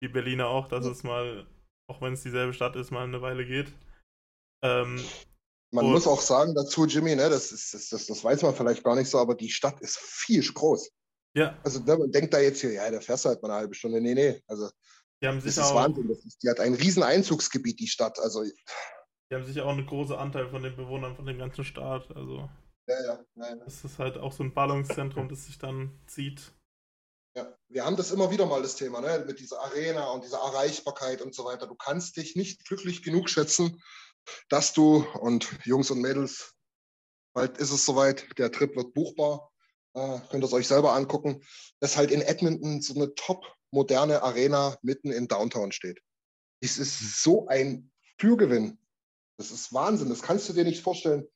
die Berliner auch, dass Ja. es mal, auch wenn es dieselbe Stadt ist, mal eine Weile geht. Ähm, Man Und- muss auch sagen dazu, Jimmy, ne, das, ist, das, das, das weiß man vielleicht gar nicht so, aber die Stadt ist viel groß. ja, Also ne, man denkt da jetzt hier, ja, da fährst du halt mal eine halbe Stunde. Nee, nee. Also die haben das ist auch. Wahnsinn. Das ist, die hat ein riesen Einzugsgebiet, die Stadt. Also Die haben sicher auch einen großen Anteil von den Bewohnern von dem ganzen Staat. Also ja, ja, ja, ja. das ist halt auch so ein Ballungszentrum, das sich dann zieht. Ja, wir haben das immer wieder mal das Thema, ne? mit dieser Arena und dieser Erreichbarkeit und so weiter. Du kannst dich nicht glücklich genug schätzen, dass du und Jungs und Mädels, bald ist es soweit, der Trip wird buchbar, äh, könnt ihr es euch selber angucken, dass halt in Edmonton so eine top moderne Arena mitten in Downtown steht. Es ist so ein Fürgewinn. Das ist Wahnsinn. Das kannst du dir nicht vorstellen,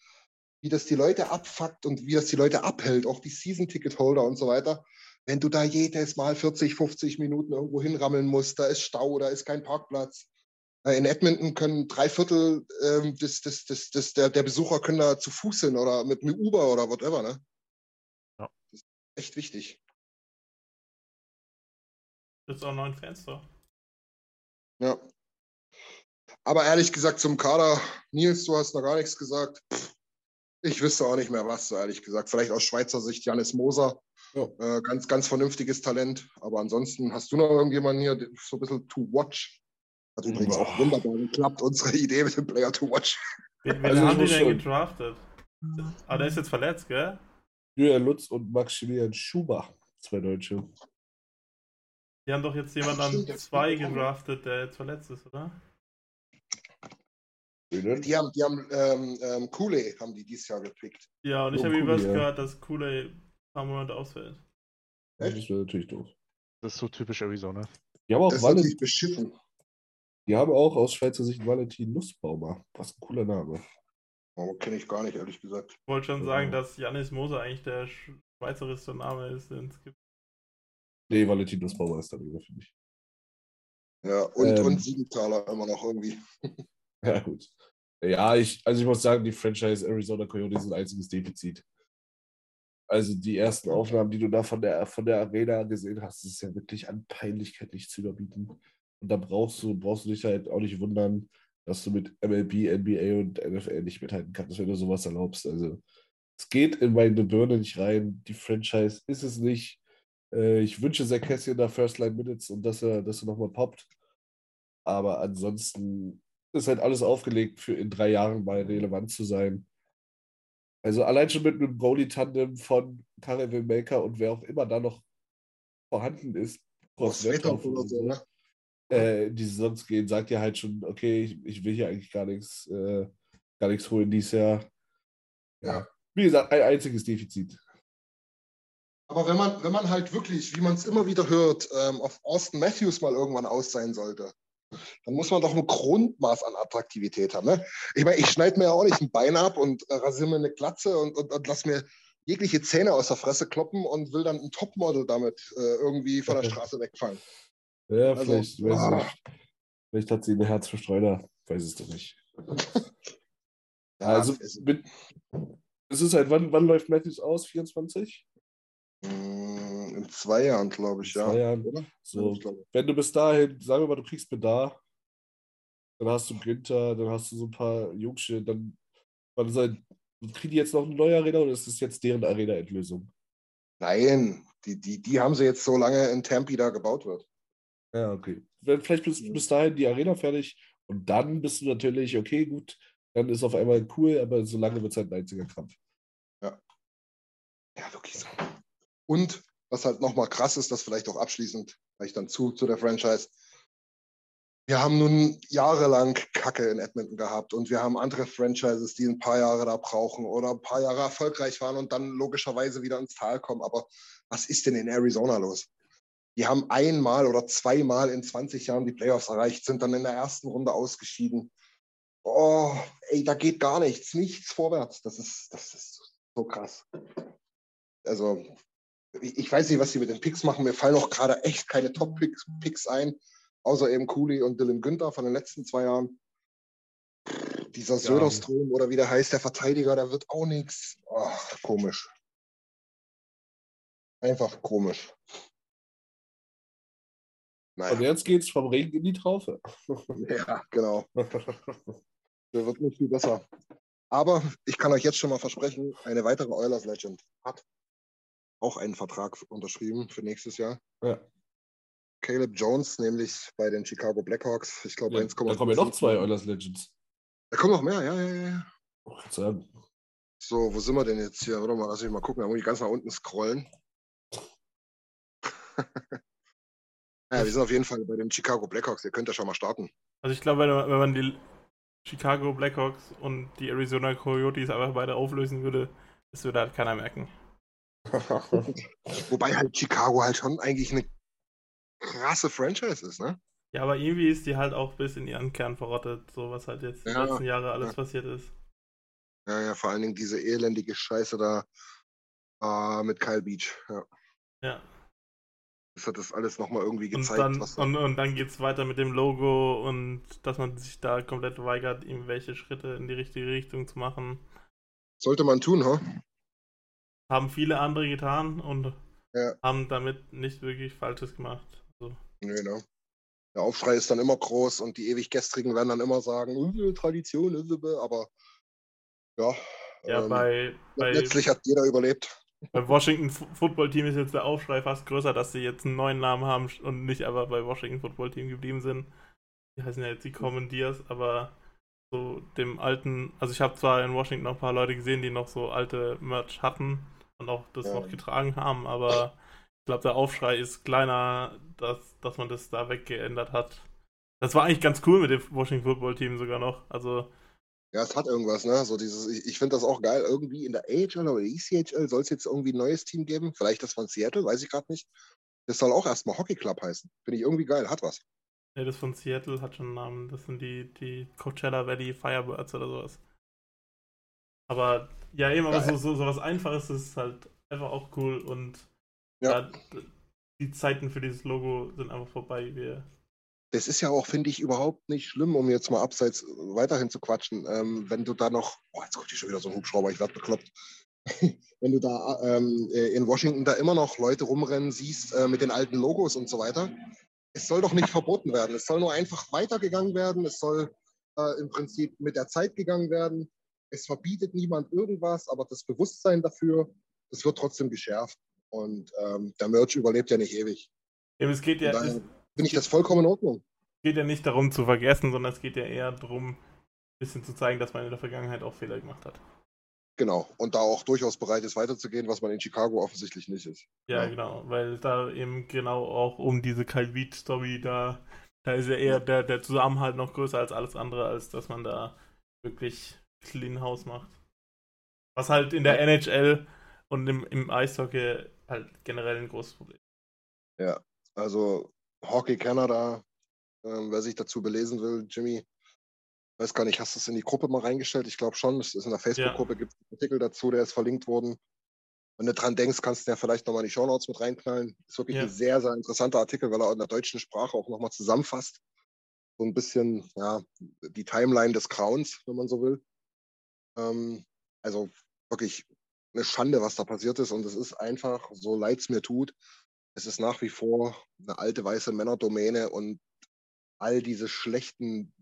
wie das die Leute abfuckt und wie das die Leute abhält, auch die Season-Ticket-Holder und so weiter wenn du da jedes Mal 40, 50 Minuten irgendwo hinrammeln musst, da ist Stau, da ist kein Parkplatz. Äh, In Edmonton können drei Viertel ähm, des, des, des, des, der, der Besucher können da zu Fuß hin oder mit einem Uber oder whatever. Ne? Ja. Das ist echt wichtig. Jetzt auch neuen Fans da. Ja. Aber ehrlich gesagt zum Kader, Nils, du hast noch gar nichts gesagt. Ich wüsste auch nicht mehr was, ehrlich gesagt. Vielleicht aus Schweizer Sicht Janis Moser. Ja. Äh, ganz, ganz vernünftiges Talent. Aber ansonsten hast du noch irgendjemanden hier so ein bisschen to watch? Hat übrigens Boah. auch wunderbar geklappt, unsere Idee mit dem Player to watch. Wen, wen Also haben die denn schon- gedraftet? Ah, der ist jetzt verletzt, gell? Julian Lutz und Maximilian Schubach, zwei Deutsche. Die haben doch jetzt jemand Ach, an zwei gedraftet, der jetzt verletzt ist, oder? Die haben, die haben ähm, ähm, Kool-Aid haben die dieses Jahr gepickt. Ja, und ich habe übrigens ja. gehört, dass Kool-Aid ein paar Monate ausfällt. Das wäre natürlich doof. Das ist so typisch Arizona. Die haben auch, Das ist natürlich beschiffen. Die haben auch aus Schweizer Sicht Valentin Nussbaumer. Was ein cooler Name. Oh, Kenne ich gar nicht, ehrlich gesagt. Ich wollte schon sagen, dass Janis Moser eigentlich der schweizerische Name ist, den es gibt. Nee, Valentin Nussbaumer ist darüber, finde ich. Ja, und, Ähm. und Siegenthaler immer noch irgendwie. [LAUGHS] Ja, gut. Ja, ich, also ich muss sagen, die Franchise Arizona Coyotes ist ein einziges Defizit. Also die ersten Aufnahmen, die du da von der, von der Arena gesehen hast, ist ja wirklich an Peinlichkeit nicht zu überbieten. Und da brauchst du, brauchst du dich halt auch nicht wundern, dass du mit MLB, NBA und NFL nicht mithalten kannst, wenn du sowas erlaubst. Also es geht in meine Birne nicht rein. Die Franchise ist es nicht. Äh, ich wünsche Zach Cassian da First Line Minutes und dass er, dass er nochmal poppt. Aber ansonsten ist halt alles aufgelegt, für in drei Jahren mal relevant zu sein. Also allein schon mit einem Goalie-Tandem von Karel Maker und wer auch immer da noch vorhanden ist, Aus Wetter oder so, ne? Äh, in die Saisons gehen, sagt ihr halt schon, okay, ich, ich will hier eigentlich gar nichts, äh, gar nichts holen dieses Jahr. Ja. Wie gesagt, ein einziges Defizit. Aber wenn man, wenn man halt wirklich, wie man es immer wieder hört, ähm, auf Austin Matthews mal irgendwann aus sein sollte, dann muss man doch ein Grundmaß an Attraktivität haben. Ne? Ich meine, ich schneide mir ja auch nicht ein Bein ab und äh, rasiere mir eine Glatze und, und, und lass mir jegliche Zähne aus der Fresse kloppen und will dann ein Topmodel damit äh, irgendwie von der [LAUGHS] Straße wegfallen. Ja, Also, vielleicht, weiß ah. nicht. vielleicht hat sie ein Herz für Streuner. Weiß es doch nicht. [LAUGHS] Ja, also, es, mit, es ist halt, wann, wann läuft Matthews aus? 24? mh, in zwei Jahren, glaube ich, ja. Zwei Jahren. Oder? So, glaube. wenn du bis dahin, sagen wir mal, du kriegst Bedar, dann hast du Günther, dann hast du so ein paar Jungsche, dann, wann sein, kriegen die jetzt noch eine neue Arena oder ist das jetzt deren Arena-Endlösung? Nein, die, die, die haben sie jetzt so lange in Tempe da gebaut wird. Ja, okay. Wenn, vielleicht bis, bis dahin die Arena fertig und dann bist du natürlich, okay, gut, dann ist auf einmal cool, aber solange wird es halt ein einziger Kampf. Ja, wirklich so. Und was halt nochmal krass ist, das vielleicht auch abschließend, vielleicht dann zu, zu der Franchise. Wir haben nun jahrelang Kacke in Edmonton gehabt und wir haben andere Franchises, die ein paar Jahre da brauchen oder ein paar Jahre erfolgreich waren und dann logischerweise wieder ins Tal kommen. Aber was ist denn in Arizona los? Die haben einmal oder zweimal in 20 Jahren die Playoffs erreicht, sind dann in der ersten Runde ausgeschieden. Oh, ey, da geht gar nichts, nichts vorwärts. Das ist, das ist so krass. Also, ich, ich weiß nicht, was sie mit den Picks machen. Mir fallen auch gerade echt keine Top-Picks Picks ein, außer eben Cooley und Dylan Günther von den letzten zwei Jahren. Dieser Söderstrom oder wie der heißt, der Verteidiger, der wird auch nichts. Ach, komisch. Einfach komisch. Und Naja, jetzt geht's vom Regen in die Traufe. [LAUGHS] ja, genau. Der wird nicht viel besser. Aber ich kann euch jetzt schon mal versprechen, eine weitere Oilers Legend hat auch einen Vertrag unterschrieben für nächstes Jahr. ja. Caleb Jones, nämlich bei den Chicago Blackhawks. Ich glaube, Ja, 1,5. da kommen ja noch zwei Oilers Legends. Da kommen noch mehr, ja, ja, ja. Oh. So, wo sind wir denn jetzt hier? Warte mal, lass mich mal gucken. Da muss ich ganz nach unten scrollen. Ja, wir sind auf jeden Fall bei den Chicago Blackhawks. Ihr könnt ja schon mal starten. Also ich glaube, wenn man, die Chicago Blackhawks und die Arizona Coyotes einfach beide auflösen würde, das würde halt keiner merken. [LAUGHS] Wobei halt Chicago halt schon eigentlich eine krasse Franchise ist, ne? Ja, aber irgendwie ist die halt auch bis in ihren Kern verrottet, so was halt jetzt die Ja, letzten Jahre alles ja. passiert ist. Ja, ja, vor allen Dingen diese elendige Scheiße da äh, mit Kyle Beach. Ja. Ja. Das hat das alles nochmal irgendwie Und gezeigt. dann, was da, und, und dann geht's weiter mit dem Logo und dass man sich da komplett weigert, irgendwelche Schritte in die richtige Richtung zu machen. sollte man tun, ha? Haben viele andere getan und Ja. haben damit nicht wirklich Falsches gemacht. Also, ne? Der Aufschrei ist dann immer groß und die ewig Gestrigen werden dann immer sagen, unsere Tradition aber ja. ja, ähm, bei, bei, letztlich hat jeder überlebt. Beim Washington Football Team ist jetzt der Aufschrei fast größer, dass sie jetzt einen neuen Namen haben und nicht aber bei Washington Football Team geblieben sind. Die heißen ja jetzt die Commandeers, aber so dem alten, also ich habe zwar in Washington noch ein paar Leute gesehen, die noch so alte Merch hatten und auch das Ja. noch getragen haben, aber ich glaube, der Aufschrei ist kleiner, dass, dass man das da weggeändert hat. Das war eigentlich ganz cool mit dem Washington Football Team sogar noch. Also, Ja, es hat irgendwas, ne? So dieses, ich, ich finde das auch geil. Irgendwie in der AHL oder ECHL soll es jetzt irgendwie ein neues Team geben. Vielleicht das von Seattle, weiß ich gerade nicht. Das soll auch erstmal Hockey Club heißen. Finde ich irgendwie geil, hat was. ne, das von Seattle hat schon einen Namen. Das sind die, die Coachella Valley Firebirds oder sowas. Aber ja, eben, aber Ja, so, so, so was Einfaches ist halt einfach auch cool und Ja. ja, die Zeiten für dieses Logo sind einfach vorbei. Wir, Das ist ja auch, finde ich, überhaupt nicht schlimm, um jetzt mal abseits äh, weiterhin zu quatschen. Ähm, wenn du da noch, oh, jetzt kommt hier schon wieder so ein Hubschrauber, ich werde bekloppt. [LAUGHS] wenn du da ähm, äh, in Washington da immer noch Leute rumrennen siehst äh, mit den alten Logos und so weiter, es soll doch nicht [LAUGHS] verboten werden. Es soll nur einfach weitergegangen werden. Es soll äh, im Prinzip mit der Zeit gegangen werden. Es verbietet niemand irgendwas, aber das Bewusstsein dafür, das wird trotzdem geschärft. Und ähm, der Merch überlebt ja nicht ewig. eben, es geht ja, daher Finde ich das vollkommen in Ordnung. geht ja nicht darum zu vergessen, sondern es geht ja eher darum, ein bisschen zu zeigen, dass man in der Vergangenheit auch Fehler gemacht hat. Genau. Und da auch durchaus bereit ist, weiterzugehen, was man in Chicago offensichtlich nicht ist. Ja, Ja. genau, weil da eben genau auch um diese Kyle Beach Story da, da ist ja eher der, der Zusammenhalt noch größer als alles andere, als dass man da wirklich Clean House macht. Was halt in der NHL und im, im Eishockey halt generell ein großes Problem. Also Hockey Canada, ähm, wer sich dazu belesen will, Jimmy, weiß gar nicht, hast du es in die Gruppe mal reingestellt? Ich glaube schon. Es ist in der Facebook-Gruppe, gibt es einen Artikel dazu, der ist verlinkt worden. Wenn du dran denkst, kannst du ja vielleicht nochmal in die Shownotes mit reinknallen. Ist wirklich Ja. ein sehr, sehr interessanter Artikel, weil er in der deutschen Sprache auch nochmal zusammenfasst. So ein bisschen, ja, die Timeline des Grauens, wenn man so will. Ähm, also wirklich eine Schande, was da passiert ist. Und es ist einfach, so leid es mir tut, es ist nach wie vor eine alte weiße Männerdomäne und all diese schlechten,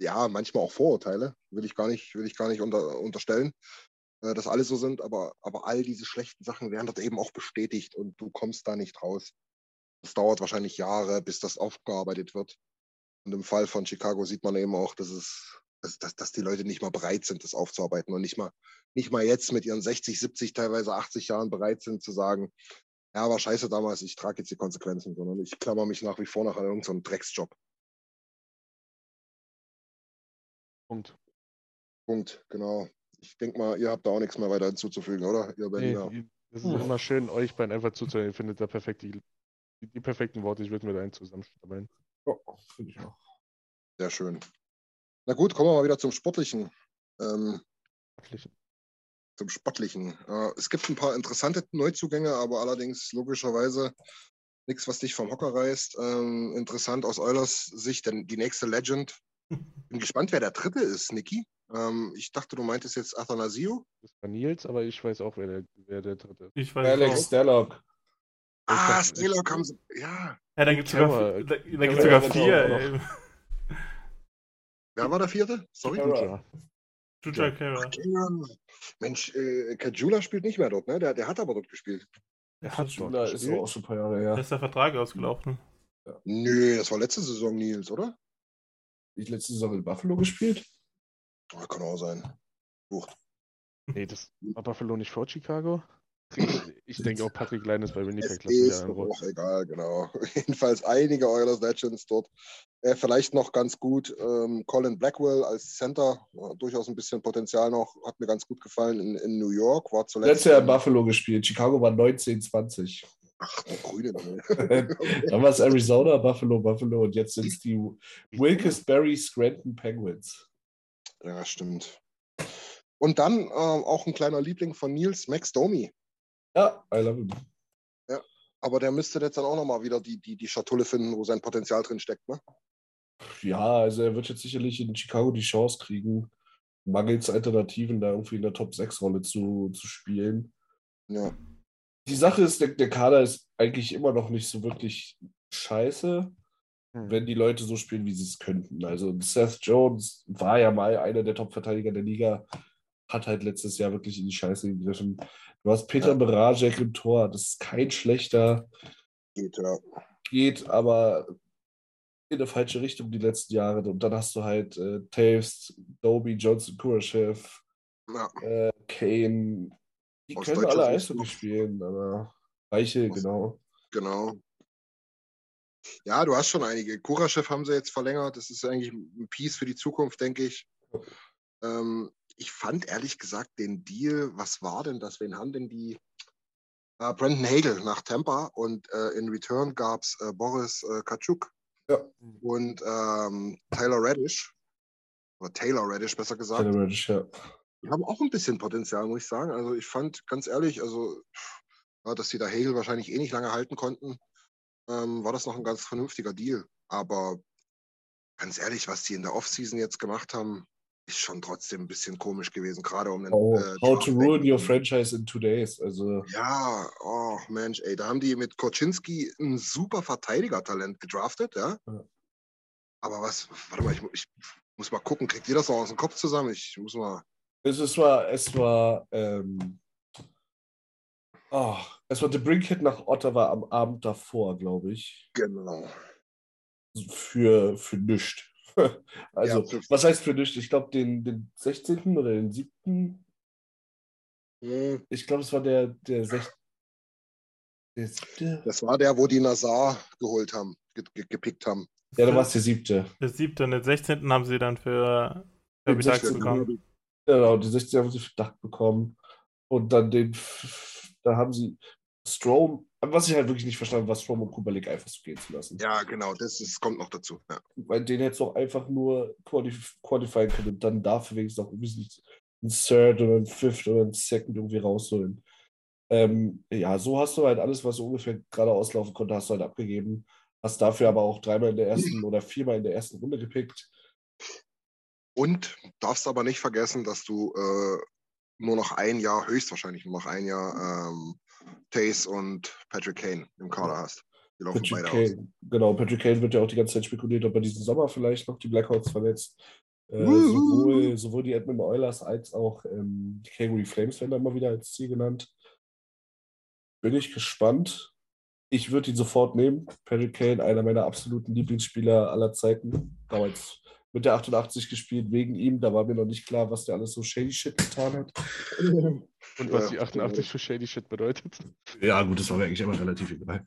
ja, manchmal auch Vorurteile, will ich gar nicht, will ich gar nicht unter, unterstellen, äh, dass alle so sind, aber, aber all diese schlechten Sachen werden dort eben auch bestätigt und du kommst da nicht raus. Es dauert wahrscheinlich Jahre, bis das aufgearbeitet wird. Und im Fall von Chicago sieht man eben auch, dass es, dass, dass, die Leute nicht mal bereit sind, das aufzuarbeiten und nicht mal, nicht mal jetzt mit ihren 60, 70, teilweise 80 Jahren bereit sind zu sagen, ja, war scheiße damals, ich trage jetzt die Konsequenzen, sondern ich klammer mich nach wie vor nach irgendeinem so Drecksjob. Punkt. Punkt, genau. Ich denke mal, ihr habt da auch nichts mehr weiter hinzuzufügen, oder? Ihr Berliner. Nee, es ist immer schön, euch beiden einfach zuzuhören. Ihr findet da perfekt die, die, die perfekten Worte. Ich würde mir da einen zusammenstellen. Ja, finde ich auch. Sehr schön. Na gut, kommen wir mal wieder zum Sportlichen. Ähm, zum Sportlichen. Äh, es gibt ein paar interessante Neuzugänge, aber allerdings logischerweise nichts, was dich vom Hocker reißt. Ähm, interessant aus Eulers Sicht, denn die nächste Legend. [LAUGHS] Bin gespannt, wer der dritte ist, Niki. Ähm, ich dachte, du meintest jetzt Athanasio. Das war Nils, aber ich weiß auch, wer der, wer der dritte ist. Ich weiß Alex. Stellock. Ah, Stalock haben sie. Ja. Ja, dann gibt es sogar, da, da sogar vier. Wer war der vierte? Sorry. Terror. Juja Kara. Ja. Mensch, äh, Kajula spielt nicht mehr dort, ne? Der, der hat aber dort gespielt. Er hat dort Jula ist auch schon ein paar Jahre Da her. ist der Vertrag ausgelaufen. Nö, das war letzte Saison Nils, oder? Ich letzte Saison in Buffalo gespielt. Oh, kann auch sein. [LAUGHS] Nee, das war Buffalo nicht vor Chicago? Ich denke auch, Patrick Lein ist bei Winnipeg. Lassen ist einen auch egal, genau. [LAUGHS] Jedenfalls einige Oilers Legends dort. Äh, vielleicht noch ganz gut ähm, Colin Blackwell als Center. Äh, durchaus ein bisschen Potenzial noch. Hat mir ganz gut gefallen in, in New York. War zuletzt. Letztes Jahr in Buffalo gespielt. Chicago war 1920. Ach, der Grüne. ne? [LAUGHS] [LAUGHS] Dann war es Arizona, Buffalo, Buffalo und jetzt sind es die Wilkes-Barre Scranton Penguins. ja, stimmt. Und dann ähm, auch ein kleiner Liebling von Nils, Max Domi. Ja, I love him. Aber der müsste jetzt dann auch nochmal wieder die, die, die Schatulle finden, wo sein Potenzial drin steckt. Ne? Ja, also er wird jetzt sicherlich in Chicago die Chance kriegen, mangels Alternativen da irgendwie in der Top-6-Rolle zu, zu spielen. Ja. Die Sache ist, der, der Kader ist eigentlich immer noch nicht so wirklich scheiße, Hm. wenn die Leute so spielen, wie sie es könnten. Also Seth Jones war ja mal einer der Top-Verteidiger der Liga, hat halt letztes Jahr wirklich in die Scheiße gegriffen. Du hast Peter Ja. Berajek im Tor, das ist kein schlechter, Geht, ja. geht aber in eine falsche Richtung die letzten Jahre. Und dann hast du halt äh, Taves, Doby, Johnson, Kurashev, ja. äh, Kane. Die Aus können alle Eishockey spielen, aber Reiche, Aus- genau. Genau. Ja, du hast schon einige. Kuraschew haben sie jetzt verlängert. Das ist eigentlich ein Piece für die Zukunft, denke ich. Ähm, ich fand ehrlich gesagt den Deal, was war denn das? Wen haben denn die? Äh, Brandon Hagel nach Tampa und äh, in Return gab es äh, Boris äh, Kaczuk Ja. und ähm, Tyler Radish. Oder Taylor Radish, besser gesagt. Taylor Radish, ja. Die haben auch ein bisschen Potenzial, muss ich sagen. Also ich fand ganz ehrlich, also ja, dass sie da Hegel wahrscheinlich eh nicht lange halten konnten, ähm, war das noch ein ganz vernünftiger Deal. Aber ganz ehrlich, was die in der Offseason jetzt gemacht haben, ist schon trotzdem ein bisschen komisch gewesen, gerade um den How, äh, how to ruin your franchise in two days. Also, Ja, oh Mensch, ey, da haben die mit Koczynski ein super Verteidigertalent gedraftet, ja. Ja. Aber was, warte mal, ich, ich muss mal gucken, kriegt ihr das noch aus dem Kopf zusammen? Ich muss mal. es, es war, es war, ähm, oh, es war The Brinkhead nach Ottawa am Abend davor, glaube ich. Genau. Für, für nichts. [LAUGHS] Also, Ja, für- was heißt für nichts? Ich glaube, den, den 16. oder den 7. Hm, Ich glaube, es war der, der 16. Der siebte? Das war der, wo die Nazar geholt haben, ge ge gepickt haben. Ja, dann war es der siebte. Der siebte und den 16. haben sie dann für Kirby Den 16. bekommen. Genau, die 16 haben sie Verdacht bekommen. Und dann den, da haben sie Strom, was ich halt wirklich nicht verstanden habe, war Strom und Kubalik einfach so gehen zu lassen. Ja, genau, das ist, kommt noch dazu. Ja. Weil den du auch einfach nur qualif qualifieren können und dann dafür wenigstens auch nicht ein Third oder ein Fifth oder ein Second irgendwie rausholen. Ähm, ja, so hast du halt alles, was so ungefähr gerade auslaufen konnte, hast du halt abgegeben. Hast dafür aber auch dreimal in der ersten oder viermal in der ersten Runde gepickt. Und darfst aber nicht vergessen, dass du äh, nur noch ein Jahr, höchstwahrscheinlich nur noch ein Jahr ähm, Tace und Patrick Kane im Kader hast. Die laufen Patrick beide Kane, genau, Patrick Kane wird ja auch die ganze Zeit spekuliert, ob er diesen Sommer vielleicht noch die Blackhawks verletzt. Äh, sowohl, sowohl die Edmund Oilers als auch ähm, die Calgary Flames werden da immer wieder als Ziel genannt. Bin ich gespannt. Ich würde ihn sofort nehmen. Patrick Kane, einer meiner absoluten Lieblingsspieler aller Zeiten. Damals mit der 88 gespielt, wegen ihm. Da war mir noch nicht klar, was der alles so shady shit getan hat. [LAUGHS] Und was Ja, die 88 für Shady Shit bedeutet. Ja, gut, das war mir eigentlich immer relativ egal.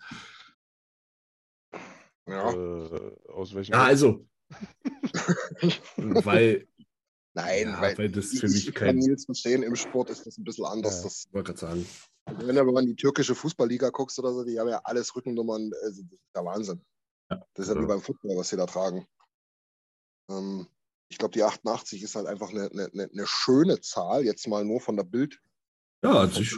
Ja. Äh, aus welchem Ja, also. [LAUGHS] weil, Nein, ja, weil weil das ich, für mich ich kann kein. Nils verstehen, im Sport ist das ein bisschen anders. Ja. Das, Ich wollte gerade sagen. wenn du aber in die türkische Fußballliga guckst oder so, die haben ja alles Rückennummern, also das ist der Wahnsinn. Ja, Das ist ja wie beim Football, was sie da tragen. Ähm, ich glaube, die 88 ist halt einfach eine, eine, eine schöne Zahl, jetzt mal nur von der Bild, Ja, an sich.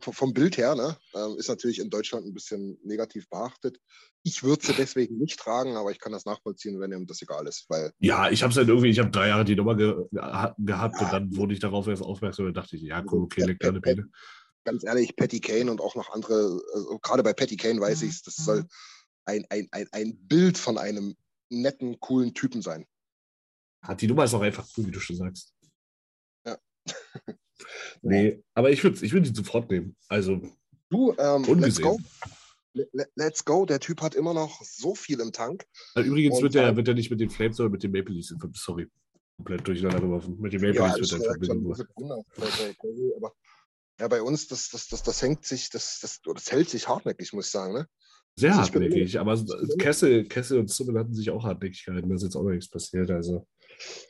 vom, vom Bild her, ne? Ähm, ist natürlich in Deutschland ein bisschen negativ behaftet. Ich würde sie deswegen nicht tragen, aber ich kann das nachvollziehen, wenn ihm das egal ist, weil Ja, ich habe es halt irgendwie, ich habe drei Jahre die Nummer ge geha- gehabt und Ja. dann wurde ich darauf erst aufmerksam und dachte ich, ja, komm, okay, leg deine Pene. ganz ehrlich, Patty Kane und auch noch andere, also gerade bei Patty Kane weiß ich das soll ein, ein, ein, ein Bild von einem netten, coolen Typen sein. Hat die Nummer ist auch einfach cool, wie du schon sagst. Ja. [LAUGHS] Nee, aber ich würde ich würd ihn sofort nehmen. Also, Du, ähm, let's go. Le- le- Let's go. Der Typ hat immer noch so viel im Tank. übrigens Und wird er wird er nicht mit den Flames, sondern mit den Maple Leafs, sorry, komplett durcheinander geworfen. Mit den Maple Ja, Leafs wird er verbinden. aber ja, bei uns, das, das, das, das hängt sich, das, das, das hält sich hartnäckig, muss ich sagen. Ne? Sehr Also hartnäckig, aber Kessel, Kessel und Summel hatten sich auch hartnäckig gehalten. Da ist jetzt auch noch nichts passiert. Also,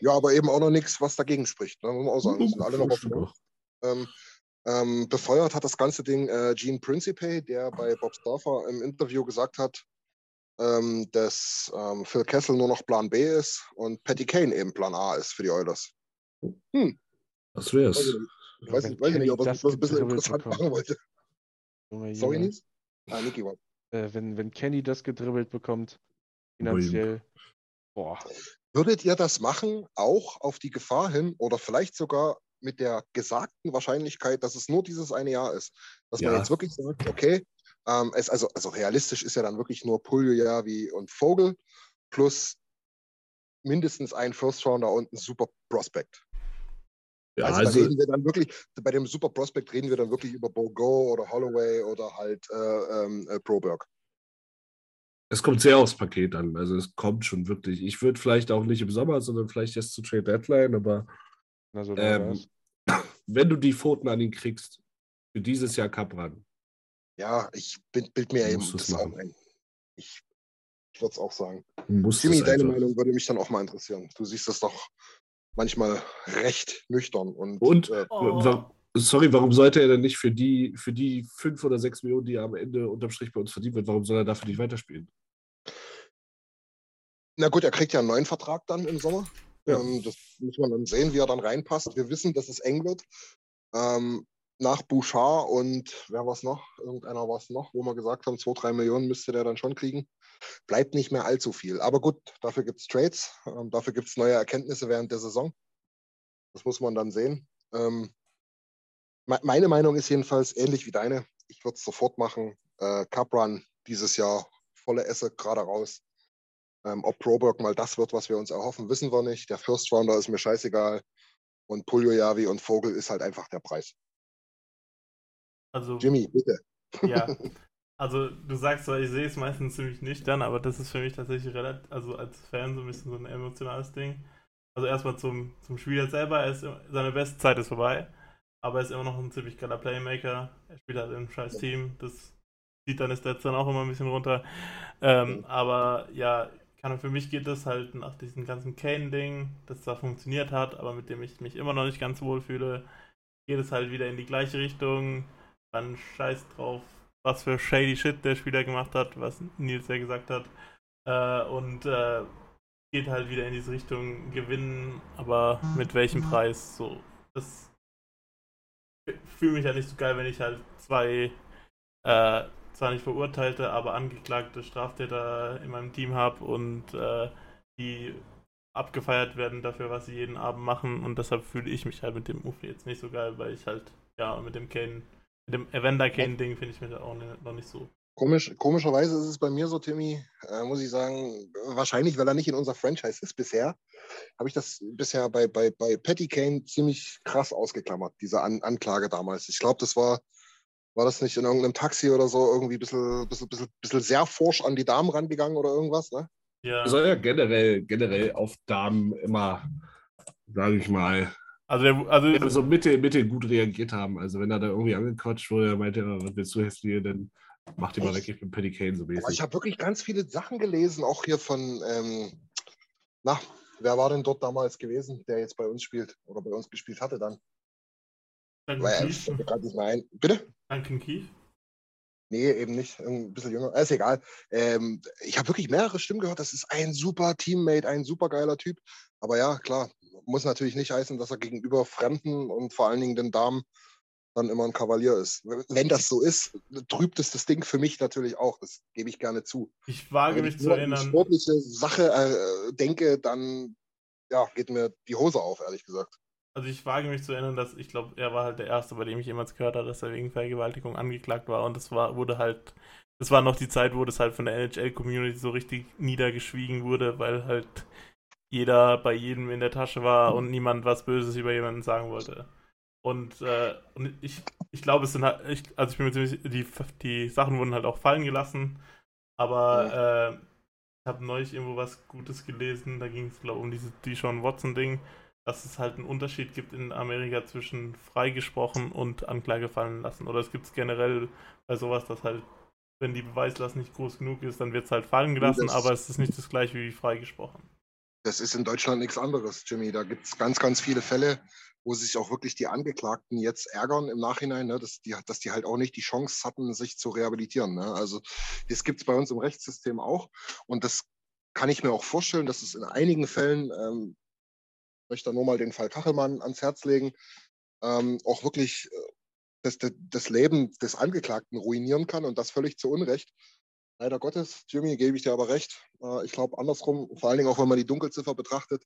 Ja, aber eben auch noch nichts, was dagegen spricht. Ne? Muss man auch sagen. Das sind alle noch auch. Ähm, ähm, befeuert hat das ganze Ding äh, Gene Principe, der bei Bob Stauffer im Interview gesagt hat, ähm, dass ähm, Phil Kessel nur noch Plan B ist und Patty Kane eben Plan A ist für die Oilers. Das wär's. Also, ich weiß, nicht- weiß ich nicht, ob das das ein bisschen interessant bekommt. machen wollte. Junge, Sorry. Nils? Ah, Niki war. Äh, wenn, wenn Kenny das gedribbelt bekommt, finanziell, boah. Würdet ihr das machen, auch auf die Gefahr hin oder vielleicht sogar mit der gesagten Wahrscheinlichkeit, dass es nur dieses eine Jahr ist? Dass man Ja. jetzt wirklich sagt, okay, ähm, es, also, also realistisch ist ja dann wirklich nur Puljujavi und Vogel plus mindestens ein First Rounder und ein Super Prospect. Ja, also, also, da reden wir dann wirklich, bei dem Super Prospect reden wir dann wirklich über Bogo oder Holloway oder halt äh, ähm, äh, Proberg. Es kommt sehr aufs Paket an. Also es kommt schon wirklich. Ich würde vielleicht auch nicht im Sommer, sondern vielleicht erst zu Trade Deadline, aber Also, ähm, [LAUGHS] wenn du die Pfoten an ihn kriegst, für dieses Jahr Cup ran. Ja, ich bild, bild mir eben das auch machen. ein. Ich, ich würde es auch sagen. Jimmy, deine einfach. Meinung würde mich dann auch mal interessieren. Du siehst das doch manchmal recht nüchtern und, Und äh, Oh. sorry, warum sollte er denn nicht für die, für die fünf oder sechs Millionen, die er am Ende unterm Strich bei uns verdient wird, warum soll er dafür nicht weiterspielen? Na gut, er kriegt ja einen neuen Vertrag dann im Sommer. Ja. Ähm, das muss man dann sehen, wie er dann reinpasst. Wir wissen, dass es eng wird. Ähm, nach Bouchard und wer war es noch? Irgendeiner war es noch, wo wir gesagt haben, zwei, drei Millionen müsste der dann schon kriegen. Bleibt nicht mehr allzu viel. Aber gut, dafür gibt es Trades, ähm, dafür gibt es neue Erkenntnisse während der Saison. Das muss man dann sehen. Ähm, me- meine Meinung ist jedenfalls ähnlich wie deine. Ich würde es sofort machen. Äh, Cup Run dieses Jahr, volle Esse, gerade raus. Ähm, ob Proberg mal das wird, was wir uns erhoffen, wissen wir nicht. Der First Rounder ist mir scheißegal. Und Puljojavi und Vogel ist halt einfach der Preis. Also, Jimmy, bitte. ja. [LAUGHS] Also, du sagst zwar, ich sehe es meistens ziemlich nüchtern, aber das ist für mich tatsächlich relativ, also als Fan so ein bisschen so ein emotionales Ding. Also, erstmal zum, zum Spieler selber, er ist, seine beste Zeit ist vorbei, aber er ist immer noch ein ziemlich geiler Playmaker. Er spielt halt im scheiß Team, das zieht deine Stats dann auch immer ein bisschen runter. Ähm, aber ja, kann, für mich geht das halt nach diesem ganzen Kane-Ding, das zwar funktioniert hat, aber mit dem ich mich immer noch nicht ganz wohl fühle, geht es halt wieder in die gleiche Richtung. Dann scheiß drauf, was für shady Shit der Spieler gemacht hat, was Nils ja gesagt hat. Äh, und äh, geht halt wieder in diese Richtung gewinnen, aber mit welchem Preis? So, das fühle mich ja nicht so geil, wenn ich halt zwei, äh, zwar nicht verurteilte, aber angeklagte Straftäter in meinem Team habe und äh, die abgefeiert werden dafür, was sie jeden Abend machen und deshalb fühle ich mich halt mit dem Move jetzt nicht so geil, weil ich halt, ja, mit dem Kane, mit dem Evander Kane-Ding finde ich mich auch noch nicht so Komisch, komischerweise ist es bei mir so, Timmy, äh, muss ich sagen, wahrscheinlich, weil er nicht in unser Franchise ist bisher, habe ich das bisher bei, bei, bei Patty Kane ziemlich krass ausgeklammert, diese An Anklage damals. Ich glaube, das war, war das nicht in irgendeinem Taxi oder so irgendwie ein bisschen, bisschen, bisschen, bisschen sehr forsch an die Damen rangegangen oder irgendwas, ne? Ja. Soll ja generell, generell auf Damen immer, sage ich mal, also, der, also so Mitte, Mitte gut reagiert haben. Also wenn er da irgendwie angequatscht wurde, er meinte, was willst du jetzt hier denn? Mach die mal weg, ich bin Paddy Kane so mäßig. ich habe wirklich ganz viele Sachen gelesen, auch hier von, ähm, na, wer war denn dort damals gewesen, der jetzt bei uns spielt oder bei uns gespielt hatte dann? Duncan Keith. Gerade nicht. Bitte? Duncan Keith? Nee, eben nicht. Ein bisschen jünger. Ist egal. Ähm, ich habe wirklich mehrere Stimmen gehört. Das ist ein super Teammate, ein super geiler Typ. Aber ja, klar, muss natürlich nicht heißen, dass er gegenüber Fremden und vor allen Dingen den Damen dann immer ein Kavalier ist. Wenn das so ist, trübt es das Ding für mich natürlich auch. Das gebe ich gerne zu. Ich wage Wenn mich ich zu erinnern. Wenn ich sportliche Sache äh, denke, dann ja, geht mir die Hose auf, ehrlich gesagt. Also ich wage mich zu erinnern, dass ich glaube, er war halt der Erste, bei dem ich jemals gehört habe, dass er wegen Vergewaltigung angeklagt war. Und das war, wurde halt, das war noch die Zeit, wo das halt von der NHL-Community so richtig niedergeschwiegen wurde, weil halt jeder bei jedem in der Tasche war und niemand was Böses über jemanden sagen wollte. Und, äh, und ich, ich glaube, es sind halt, ich, also ich bin mir ziemlich, die, die Sachen wurden halt auch fallen gelassen, aber ja. äh, ich habe neulich irgendwo was Gutes gelesen, da ging es, glaube ich, um dieses Deshaun Watson-Ding, dass es halt einen Unterschied gibt in Amerika zwischen freigesprochen und Anklage fallen lassen. Oder es gibt es generell bei sowas, dass halt, wenn die Beweislast nicht groß genug ist, dann wird es halt fallen gelassen, aber es ist nicht das gleiche wie freigesprochen. Das ist in Deutschland nichts anderes, Jimmy. Da gibt es ganz, ganz viele Fälle, wo sich auch wirklich die Angeklagten jetzt ärgern im Nachhinein, ne, dass, die, dass die halt auch nicht die Chance hatten, sich zu rehabilitieren. Ne? Also das gibt es bei uns im Rechtssystem auch. Und das kann ich mir auch vorstellen, dass es in einigen Fällen, ähm, möchte nur mal den Fall Kachelmann ans Herz legen, ähm, auch wirklich äh, das, das Leben des Angeklagten ruinieren kann und das völlig zu Unrecht. Leider Gottes, Jimmy, gebe ich dir aber recht. Äh, ich glaube andersrum, vor allen Dingen auch wenn man die Dunkelziffer betrachtet,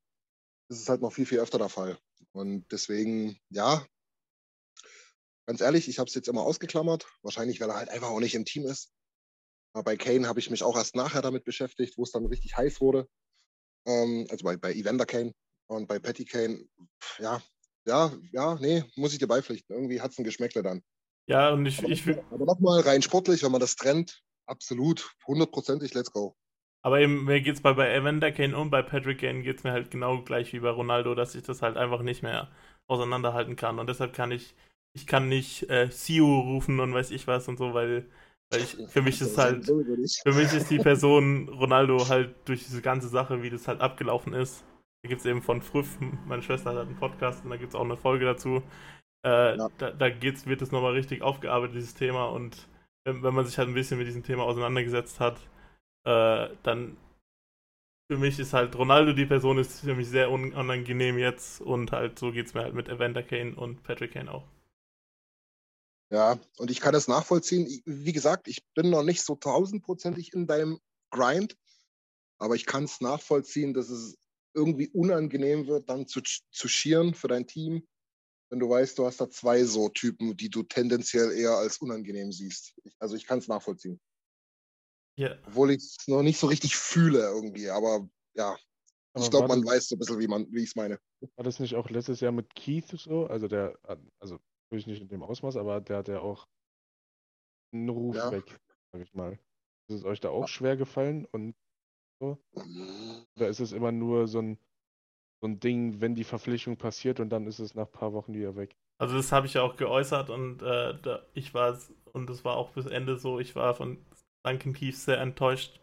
ist es halt noch viel, viel öfter der Fall. Und deswegen, ja, ganz ehrlich, ich habe es jetzt immer ausgeklammert. Wahrscheinlich, weil er halt einfach auch nicht im Team ist. Aber bei Kane habe ich mich auch erst nachher damit beschäftigt, wo es dann richtig heiß wurde. Ähm, also bei, bei Evander Kane und bei Patty Kane, ja, ja, ja, nee, muss ich dir beipflichten. Irgendwie hat es ein Geschmäckle dann. Ja, und ich. Aber, ich, aber nochmal rein sportlich, wenn man das trennt, absolut, hundertprozentig, let's go. Aber eben, mir geht's bei, bei Evander Kane und bei Patrick Kane geht's mir halt genau gleich wie bei Ronaldo, dass ich das halt einfach nicht mehr auseinanderhalten kann. Und deshalb kann ich, ich kann nicht äh, Siu rufen und weiß ich was und so, weil, weil ich, für mich ist halt, [LAUGHS] für mich ist die Person Ronaldo halt durch diese ganze Sache, wie das halt abgelaufen ist. Da gibt's eben von Früff, meine Schwester hat einen Podcast und da gibt's auch eine Folge dazu. Äh, ja. Da, da geht's, wird es nochmal richtig aufgearbeitet, dieses Thema. Und wenn, wenn man sich halt ein bisschen mit diesem Thema auseinandergesetzt hat, äh, dann für mich ist halt Ronaldo die Person, ist für mich sehr unangenehm jetzt und halt so geht es mir halt mit Evander Kane und Patrick Kane auch. Ja, und ich kann das nachvollziehen. Wie gesagt, ich bin noch nicht so tausendprozentig in deinem Grind, aber ich kann es nachvollziehen, dass es irgendwie unangenehm wird, dann zu, zu schieren für dein Team, wenn du weißt, du hast da zwei so Typen, die du tendenziell eher als unangenehm siehst. Ich, also ich kann es nachvollziehen. Ja. Obwohl ich es noch nicht so richtig fühle irgendwie, aber ja. Aber ich glaube, man weiß so ein bisschen, wie, wie ich es meine. War das nicht auch letztes Jahr mit Keith so? Also der, also natürlich nicht in dem Ausmaß, aber der hat ja auch einen Ruf ja. weg, sag ich mal. Ist es euch da auch schwer gefallen und so? Oder ist es immer nur so ein, so ein Ding, wenn die Verpflichtung passiert und dann ist es nach ein paar Wochen wieder weg? Also das habe ich ja auch geäußert und äh, da, ich war und das war auch bis Ende so, ich war von Duncan Keith sehr enttäuscht,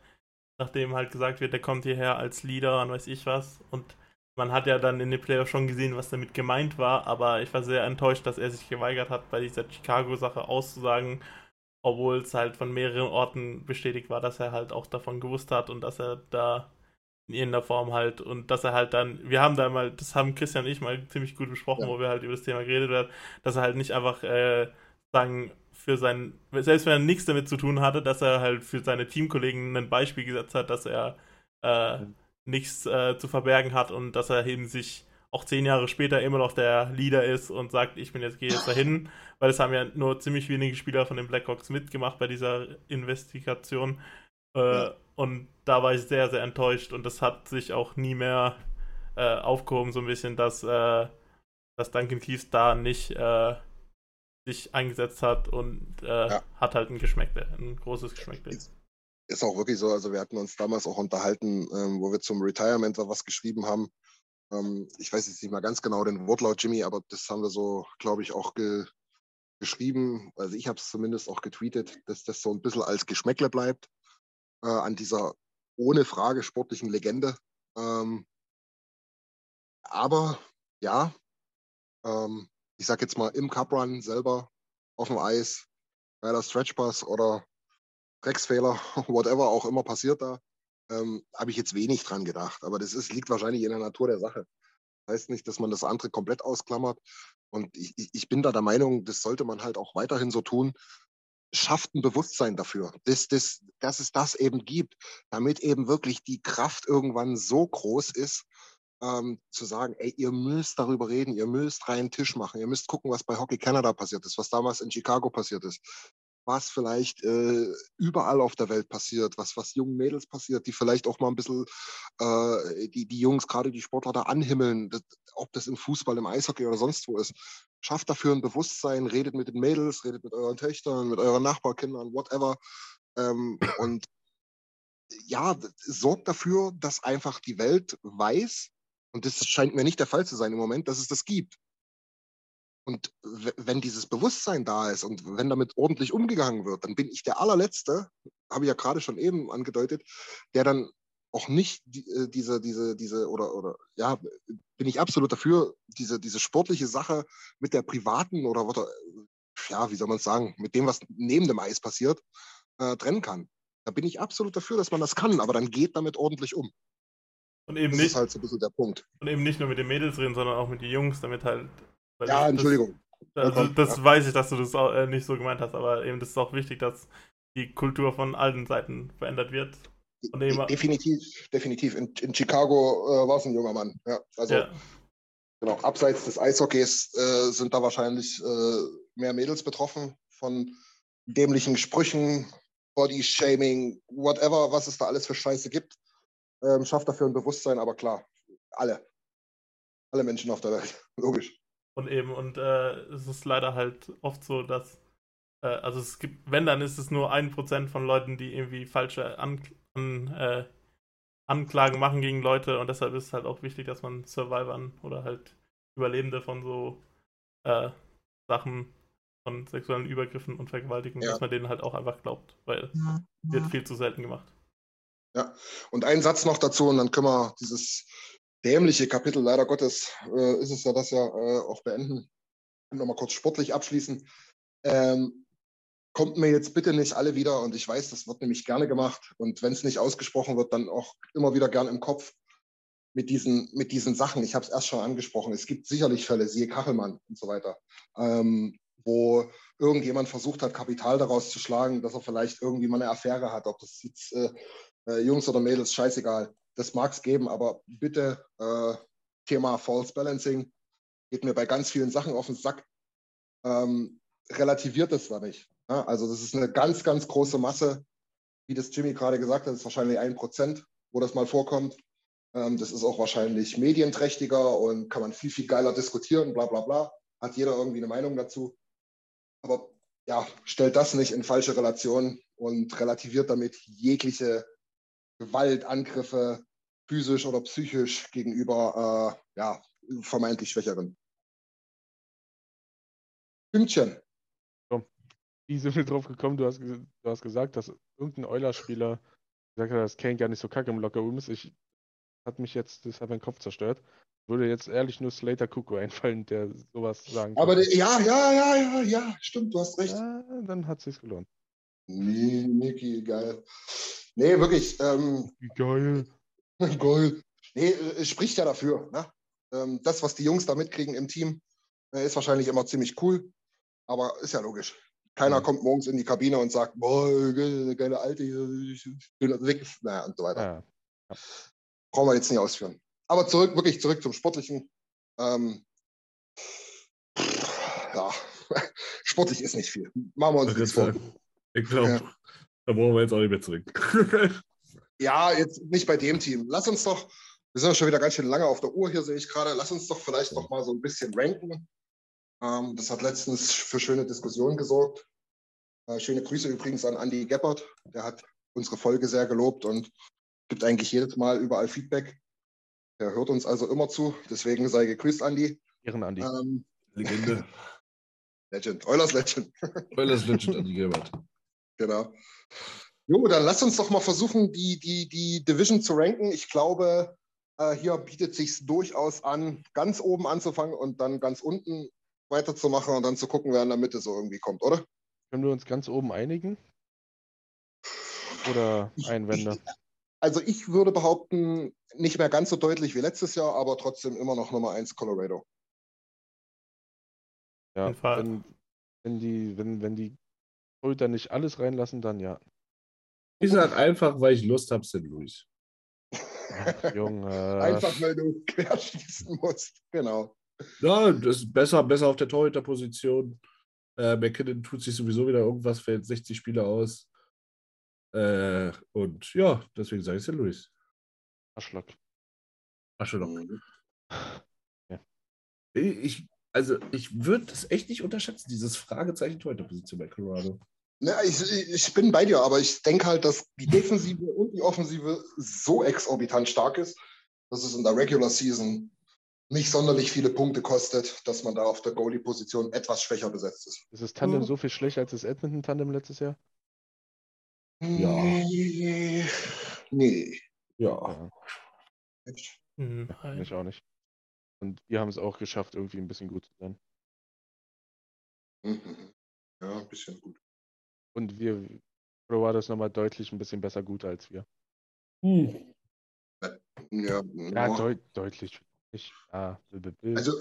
nachdem halt gesagt wird, der kommt hierher als Leader und weiß ich was. Und man hat ja dann in den Playoffs schon gesehen, was damit gemeint war, aber ich war sehr enttäuscht, dass er sich geweigert hat, bei dieser Chicago-Sache auszusagen, obwohl es halt von mehreren Orten bestätigt war, dass er halt auch davon gewusst hat und dass er da in irgendeiner Form halt und dass er halt dann, wir haben da mal, das haben Christian und ich mal ziemlich gut besprochen, ja. wo wir halt über das Thema geredet haben, dass er halt nicht einfach äh, sagen, für sein, selbst wenn er nichts damit zu tun hatte, dass er halt für seine Teamkollegen ein Beispiel gesetzt hat, dass er äh, nichts äh, zu verbergen hat und dass er eben sich auch zehn Jahre später immer noch der Leader ist und sagt, ich bin jetzt, gehe jetzt dahin, weil es haben ja nur ziemlich wenige Spieler von den Blackhawks mitgemacht bei dieser Investigation. Äh, ja. Und da war ich sehr, sehr enttäuscht und das hat sich auch nie mehr äh, aufgehoben, so ein bisschen, dass, äh, dass Duncan Keith da nicht äh, sich eingesetzt hat und äh, ja. hat halt ein Geschmäckle, ein großes Geschmäckle. Ist, ist, auch wirklich so, also wir hatten uns damals auch unterhalten, ähm, wo wir zum Retirement was geschrieben haben. Ähm, ich weiß jetzt nicht mal ganz genau den Wortlaut, Jimmy, aber das haben wir so, glaube ich, auch ge geschrieben. Also ich habe es zumindest auch getweetet, dass das so ein bisschen als Geschmäckle bleibt äh, an dieser ohne Frage sportlichen Legende. Ähm, aber ja, ähm, ich sag jetzt mal im Cup Run selber auf dem Eis, bei der Stretchpass oder Drecksfehler, [LAUGHS] whatever auch immer passiert da, ähm, habe ich jetzt wenig dran gedacht. Aber das ist, liegt wahrscheinlich in der Natur der Sache. Heißt nicht, dass man das andere komplett ausklammert. Und ich, ich bin da der Meinung, das sollte man halt auch weiterhin so tun, schafft ein Bewusstsein dafür, dass, dass, dass es das eben gibt, damit eben wirklich die Kraft irgendwann so groß ist, ähm, zu sagen, ey, ihr müsst darüber reden, ihr müsst reinen Tisch machen, ihr müsst gucken, was bei Hockey Canada passiert ist, was damals in Chicago passiert ist, was vielleicht äh, überall auf der Welt passiert, was, was jungen Mädels passiert, die vielleicht auch mal ein bisschen äh, die, die Jungs, gerade die Sportler da anhimmeln, das, ob das im Fußball, im Eishockey oder sonst wo ist. Schafft dafür ein Bewusstsein, redet mit den Mädels, redet mit euren Töchtern, mit euren Nachbarkindern, whatever. Ähm, und ja, sorgt dafür, dass einfach die Welt weiß, und das scheint mir nicht der Fall zu sein im Moment, dass es das gibt. Und wenn dieses Bewusstsein da ist und wenn damit ordentlich umgegangen wird, dann bin ich der allerletzte, habe ich ja gerade schon eben angedeutet, der dann auch nicht äh, diese, diese, diese, oder, oder ja, bin ich absolut dafür, diese, diese sportliche Sache mit der privaten oder, oder ja, wie soll man es sagen, mit dem, was neben dem Eis passiert, äh, trennen kann. Da bin ich absolut dafür, dass man das kann, aber dann geht damit ordentlich um. Und eben das nicht, ist halt so ein bisschen der Punkt. Und eben nicht nur mit den Mädels reden, sondern auch mit den Jungs, damit halt ja, Entschuldigung. Das, also, das ja. weiß ich, dass du das auch, äh, nicht so gemeint hast, aber eben das ist auch wichtig, dass die Kultur von allen Seiten verändert wird. De definitiv, definitiv. In, in Chicago äh, war es ein junger Mann. Ja, also ja. genau. Abseits des Eishockeys äh, sind da wahrscheinlich äh, mehr Mädels betroffen von dämlichen Sprüchen, Body-Shaming, whatever, was es da alles für Scheiße gibt. Ähm, schafft dafür ein Bewusstsein, aber klar, alle. Alle Menschen auf der Welt, [LAUGHS] logisch. Und eben, und äh, es ist leider halt oft so, dass, äh, also es gibt, wenn, dann ist es nur ein Prozent von Leuten, die irgendwie falsche An an, äh, Anklagen machen gegen Leute und deshalb ist es halt auch wichtig, dass man Survivern oder halt Überlebende von so äh, Sachen von sexuellen Übergriffen und Vergewaltigungen, ja. dass man denen halt auch einfach glaubt, weil ja. wird viel zu selten gemacht. Ja, und ein Satz noch dazu und dann können wir dieses dämliche Kapitel, leider Gottes, äh, ist es ja das ja äh, auch beenden. Nochmal kurz sportlich abschließen. Ähm, kommt mir jetzt bitte nicht alle wieder, und ich weiß, das wird nämlich gerne gemacht, und wenn es nicht ausgesprochen wird, dann auch immer wieder gern im Kopf mit diesen, mit diesen Sachen. Ich habe es erst schon angesprochen. Es gibt sicherlich Fälle, siehe Kachelmann und so weiter, ähm, wo irgendjemand versucht hat, Kapital daraus zu schlagen, dass er vielleicht irgendwie mal eine Affäre hat, ob das jetzt äh, äh Jungs oder Mädels, scheißegal das mag es geben, aber bitte äh, Thema False Balancing geht mir bei ganz vielen Sachen auf den Sack. Ähm, relativiert es da nicht. Ja? Also das ist eine ganz, ganz große Masse, wie das Jimmy gerade gesagt hat, ist wahrscheinlich ein Prozent, wo das mal vorkommt. Ähm, das ist auch wahrscheinlich medienträchtiger und kann man viel, viel geiler diskutieren, bla bla bla. Hat jeder irgendwie eine Meinung dazu. Aber ja, stellt das nicht in falsche Relation und relativiert damit jegliche Gewaltangriffe physisch oder psychisch gegenüber äh, ja, vermeintlich Schwächeren. Pünktchen. Wie sind wir drauf gekommen? Du hast, du hast gesagt, dass irgendein Euler-Spieler gesagt hat, dass Kane gar nicht so kacke im Lockerroom ist. Ich hat mich jetzt, das hat meinen Kopf zerstört. Würde jetzt ehrlich nur Slater Kuko einfallen, der sowas sagen kann. Aber der, ja, ja, ja, ja, ja, stimmt, du hast recht. Ja, dann hat es sich gelohnt. Nee, Niki, geil. Nee, wirklich. Ähm, Geil. [LAUGHS] Goal. Nee, äh, spricht ja dafür. Ne? Ähm, das, was die Jungs da mitkriegen im Team, äh, ist wahrscheinlich immer ziemlich cool. Aber ist ja logisch. Keiner Mhm. kommt morgens in die Kabine und sagt, boah, geile, Alte, ich bin weg. Naja, und so weiter. Ja. Brauchen wir jetzt nicht ausführen. Aber zurück, wirklich zurück zum Sportlichen. Ähm, ja, [LAUGHS] sportlich ist nicht viel. Machen wir uns Ich nichts vor. Ich glaube, Ja. Da brauchen wir jetzt auch nicht mehr zurück. [LAUGHS] Ja, jetzt nicht bei dem Team. Lass uns doch, wir sind ja schon wieder ganz schön lange auf der Uhr hier, sehe ich gerade. Lass uns doch vielleicht noch mal so ein bisschen ranken. Ähm, das hat letztens für schöne Diskussionen gesorgt. Äh, schöne Grüße übrigens an Andy Geppert. Der hat unsere Folge sehr gelobt und gibt eigentlich jedes Mal überall Feedback. Er hört uns also immer zu. Deswegen sei gegrüßt, Andy. Ehren Andi. Ähm, Legende. [LAUGHS] Legend, Eulers Legend. Das Legend an die Gebert. [LAUGHS] Genau. Jo, dann lass uns doch mal versuchen, die, die, die Division zu ranken. Ich glaube, äh, hier bietet sich durchaus an, ganz oben anzufangen und dann ganz unten weiterzumachen und dann zu gucken, wer in der Mitte so irgendwie kommt, oder? Können wir uns ganz oben einigen? Oder Einwände? Also ich würde behaupten, nicht mehr ganz so deutlich wie letztes Jahr, aber trotzdem immer noch Nummer 1 Colorado. Ja, wenn, wenn die, wenn, wenn die Torhüter nicht alles reinlassen, dann ja. Ich sag einfach, weil ich Lust habe, St. Louis. Ach, Junge. Einfach, weil du querschießen musst. Genau. Ja, das ist besser, besser auf der Torhüterposition. Äh, McKinnon tut sich sowieso wieder irgendwas, fällt 60 Spiele aus. Äh, und ja, deswegen sage ich St. Louis. Arschlock. Aschelock. Mhm. Ich, also, ich würde es echt nicht unterschätzen, dieses Fragezeichen Torhüterposition bei Colorado. Ja, ich, ich bin bei dir, aber ich denke halt, dass die Defensive und die Offensive so exorbitant stark ist, dass es in der Regular Season nicht sonderlich viele Punkte kostet, dass man da auf der Goalie-Position etwas schwächer besetzt ist. Ist das Tandem Mhm. so viel schlechter als das Edmonton-Tandem letztes Jahr? Ja. Nee. Nee. Ja. Hm, Ja, ich auch nicht. Und wir haben es auch geschafft, irgendwie ein bisschen gut zu sein. Mhm. Ja, ein bisschen gut. Und wir, Colorado ist nochmal deutlich ein bisschen besser gut als wir. Hm. Ja, Ja, deut deutlich. Ich, b- Also,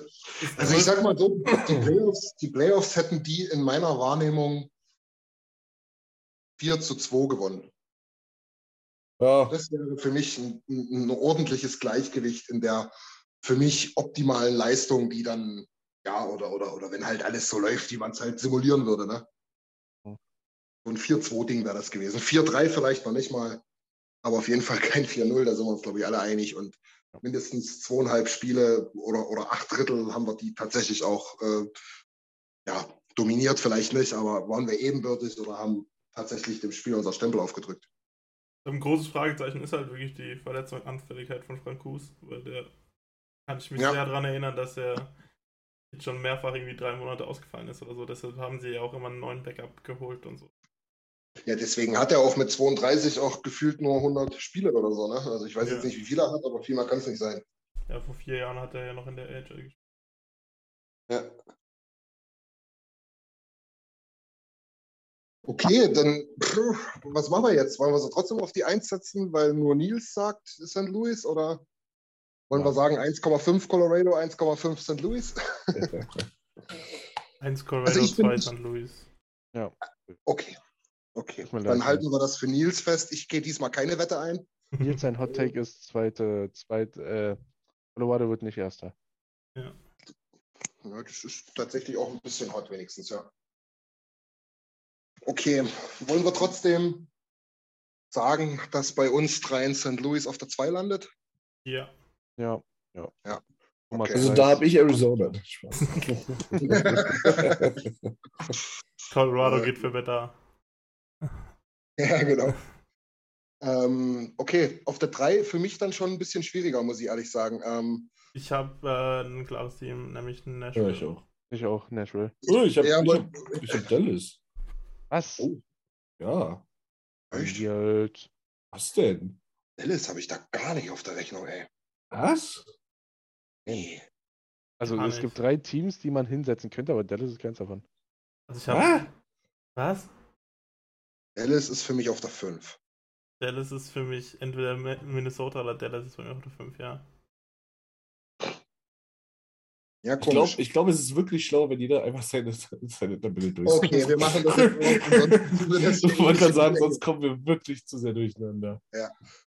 also ich sag mal so, die Playoffs, die Playoffs hätten die in meiner Wahrnehmung 4 zu 2 gewonnen. Ja, Das wäre für mich ein, ein, ein ordentliches Gleichgewicht in der für mich optimalen Leistung, die dann, ja, oder, oder, oder wenn halt alles so läuft, wie man es halt simulieren würde, ne? Ein 4-2-Ding wäre das gewesen. 4-3 vielleicht noch nicht mal, aber auf jeden Fall kein 4-0, da sind wir uns, glaube ich, alle einig. Und mindestens zweieinhalb Spiele oder, oder acht Drittel haben wir die tatsächlich auch äh, ja, dominiert, vielleicht nicht, aber waren wir ebenbürtig oder haben tatsächlich dem Spiel unser Stempel aufgedrückt. Ein großes Fragezeichen ist halt wirklich die Verletzungsanfälligkeit von Frankus, weil der kann ich mich Ja. sehr daran erinnern, dass er jetzt schon mehrfach irgendwie drei Monate ausgefallen ist oder so. Deshalb haben sie ja auch immer einen neuen Backup geholt und so. Ja, deswegen hat er auch mit 32 auch gefühlt nur 100 Spiele oder so. Ne? Also ich weiß Ja. jetzt nicht, wie viel er hat, aber viel mehr kann es nicht sein. Ja, vor vier Jahren hat er ja noch in der AHL gespielt. Ja. Okay, dann pff, was machen wir jetzt? Wollen wir sie trotzdem auf die 1 setzen, weil nur Nils sagt St. Louis oder wollen Ja. wir sagen 1,5 Colorado, 1,5 St. Louis? [LAUGHS] Eins Colorado, Also ich bin- zwei St. Louis. Okay. Okay. Dann leid, halten wir das für Nils fest. Ich gehe diesmal keine Wette ein. Nils sein Hot Take ist zweite, zweite, äh, Colorado wird nicht erster. Ja, das ist tatsächlich auch ein bisschen hot wenigstens, ja. Okay, wollen wir trotzdem sagen, dass bei uns dreien St. Louis auf der 2 landet? Ja. Ja, ja. Ja. Okay. also da habe ich Arizona. [LAUGHS] Colorado geht für Wetter. [LAUGHS] ja, genau. Ähm, okay, auf der 3 für mich dann schon ein bisschen schwieriger, muss ich ehrlich sagen. Ähm, Ich habe äh, ein klares Team, nämlich ein Ja, Nashville. ich auch. Ich auch, Nashville. Oh, ich habe Ja, ich hab, ich hab Dallas. Was? Oh. Ja. echt? Weird. Was denn? Dallas habe ich da gar nicht auf der Rechnung, ey. Was? Nee. Also Gar es gibt nicht. drei Teams, die man hinsetzen könnte, aber Dallas ist keins davon. Also ich habe. Ah? Was? Dallas ist für mich auf der 5. Dallas ist für mich entweder Mi- Minnesota oder Dallas ist bei mir auf der 5, ja. Ja, Ich glaube, komisch. ich glaub, es ist wirklich schlau, wenn jeder einfach seine, seine Tabelle durch. Okay, wir machen das jetzt [LAUGHS] Ich wollte gerade sagen, sonst kommen wir wirklich zu sehr durcheinander.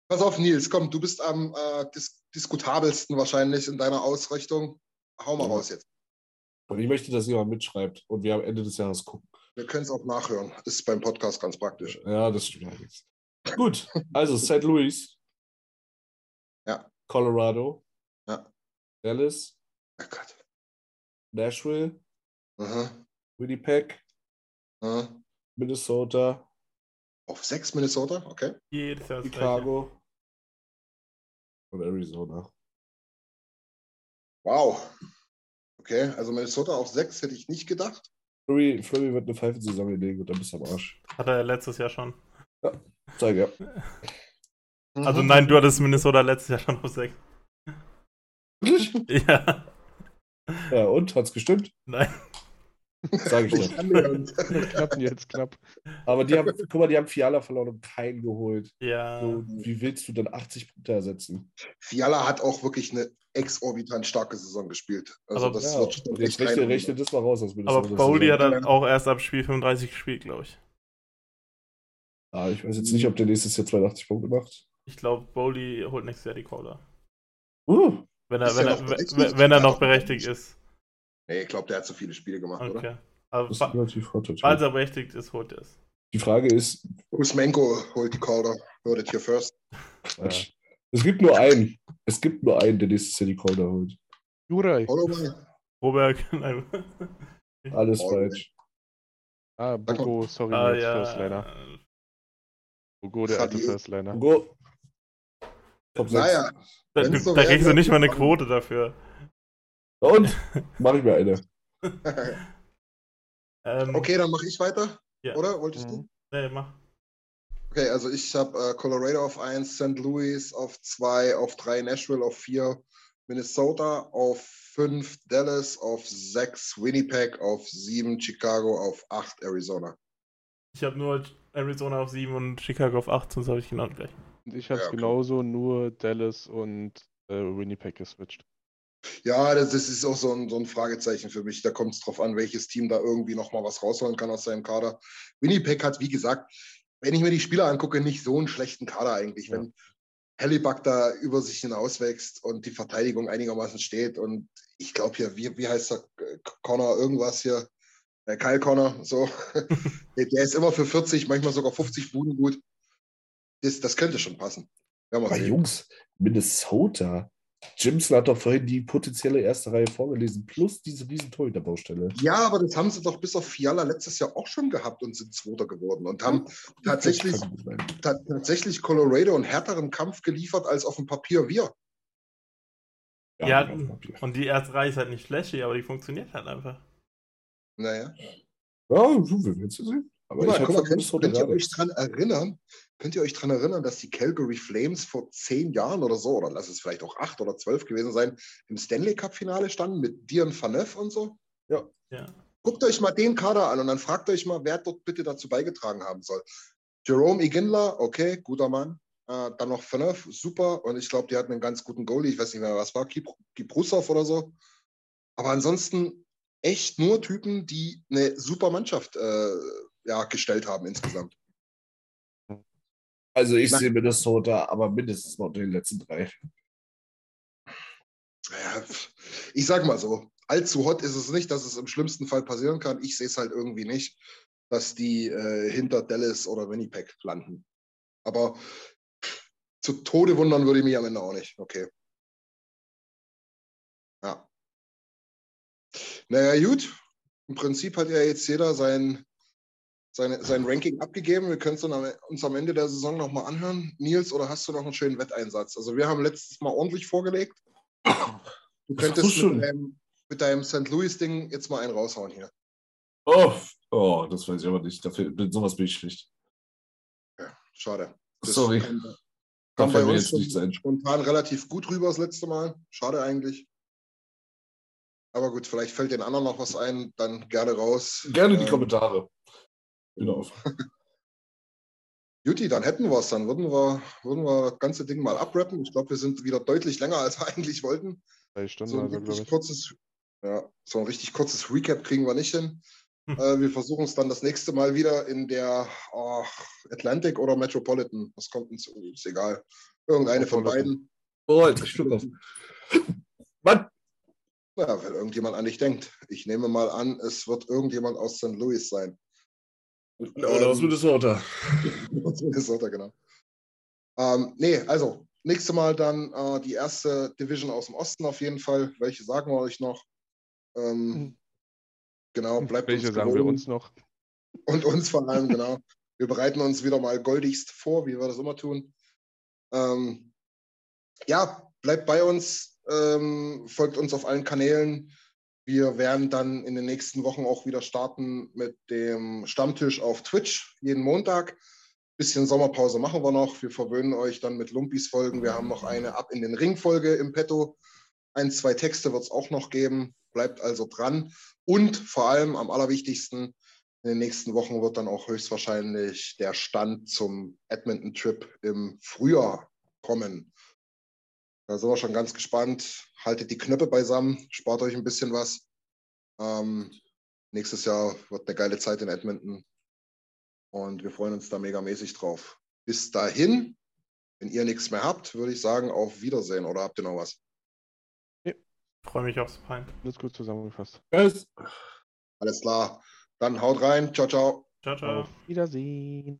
Pass auf, Nils, komm, du bist am äh, dis diskutabelsten wahrscheinlich in deiner Ausrichtung. Hau mal Ja. raus jetzt. Und ich möchte, dass jemand mitschreibt und wir am Ende des Jahres gucken. Wir können es auch nachhören. Ist beim Podcast ganz praktisch. Ja, das stimmt allerdings. Gut, also St. Louis. Ja. Colorado. Ja. Dallas. Oh Gott. Nashville. Aha. Winnipeg. Aha. Minnesota. Auf sechs Minnesota, okay. Jedes Jahr gleiche. Chicago. Und Arizona. Wow. Okay, also Minnesota auf sechs hätte ich nicht gedacht. Flurry, Flurry wird eine Pfeife-Saison hinlegen und dann bist du am Arsch. Hat er letztes Jahr schon. Zeig ja. Also Mhm. nein, du hattest Minnesota letztes Jahr schon auf 6. Wirklich? [LAUGHS] Ja. Ja, und? Hat's gestimmt? Nein. Sag ich doch. knapp jetzt, knapp. Aber die haben, guck mal, die haben Fiala verloren und keinen geholt. Ja. So, wie willst du dann 80 Punkte ersetzen? Fiala hat auch wirklich eine exorbitant starke Saison gespielt. Also Aber- das Ja, wird echt jetzt rechne, rechne das mal raus. Aus Aber Bowley hat dann auch erst ab Spiel 35 gespielt, glaube ich. Ah, ich weiß jetzt nicht, ob der nächstes Jahr 82 Punkte macht. Ich glaube, Bowley holt nächstes Jahr die Cola. Uh, Wenn er, wenn er noch wenn, berechtigt? wenn er noch berechtigt ist. Nee, ich glaube, der hat zu viele Spiele gemacht, oder? Okay. Aber das ist relativ hot. falls er berechtigt ist, holt er es. Die Frage ist, Kuzmenko holt die Calder. Heard it here first. Quatsch. es gibt nur einen. Es gibt nur einen, der nächstes Jahr die Calder holt. Juraj. Holloway. Robert, [LAUGHS] nein. Alles Alright. falsch. Ah, Bogo, sorry, ah, ja. Liner. Bogo, der alte Xavier. First Liner. Go. Top 6. Naja, Da, da kriegst du nicht mal eine Quote dafür. Und? Mach ich mir eine. [LAUGHS] Ähm, okay, dann mache ich weiter. Ja. Oder wolltest du? Mhm. Nee, mach. Okay, also ich habe äh, Colorado auf 1, St. Louis auf 2, auf 3 Nashville auf 4, Minnesota auf 5, Dallas auf 6, Winnipeg auf 7, Chicago auf 8, Arizona. Ich habe nur Arizona auf 7 und Chicago auf 8, sonst habe ich genau gleich. Und ich Ja, es okay. genauso, nur Dallas und äh, Winnipeg geswitcht. Ja, das, das ist auch so ein, so ein Fragezeichen für mich. Da kommt es drauf an, welches Team da irgendwie nochmal was rausholen kann aus seinem Kader. Winnipeg hat, wie gesagt, wenn ich mir die Spieler angucke, nicht so einen schlechten Kader eigentlich. Ja. Wenn Hellebuck da über sich hinauswächst und die Verteidigung einigermaßen steht und ich glaube hier, wie, wie heißt er, Connor, irgendwas hier, äh, Kyle Connor, so, [LAUGHS] der der ist immer für 40, manchmal sogar 50 Buden gut. Das, das könnte schon passen. Ja, Aber sehen. Jungs, Minnesota. Jimson hat doch vorhin die potenzielle erste Reihe vorgelesen, plus diese riesen Torhüterbaustelle. Ja, aber das haben sie doch bis auf Fiala letztes Jahr auch schon gehabt und sind Zweiter geworden und haben tatsächlich, Kann ta tatsächlich Colorado einen härteren Kampf geliefert als auf dem Papier wir. Ja, Papier. Und die erste Reihe ist halt nicht flashy, aber die funktioniert halt einfach. Naja. Ja, du, wir werden es ja sehen. Aber Guck mal, ich guck mal, gar euch nichts. dran erinnern? Könnt ihr euch dran erinnern, dass die Calgary Flames vor zehn Jahren oder so, oder lass es vielleicht auch acht oder zwölf gewesen sein, im Stanley Cup-Finale standen mit Dion Phaneuf und so? Ja. Guckt euch mal den Kader an und dann fragt euch mal, wer dort bitte dazu beigetragen haben soll. Jerome Iginla, okay, guter Mann. Äh, dann noch Phaneuf, super. Und ich glaube, die hatten einen ganz guten Goalie. Ich weiß nicht mehr, was war, Kip- Kiprusov oder so. Aber ansonsten echt nur Typen, die eine super Mannschaft äh, ja, gestellt haben insgesamt. Also ich sehe Minnesota, aber mindestens mal unter den letzten drei. Ja, ich sag mal so, allzu hot ist es nicht, dass es im schlimmsten Fall passieren kann. Ich sehe es halt irgendwie nicht, dass die äh, hinter Dallas oder Winnipeg landen. Aber zu Tode wundern würde ich mich am Ende auch nicht. Okay. Ja. Naja, gut. Im Prinzip hat ja jetzt jeder sein, seine, sein Ranking abgegeben. Wir können es uns am Ende der Saison nochmal anhören. Nils, oder hast du noch einen schönen Wetteinsatz? Also wir haben letztes Mal ordentlich vorgelegt. Du könntest schon. mit deinem, mit deinem St. Louis-Ding jetzt mal einen raushauen hier. Oh, oh, das weiß ich aber nicht. Dafür, sowas bin ich schlecht. Schade. Sorry. kam- kam bei uns sein. spontan relativ gut rüber das letzte Mal. Schade eigentlich. Aber gut, vielleicht fällt den anderen noch was ein, dann gerne raus. Gerne die Ähm, Kommentare. Bin auf. [LAUGHS] Juti, dann hätten wir es. Dann würden wir, würden wir das ganze Ding mal abrappen. Ich glaube, wir sind wieder deutlich länger, als wir [LAUGHS] eigentlich wollten. Drei Stunden So ein also, richtig kurzes, ja, so ein richtig kurzes Recap kriegen wir nicht hin. Hm. Äh, wir versuchen es dann das nächste Mal wieder in der oh, Atlantic oder Metropolitan. Was kommt uns? Ist egal. Irgendeine von beiden. Oh, jetzt auf. [LAUGHS] Mann! Ja, wenn irgendjemand an dich denkt. Ich nehme mal an, es wird irgendjemand aus St. Louis sein. Oder aus Minnesota. [LAUGHS] aus Minnesota, genau. Ähm, nee, also, nächstes Mal dann äh, die erste Division aus dem Osten auf jeden Fall. Welche sagen wir euch noch? Ähm, Mhm. Genau, bleibt Welche uns sagen wir uns noch? Und uns vor allem, [LAUGHS] genau. Wir bereiten uns wieder mal goldigst vor, wie wir das immer tun. Ähm, ja, bleibt bei uns, ähm, folgt uns auf allen Kanälen. Wir werden dann in den nächsten Wochen auch wieder starten mit dem Stammtisch auf Twitch jeden Montag. Bisschen Sommerpause machen wir noch. Wir verwöhnen euch dann mit Lumpis-Folgen. Wir haben noch eine Ab in den Ring-Folge im Petto. Ein, zwei Texte wird es auch noch geben. Bleibt also dran. Und vor allem am allerwichtigsten, in den nächsten Wochen wird dann auch höchstwahrscheinlich der Stand zum Edmonton-Trip im Frühjahr kommen. Da sind wir schon ganz gespannt. Haltet die Knöpfe beisammen, spart euch ein bisschen was. Ähm, nächstes Jahr wird eine geile Zeit in Edmonton. Und wir freuen uns da megamäßig drauf. Bis dahin, wenn ihr nichts mehr habt, würde ich sagen, auf Wiedersehen. Oder habt ihr noch was? Freue mich aufs Pein. Das ist gut zusammengefasst. Tschüss. Alles klar. Dann haut rein. Ciao, ciao. Ciao, ciao. Auf Wiedersehen.